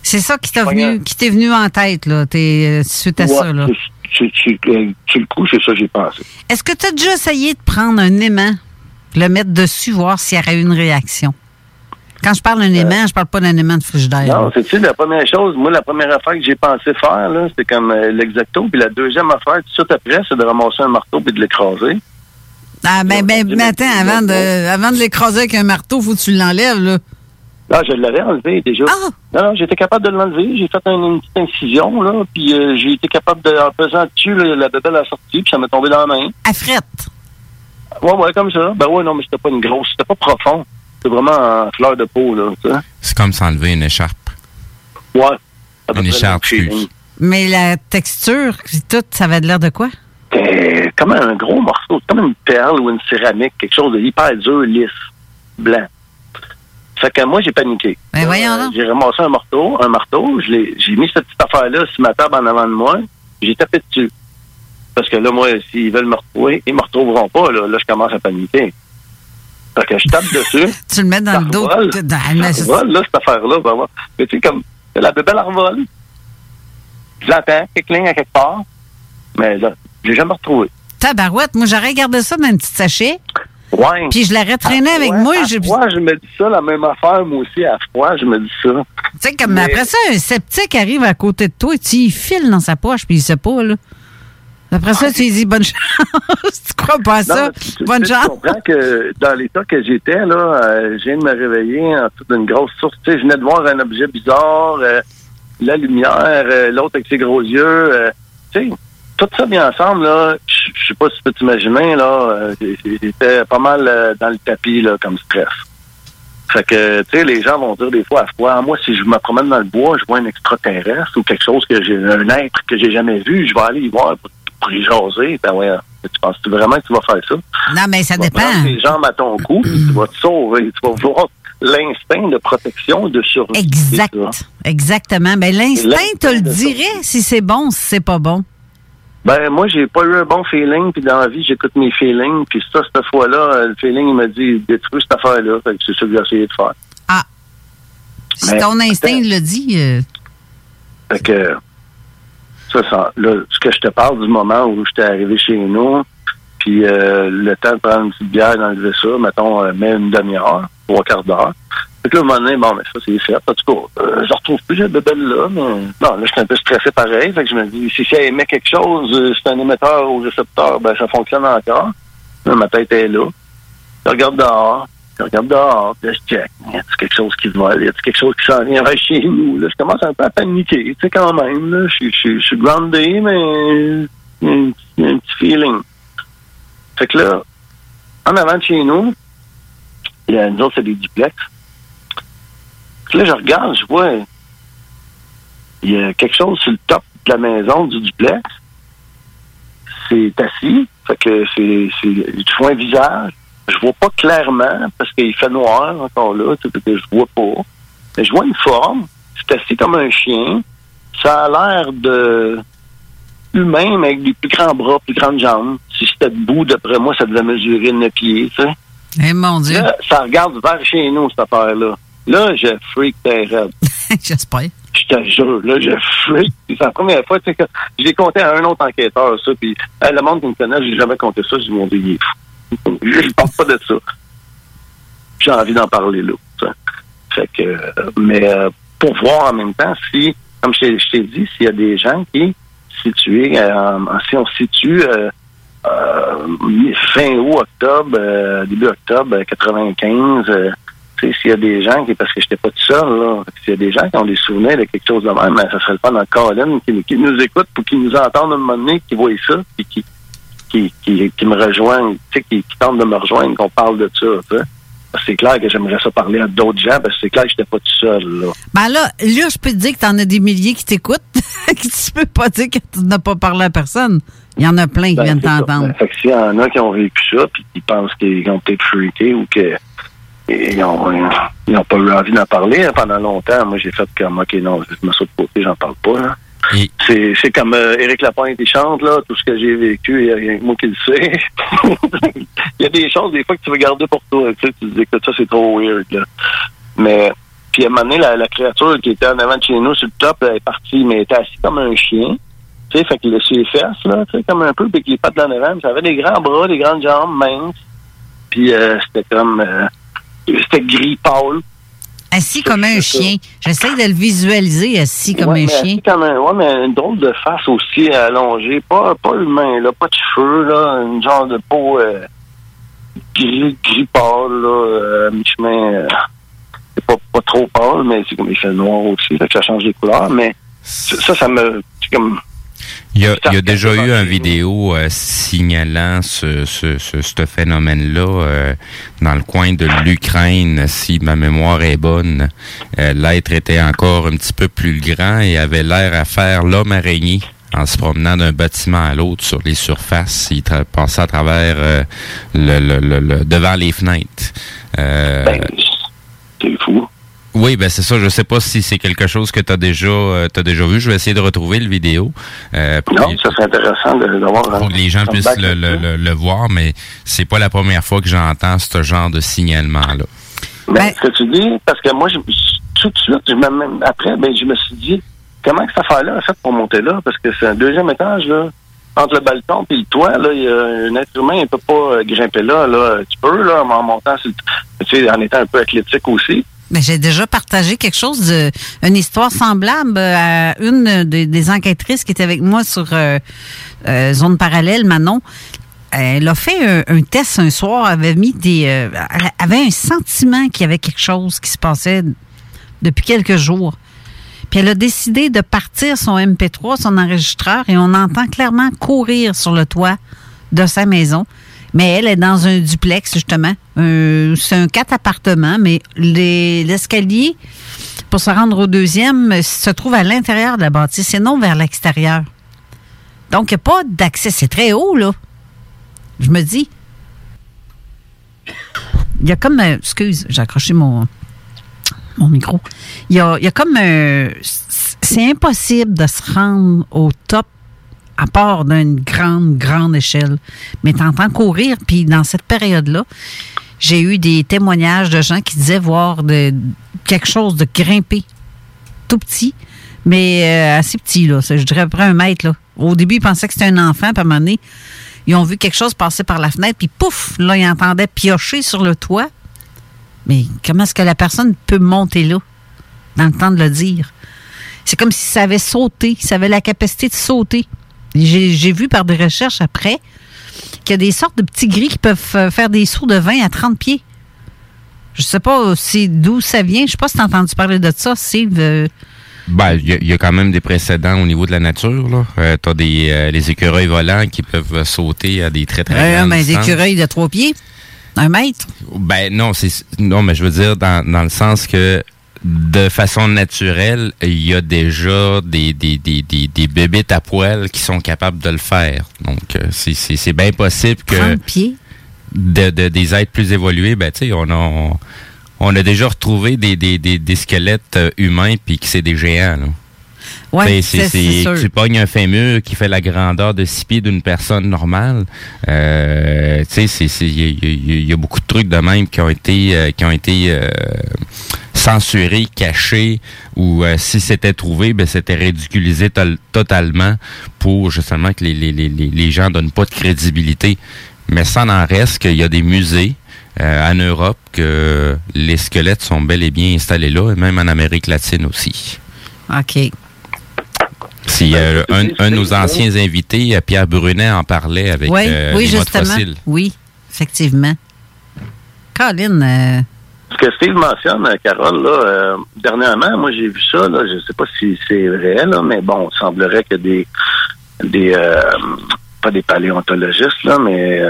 C'est ça qui t'a venu, qui t'est venu en tête, là. T'es euh, suite à ouais, ça, là. c'est- euh, le coup, c'est ça que j'ai pensé. Est-ce que tu as déjà essayé de prendre un aimant, le mettre dessus, voir s'il y aurait eu une réaction? Quand je parle d'un aimant, je parle pas d'un aimant de frigidaire. Euh. Non, c'est-tu la première chose, moi, la première affaire que j'ai pensé faire, c'était comme euh, l'exacto, puis la deuxième affaire, tout de suite après, c'est de ramasser un marteau puis de l'écraser. Ah, ben, ben, mais attends, avant de, avant de l'écraser avec un marteau, faut que tu l'enlèves, là. Là, je l'avais enlevé déjà. Non, non, j'étais capable de l'enlever. J'ai fait une, une petite incision, là, puis euh, j'ai été capable de, en pesant dessus, là, la bébelle a sorti, puis ça m'est tombé dans la main. À frette. Ouais, ouais, comme ça. Ben ouais, non, mais c'était pas une grosse, c'était pas profond. C'était vraiment en fleur de peau, là, sais. C'est comme s'enlever une écharpe. Ouais. Une écharpe, excuse. Mais la texture, puis tout, ça avait de l'air de quoi? C'était comme un gros morceau, comme une perle ou une céramique, quelque chose de hyper dur, lisse, blanc. Fait que moi, j'ai paniqué. Ben voyons Euh, J'ai ramassé un marteau, un marteau, je l'ai- j'ai mis cette petite affaire-là sur ma table en avant de moi, j'ai tapé dessus. Parce que là, moi, s'ils veulent me retrouver, ils me retrouveront pas, là. Là, je commence à paniquer. Fait que je tape dessus. (laughs) Tu le mets dans le dos. revole. dans- Ça revole, là, cette affaire-là, va voir. Mais tu sais, comme, la bébelle elle revole. Je l'entends, quelque ligne à quelque part. Mais là, je l'ai jamais retrouvé. Tabarouette, moi, j'aurais gardé ça dans un petit sachet. Ouais. Puis je l'aurais traîné À avec froid, moi. À j'ai- froid, je me dis ça, la même affaire, moi aussi, à froid, je me dis ça. Tu sais, comme Mais- après ça, un sceptique arrive à côté de toi et tu y files dans sa poche, puis il sait pas, là. Après ça, tu lui dis bonne chance. (laughs) tu crois pas à ça? Non, tu- bonne tu chance. comprends que dans l'état que j'étais, là, euh, je viens de me réveiller en dessous d'une grosse source. Tu sais, je venais de voir un objet bizarre, euh, la lumière, euh, l'autre avec ses gros yeux. tu sais, tout ça bien ensemble, là, je je sais pas si tu peux t'imaginer, là, j'étais pas mal dans le tapis, là, comme stress. Fait que, tu sais, les gens vont dire des fois à froid, moi, si je me promène dans le bois, je vois un extraterrestre ou quelque chose que j'ai, un être que j'ai jamais vu, je vais aller y voir pour, y jaser. Ben ouais, tu penses vraiment que tu vas faire ça? Non, mais ça Tu vas dépend. prendre tes jambes à ton cou, tu vas te sauver. Tu vas voir l'instinct de protection, de survie. Exact. Exactement. Ben, l'instinct te le dirait si c'est bon, si c'est pas bon. Ben, moi, j'ai pas eu un bon feeling, puis dans la vie, j'écoute mes feelings, puis ça, cette fois-là, le feeling, il m'a dit, détruis cette affaire-là. C'est ça que j'ai essayé de faire. Ah. Si Mais- ton instinct le dit, euh, Fait que, ce que je te parle du moment où j'étais arrivé chez nous, puis euh, le temps de prendre une petite bière, d'enlever ça, mettons, euh, même une demi-heure, trois quarts d'heure. Fait que là, à un moment donné, bon, mais ça, c'est fait. En tout cas, euh, je retrouve plus cette bébelle-là, non, là, j'étais un peu stressé pareil. Je me dis, si ça émet quelque chose, euh, c'est un émetteur ou récepteur, ben, ça fonctionne encore. Ma tête est là. Je regarde dehors. Je regarde dehors, je check. Y a quelque chose qui vole? Y a quelque chose qui s'en vers chez nous? Là, je commence un peu à paniquer, tu sais, quand même. Là, je, suis- je, je suis groundé, mais il y a un, petit feeling. Fait que là, en avant de chez nous, il y a nous autres, c'est des duplex. Là, je regarde, je vois, il y a quelque chose sur le top de la maison du duplex. C'est assis, fait que c'est, c'est, vois un visage. Je vois pas clairement parce qu'il fait noir encore là, sais, que je vois pas. Mais je vois une forme. c'est assis comme un chien. Ça a l'air de humain, mais avec des plus grands bras, plus grandes jambes. Si c'était debout, d'après moi, ça devait mesurer 9 pieds, tu sais. Eh mon Dieu. Là, ça regarde vers chez nous, cette affaire-là. Là, je freak t'es. (laughs) J'espère. Je te jure, là, je freak. C'est la première fois, tu sais, que je l'ai compté à un autre enquêteur, ça, puis hey, le monde qui me connaît, j'ai jamais compté ça, je me dis, il est fou. Je parle pas de ça. J'ai envie d'en parler là. Fait que, euh, mais euh, pour voir en même temps si, comme je t'ai- dit, s'il y a des gens qui, situés, euh, si on situe euh, euh, fin août, octobre, début octobre euh, 95, euh, tu sais, s'il y a des gens qui, parce que j'étais pas tout seul, s'il y a des gens qui ont des souvenirs de quelque chose de même, ben, ça serait le fun dans Colin qui, qui nous écoute pour qu'ils nous entendent un moment donné, qui voient ça, puis qui, qui, qui, qui me rejoignent, tu sais, qui, qui tentent de me rejoindre, qu'on parle de ça, tu que C'est clair que j'aimerais ça parler à d'autres gens, parce que c'est clair que j'étais pas tout seul, là. Ben là, là, je peux te dire que t'en as des milliers qui t'écoutent. (laughs) tu peux pas dire que tu n'as pas parlé à personne. Il y en a plein qui Ben, viennent t'entendre. Ben, fait que s'il y en a qui ont vécu ça, puis qui pensent qu'ils ont peut-être freaké ou que ils ont, ils ont pas eu envie d'en parler hein, pendant longtemps, moi j'ai fait comme OK, non, je me saute de côté, j'en parle pas. Là. C'est, comme euh, Éric Lapointe, il chante, là, tout ce que j'ai vécu, il y a rien que moi qui le sais. (laughs) il y a des choses, des fois, que tu veux garder pour toi. Tu tu te dis que ça, c'est trop weird. Là. Mais, puis à un moment donné, la, créature qui était en avant de chez nous, sur le top, elle est partie, mais elle était assise comme un chien. Tu sais, fait qu'il a sur les fesses, là, tu sais, comme un peu, puis avec les pattes l'avant. puis Ça avait des grands bras, des grandes jambes minces. Puis euh, c'était comme... euh, c'était gris pâle. Assis comme un chien. J'essaie de le visualiser assis comme Ouais, un chien. assis comme un- ouais, mais une drôle de face aussi allongée. Pas, pas humain, là, pas de cheveux, là. Une genre de peau euh, gris, gris pâle, là, euh, à mi-chemin. euh, c'est pas, pas trop pâle, mais c'est comme il fait noir aussi, que ça change les couleurs. Mais ça, ça me... C'est comme... Il y a, il y a déjà eu une vidéo euh, signalant ce, ce, ce, ce phénomène-là euh, dans le coin de l'Ukraine, si ma mémoire est bonne. Euh, L'être était encore un petit peu plus grand et avait l'air à faire l'homme araignée en se promenant d'un bâtiment à l'autre sur les surfaces. Il passait à travers le, le, le- le- devant les fenêtres. C'est fou. Oui, ben c'est ça. Je sais pas si c'est quelque chose que tu as déjà euh, t'as déjà vu. Je vais essayer de retrouver le vidéo. Euh, pour Non, que- ça serait intéressant de- d'avoir... pour que les gens puissent le, le, le- le voir, mais c'est pas la première fois que j'entends ce genre de signalement-là. Ben, ce que tu dis, parce que moi, je, tout de suite, je me- même après, ben, je me suis dit, comment que cette affaire-là a fait pour monter là? Parce que c'est un deuxième étage, là. Entre le balcon et le toit, là, y a un être humain, il peut pas euh, grimper là, là. Tu peux, là, en montant, tu sais, en étant un peu athlétique aussi. J'ai déjà partagé quelque chose une histoire semblable à une des, enquêtrices qui était avec moi sur euh, euh, zone parallèle, Manon. Elle a fait un, test un soir, avait mis des, euh, avait un sentiment qu'il y avait quelque chose qui se passait depuis quelques jours. Puis elle a décidé de partir son MP3, son enregistreur, et on entend clairement courir sur le toit de sa maison. Mais elle est dans un duplex, justement. Un- C'est un quatre appartements, mais les- l'escalier, pour se rendre au deuxième, se trouve à l'intérieur de la bâtisse et non vers l'extérieur. Donc, il n'y a pas d'accès. C'est très haut, là. Je me dis. Il y a comme. euh, excuse, j'ai accroché mon, mon micro. Il y a, comme. euh, c'est impossible de se rendre au top à part d'une grande, grande échelle. Mais t'entends courir, puis dans cette période-là, j'ai eu des témoignages de gens qui disaient voir de, quelque chose de grimper, tout petit, mais euh, assez petit, là. Je dirais à peu près un mètre, là. Au début, ils pensaient que c'était un enfant, puis à un moment donné, ils ont vu quelque chose passer par la fenêtre, puis pouf, là, ils entendaient piocher sur le toit. Mais comment est-ce que la personne peut monter là, dans le temps de le dire? C'est comme si ça avait sauté, ça avait la capacité de sauter. J'ai j'ai vu par des recherches après qu'il y a des sortes de petits gris qui peuvent euh, faire des sauts de 20 à 30 pieds. Je sais pas si d'où ça vient. Je sais pas si tu as entendu parler de ça, Steve. euh, Ben, il y, a- il y a quand même des précédents au niveau de la nature. Là. Euh, T'as des euh, les écureuils volants qui peuvent euh, sauter à des très très euh, grandes ben, des écureuils de 3 pieds, un mètre. Ben non, c'est non, mais je veux dire dans, dans le sens que de façon naturelle, il y a déjà des, des, des, des, des bébites à poil qui sont capables de le faire. Donc, euh, c'est- bien possible que 30 pieds. de, de- des êtres plus évolués, ben tu sais, on a on, on a déjà retrouvé des, des, des, des squelettes euh, humains puis que c'est des géants. Là. Ouais, c'est, c'est- c'est sûr. tu pognes un fémur qui fait la grandeur de six pieds d'une personne normale. Euh, tu sais, il y, a- y y beaucoup de trucs de même qui ont été, euh, qui ont été euh, censurés, cachés, ou si c'était trouvé, ben c'était ridiculisé totalement pour justement que les, les, les, les les gens donnent pas de crédibilité. Mais ça n'en reste qu'il y a des musées euh, en Europe que les squelettes sont bel et bien installés là, et même en Amérique latine aussi. OK. Si euh, un, un de nos anciens invités, euh, Pierre Brunet, en parlait avec oui, euh, oui les justement. fossiles. Oui, effectivement. Colin, euh, Ce que Steve mentionne, Carole, là, euh, dernièrement, moi j'ai vu ça, là, je ne sais pas si c'est vrai, là, mais bon, il semblerait que des des euh, pas des paléontologistes, là, mais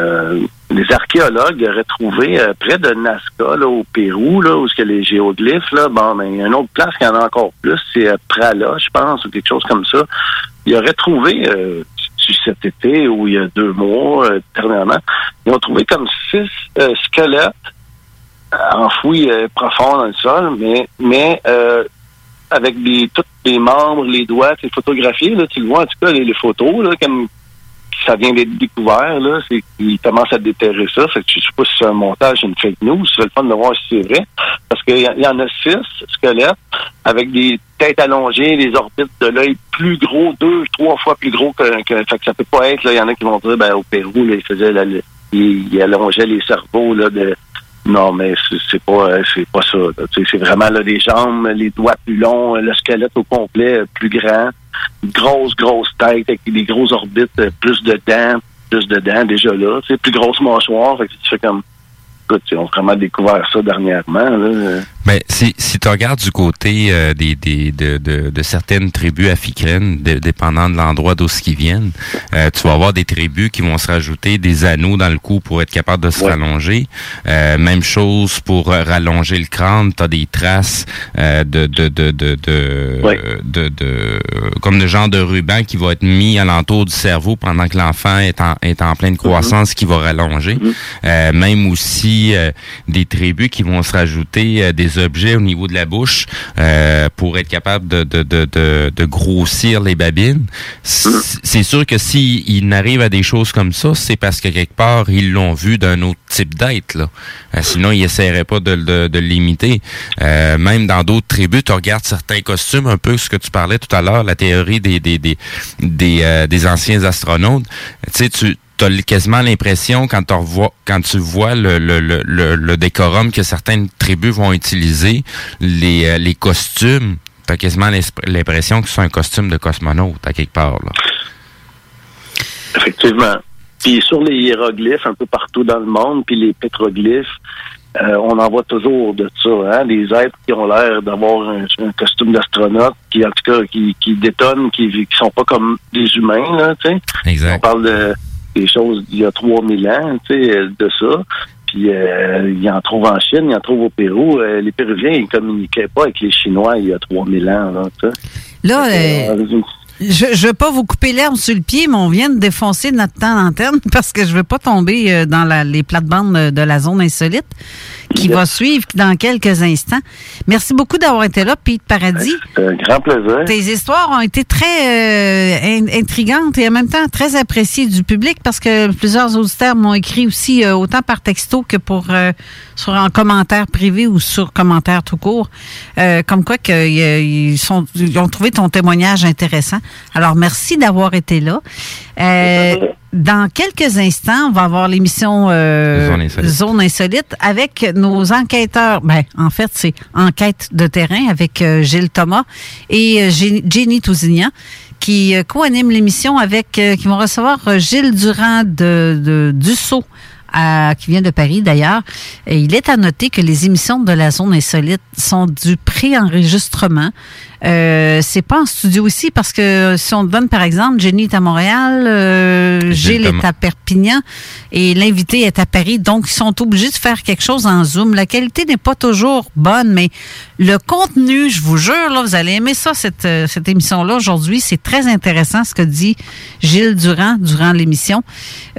des archéologues auraient trouvé euh, près de Nazca, là, au Pérou, là, où y a les géoglyphes, là, bon, a une autre place qui en a encore plus, c'est euh, Prala, je pense, ou quelque chose comme ça. Ils auraient trouvé euh, cet été ou il y a deux mois, euh, dernièrement, ils ont trouvé comme six euh, squelettes enfouis euh, profond dans le sol, mais mais avec des tous les membres, les doigts, c'est photographié, là, tu le vois en tout cas les, les photos, là, comme ça vient d'être découvert, là, c'est qu'ils commencent à déterrer ça. Fait que je sais pas si c'est un montage, une fake news, c'est le fun de voir si c'est vrai. Parce qu'il y, y en a six squelettes avec des têtes allongées, les orbites de l'œil plus gros, deux, trois fois plus gros que, que fait que ça peut pas être, là, il y en a qui vont dire ben au Pérou, là, ils faisaient la- ils, allongeaient les cerveaux là, de non, mais c'est- pas c'est pas ça. C'est vraiment là, les jambes, les doigts plus longs, le squelette au complet plus grand, grosse, grosse tête avec des grosses orbites, euh, plus de dents, plus de dents déjà là. Tu sais, plus grosse mâchoire. Fait que tu fais comme écoute, ils ont vraiment découvert ça dernièrement. Là. Mais si, si tu regardes du côté euh, des, des, de, de, de certaines tribus africaines, de- dépendant de l'endroit d'où ce qu'ils viennent, euh, tu vas avoir des tribus qui vont se rajouter des anneaux dans le cou pour être capable de se rallonger. Euh, même chose pour euh, rallonger le crâne, tu as des traces euh, de, de, de, de, de, de, de- comme de genre de ruban qui va être mis alentour du cerveau pendant que l'enfant est en, est en pleine croissance qui va rallonger. Euh, même aussi euh, des tribus qui vont se rajouter des objets au niveau de la bouche euh, pour être capable de, de, de, de, grossir les babines. C- C'est sûr que s'il il arrive à des choses comme ça, c'est parce que quelque part, ils l'ont vu d'un autre type d'être. là. Euh, sinon, ils essaieraient pas de, de, de l'imiter. Euh, même dans d'autres tribus, tu regardes certains costumes, un peu ce que tu parlais tout à l'heure, la théorie des, des, des, des, des anciens astronautes. Tu sais, tu as quasiment l'impression quand quand tu vois le, le, le, décorum que certaines tribus vont utiliser, les, euh, les costumes, tu as quasiment l'impression que c'est un costume de cosmonaute à quelque part. Là. Effectivement. Puis sur les hiéroglyphes un peu partout dans le monde, puis les pétroglyphes, euh, on en voit toujours de ça, hein, des êtres qui ont l'air d'avoir un, un costume d'astronaute, qui en tout cas qui, qui détonnent, qui, qui sont pas comme des humains, là, tu sais. Exact. On parle de des choses d'il y a 3000 ans, tu sais, euh, de ça. Puis euh, il en trouve en Chine, il en trouve au Pérou. Euh, les Péruviens, ils communiquaient pas avec les Chinois il y a 3000 ans, là, tu sais. là, euh, je ne veux pas vous couper l'herbe sur le pied, mais on vient de défoncer notre temps d'antenne (laughs) parce que je veux pas tomber euh, dans la- les plates-bandes de, de la zone insolite qui va suivre dans quelques instants. Merci beaucoup d'avoir été là, Pete Paradis. C'est un grand plaisir. Tes histoires ont été très euh, in- intrigantes et en même temps très appréciées du public parce que plusieurs auditeurs m'ont écrit aussi euh, autant par texto que pour euh, sur en commentaire privé ou sur commentaire tout court, euh, comme quoi que, euh, sont, ils ont trouvé ton témoignage intéressant. Alors merci d'avoir été là. Euh, dans quelques instants, on va avoir l'émission euh, Zone Insolite. Zone Insolite avec nos enquêteurs. Ben, en fait, c'est enquête de terrain avec euh, Gilles Thomas et euh, Jenny Tousignan qui euh, co-animent l'émission avec, euh, qui vont recevoir euh, Gilles Durand de, de Dussault. à- qui vient de Paris d'ailleurs. Et il est à noter que les émissions de la zone insolite sont du pré-enregistrement. Euh, c'est pas en studio ici parce que si on te donne par exemple, Jenny est à Montréal, euh, Gilles est à Perpignan et l'invité est à Paris, donc ils sont obligés de faire quelque chose en Zoom. La qualité n'est pas toujours bonne, mais le contenu, je vous jure, là, vous allez aimer ça, cette, euh, cette émission-là aujourd'hui. C'est très intéressant ce que dit Gilles Durand durant l'émission.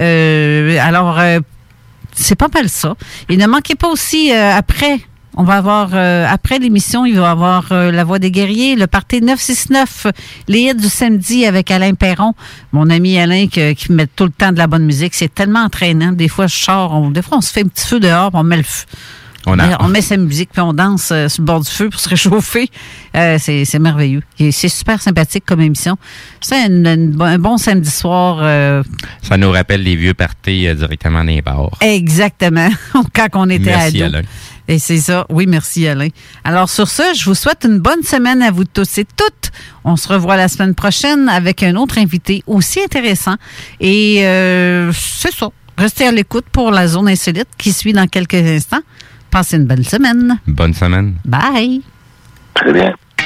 Euh, alors, euh, c'est pas mal ça. Et ne manquez pas aussi, euh, après On va avoir, euh, après l'émission, il va y avoir euh, La Voix des guerriers, le party 969, les hits du samedi avec Alain Perron, mon ami Alain qui, met tout le temps de la bonne musique. C'est tellement entraînant. Des fois, je sors, on- des fois, on se fait un petit feu dehors, on met le feu. On a- on met sa musique, puis on danse euh, sur le bord du feu pour se réchauffer. Euh, c'est merveilleux. C'est super sympathique comme émission. C'est un bon samedi soir. euh, Ça nous rappelle les vieux parties directement dans les bars. Exactement. (laughs) Quand on était Merci. Alain. Et c'est ça. Oui, merci Alain. Alors sur ce, je vous souhaite une bonne semaine à vous tous et toutes. On se revoit la semaine prochaine avec un autre invité aussi intéressant. Et euh, c'est ça. Restez à l'écoute pour la zone insolite qui suit dans quelques instants. Passez une belle semaine. Bonne semaine. Bye. Très bien.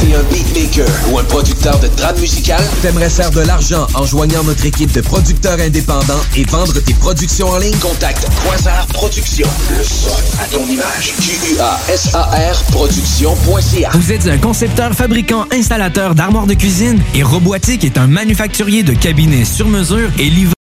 T'es un beatmaker ou un producteur de trame musicale? T'aimerais faire de l'argent en joignant notre équipe de producteurs indépendants et vendre tes productions en ligne? Contacte Quasar Productions. Le son à ton image. Q-U-A-S-A-R Productions.ca. Vous êtes un concepteur, fabricant, installateur d'armoires de cuisine et Robotique est un manufacturier de cabinets sur mesure et livré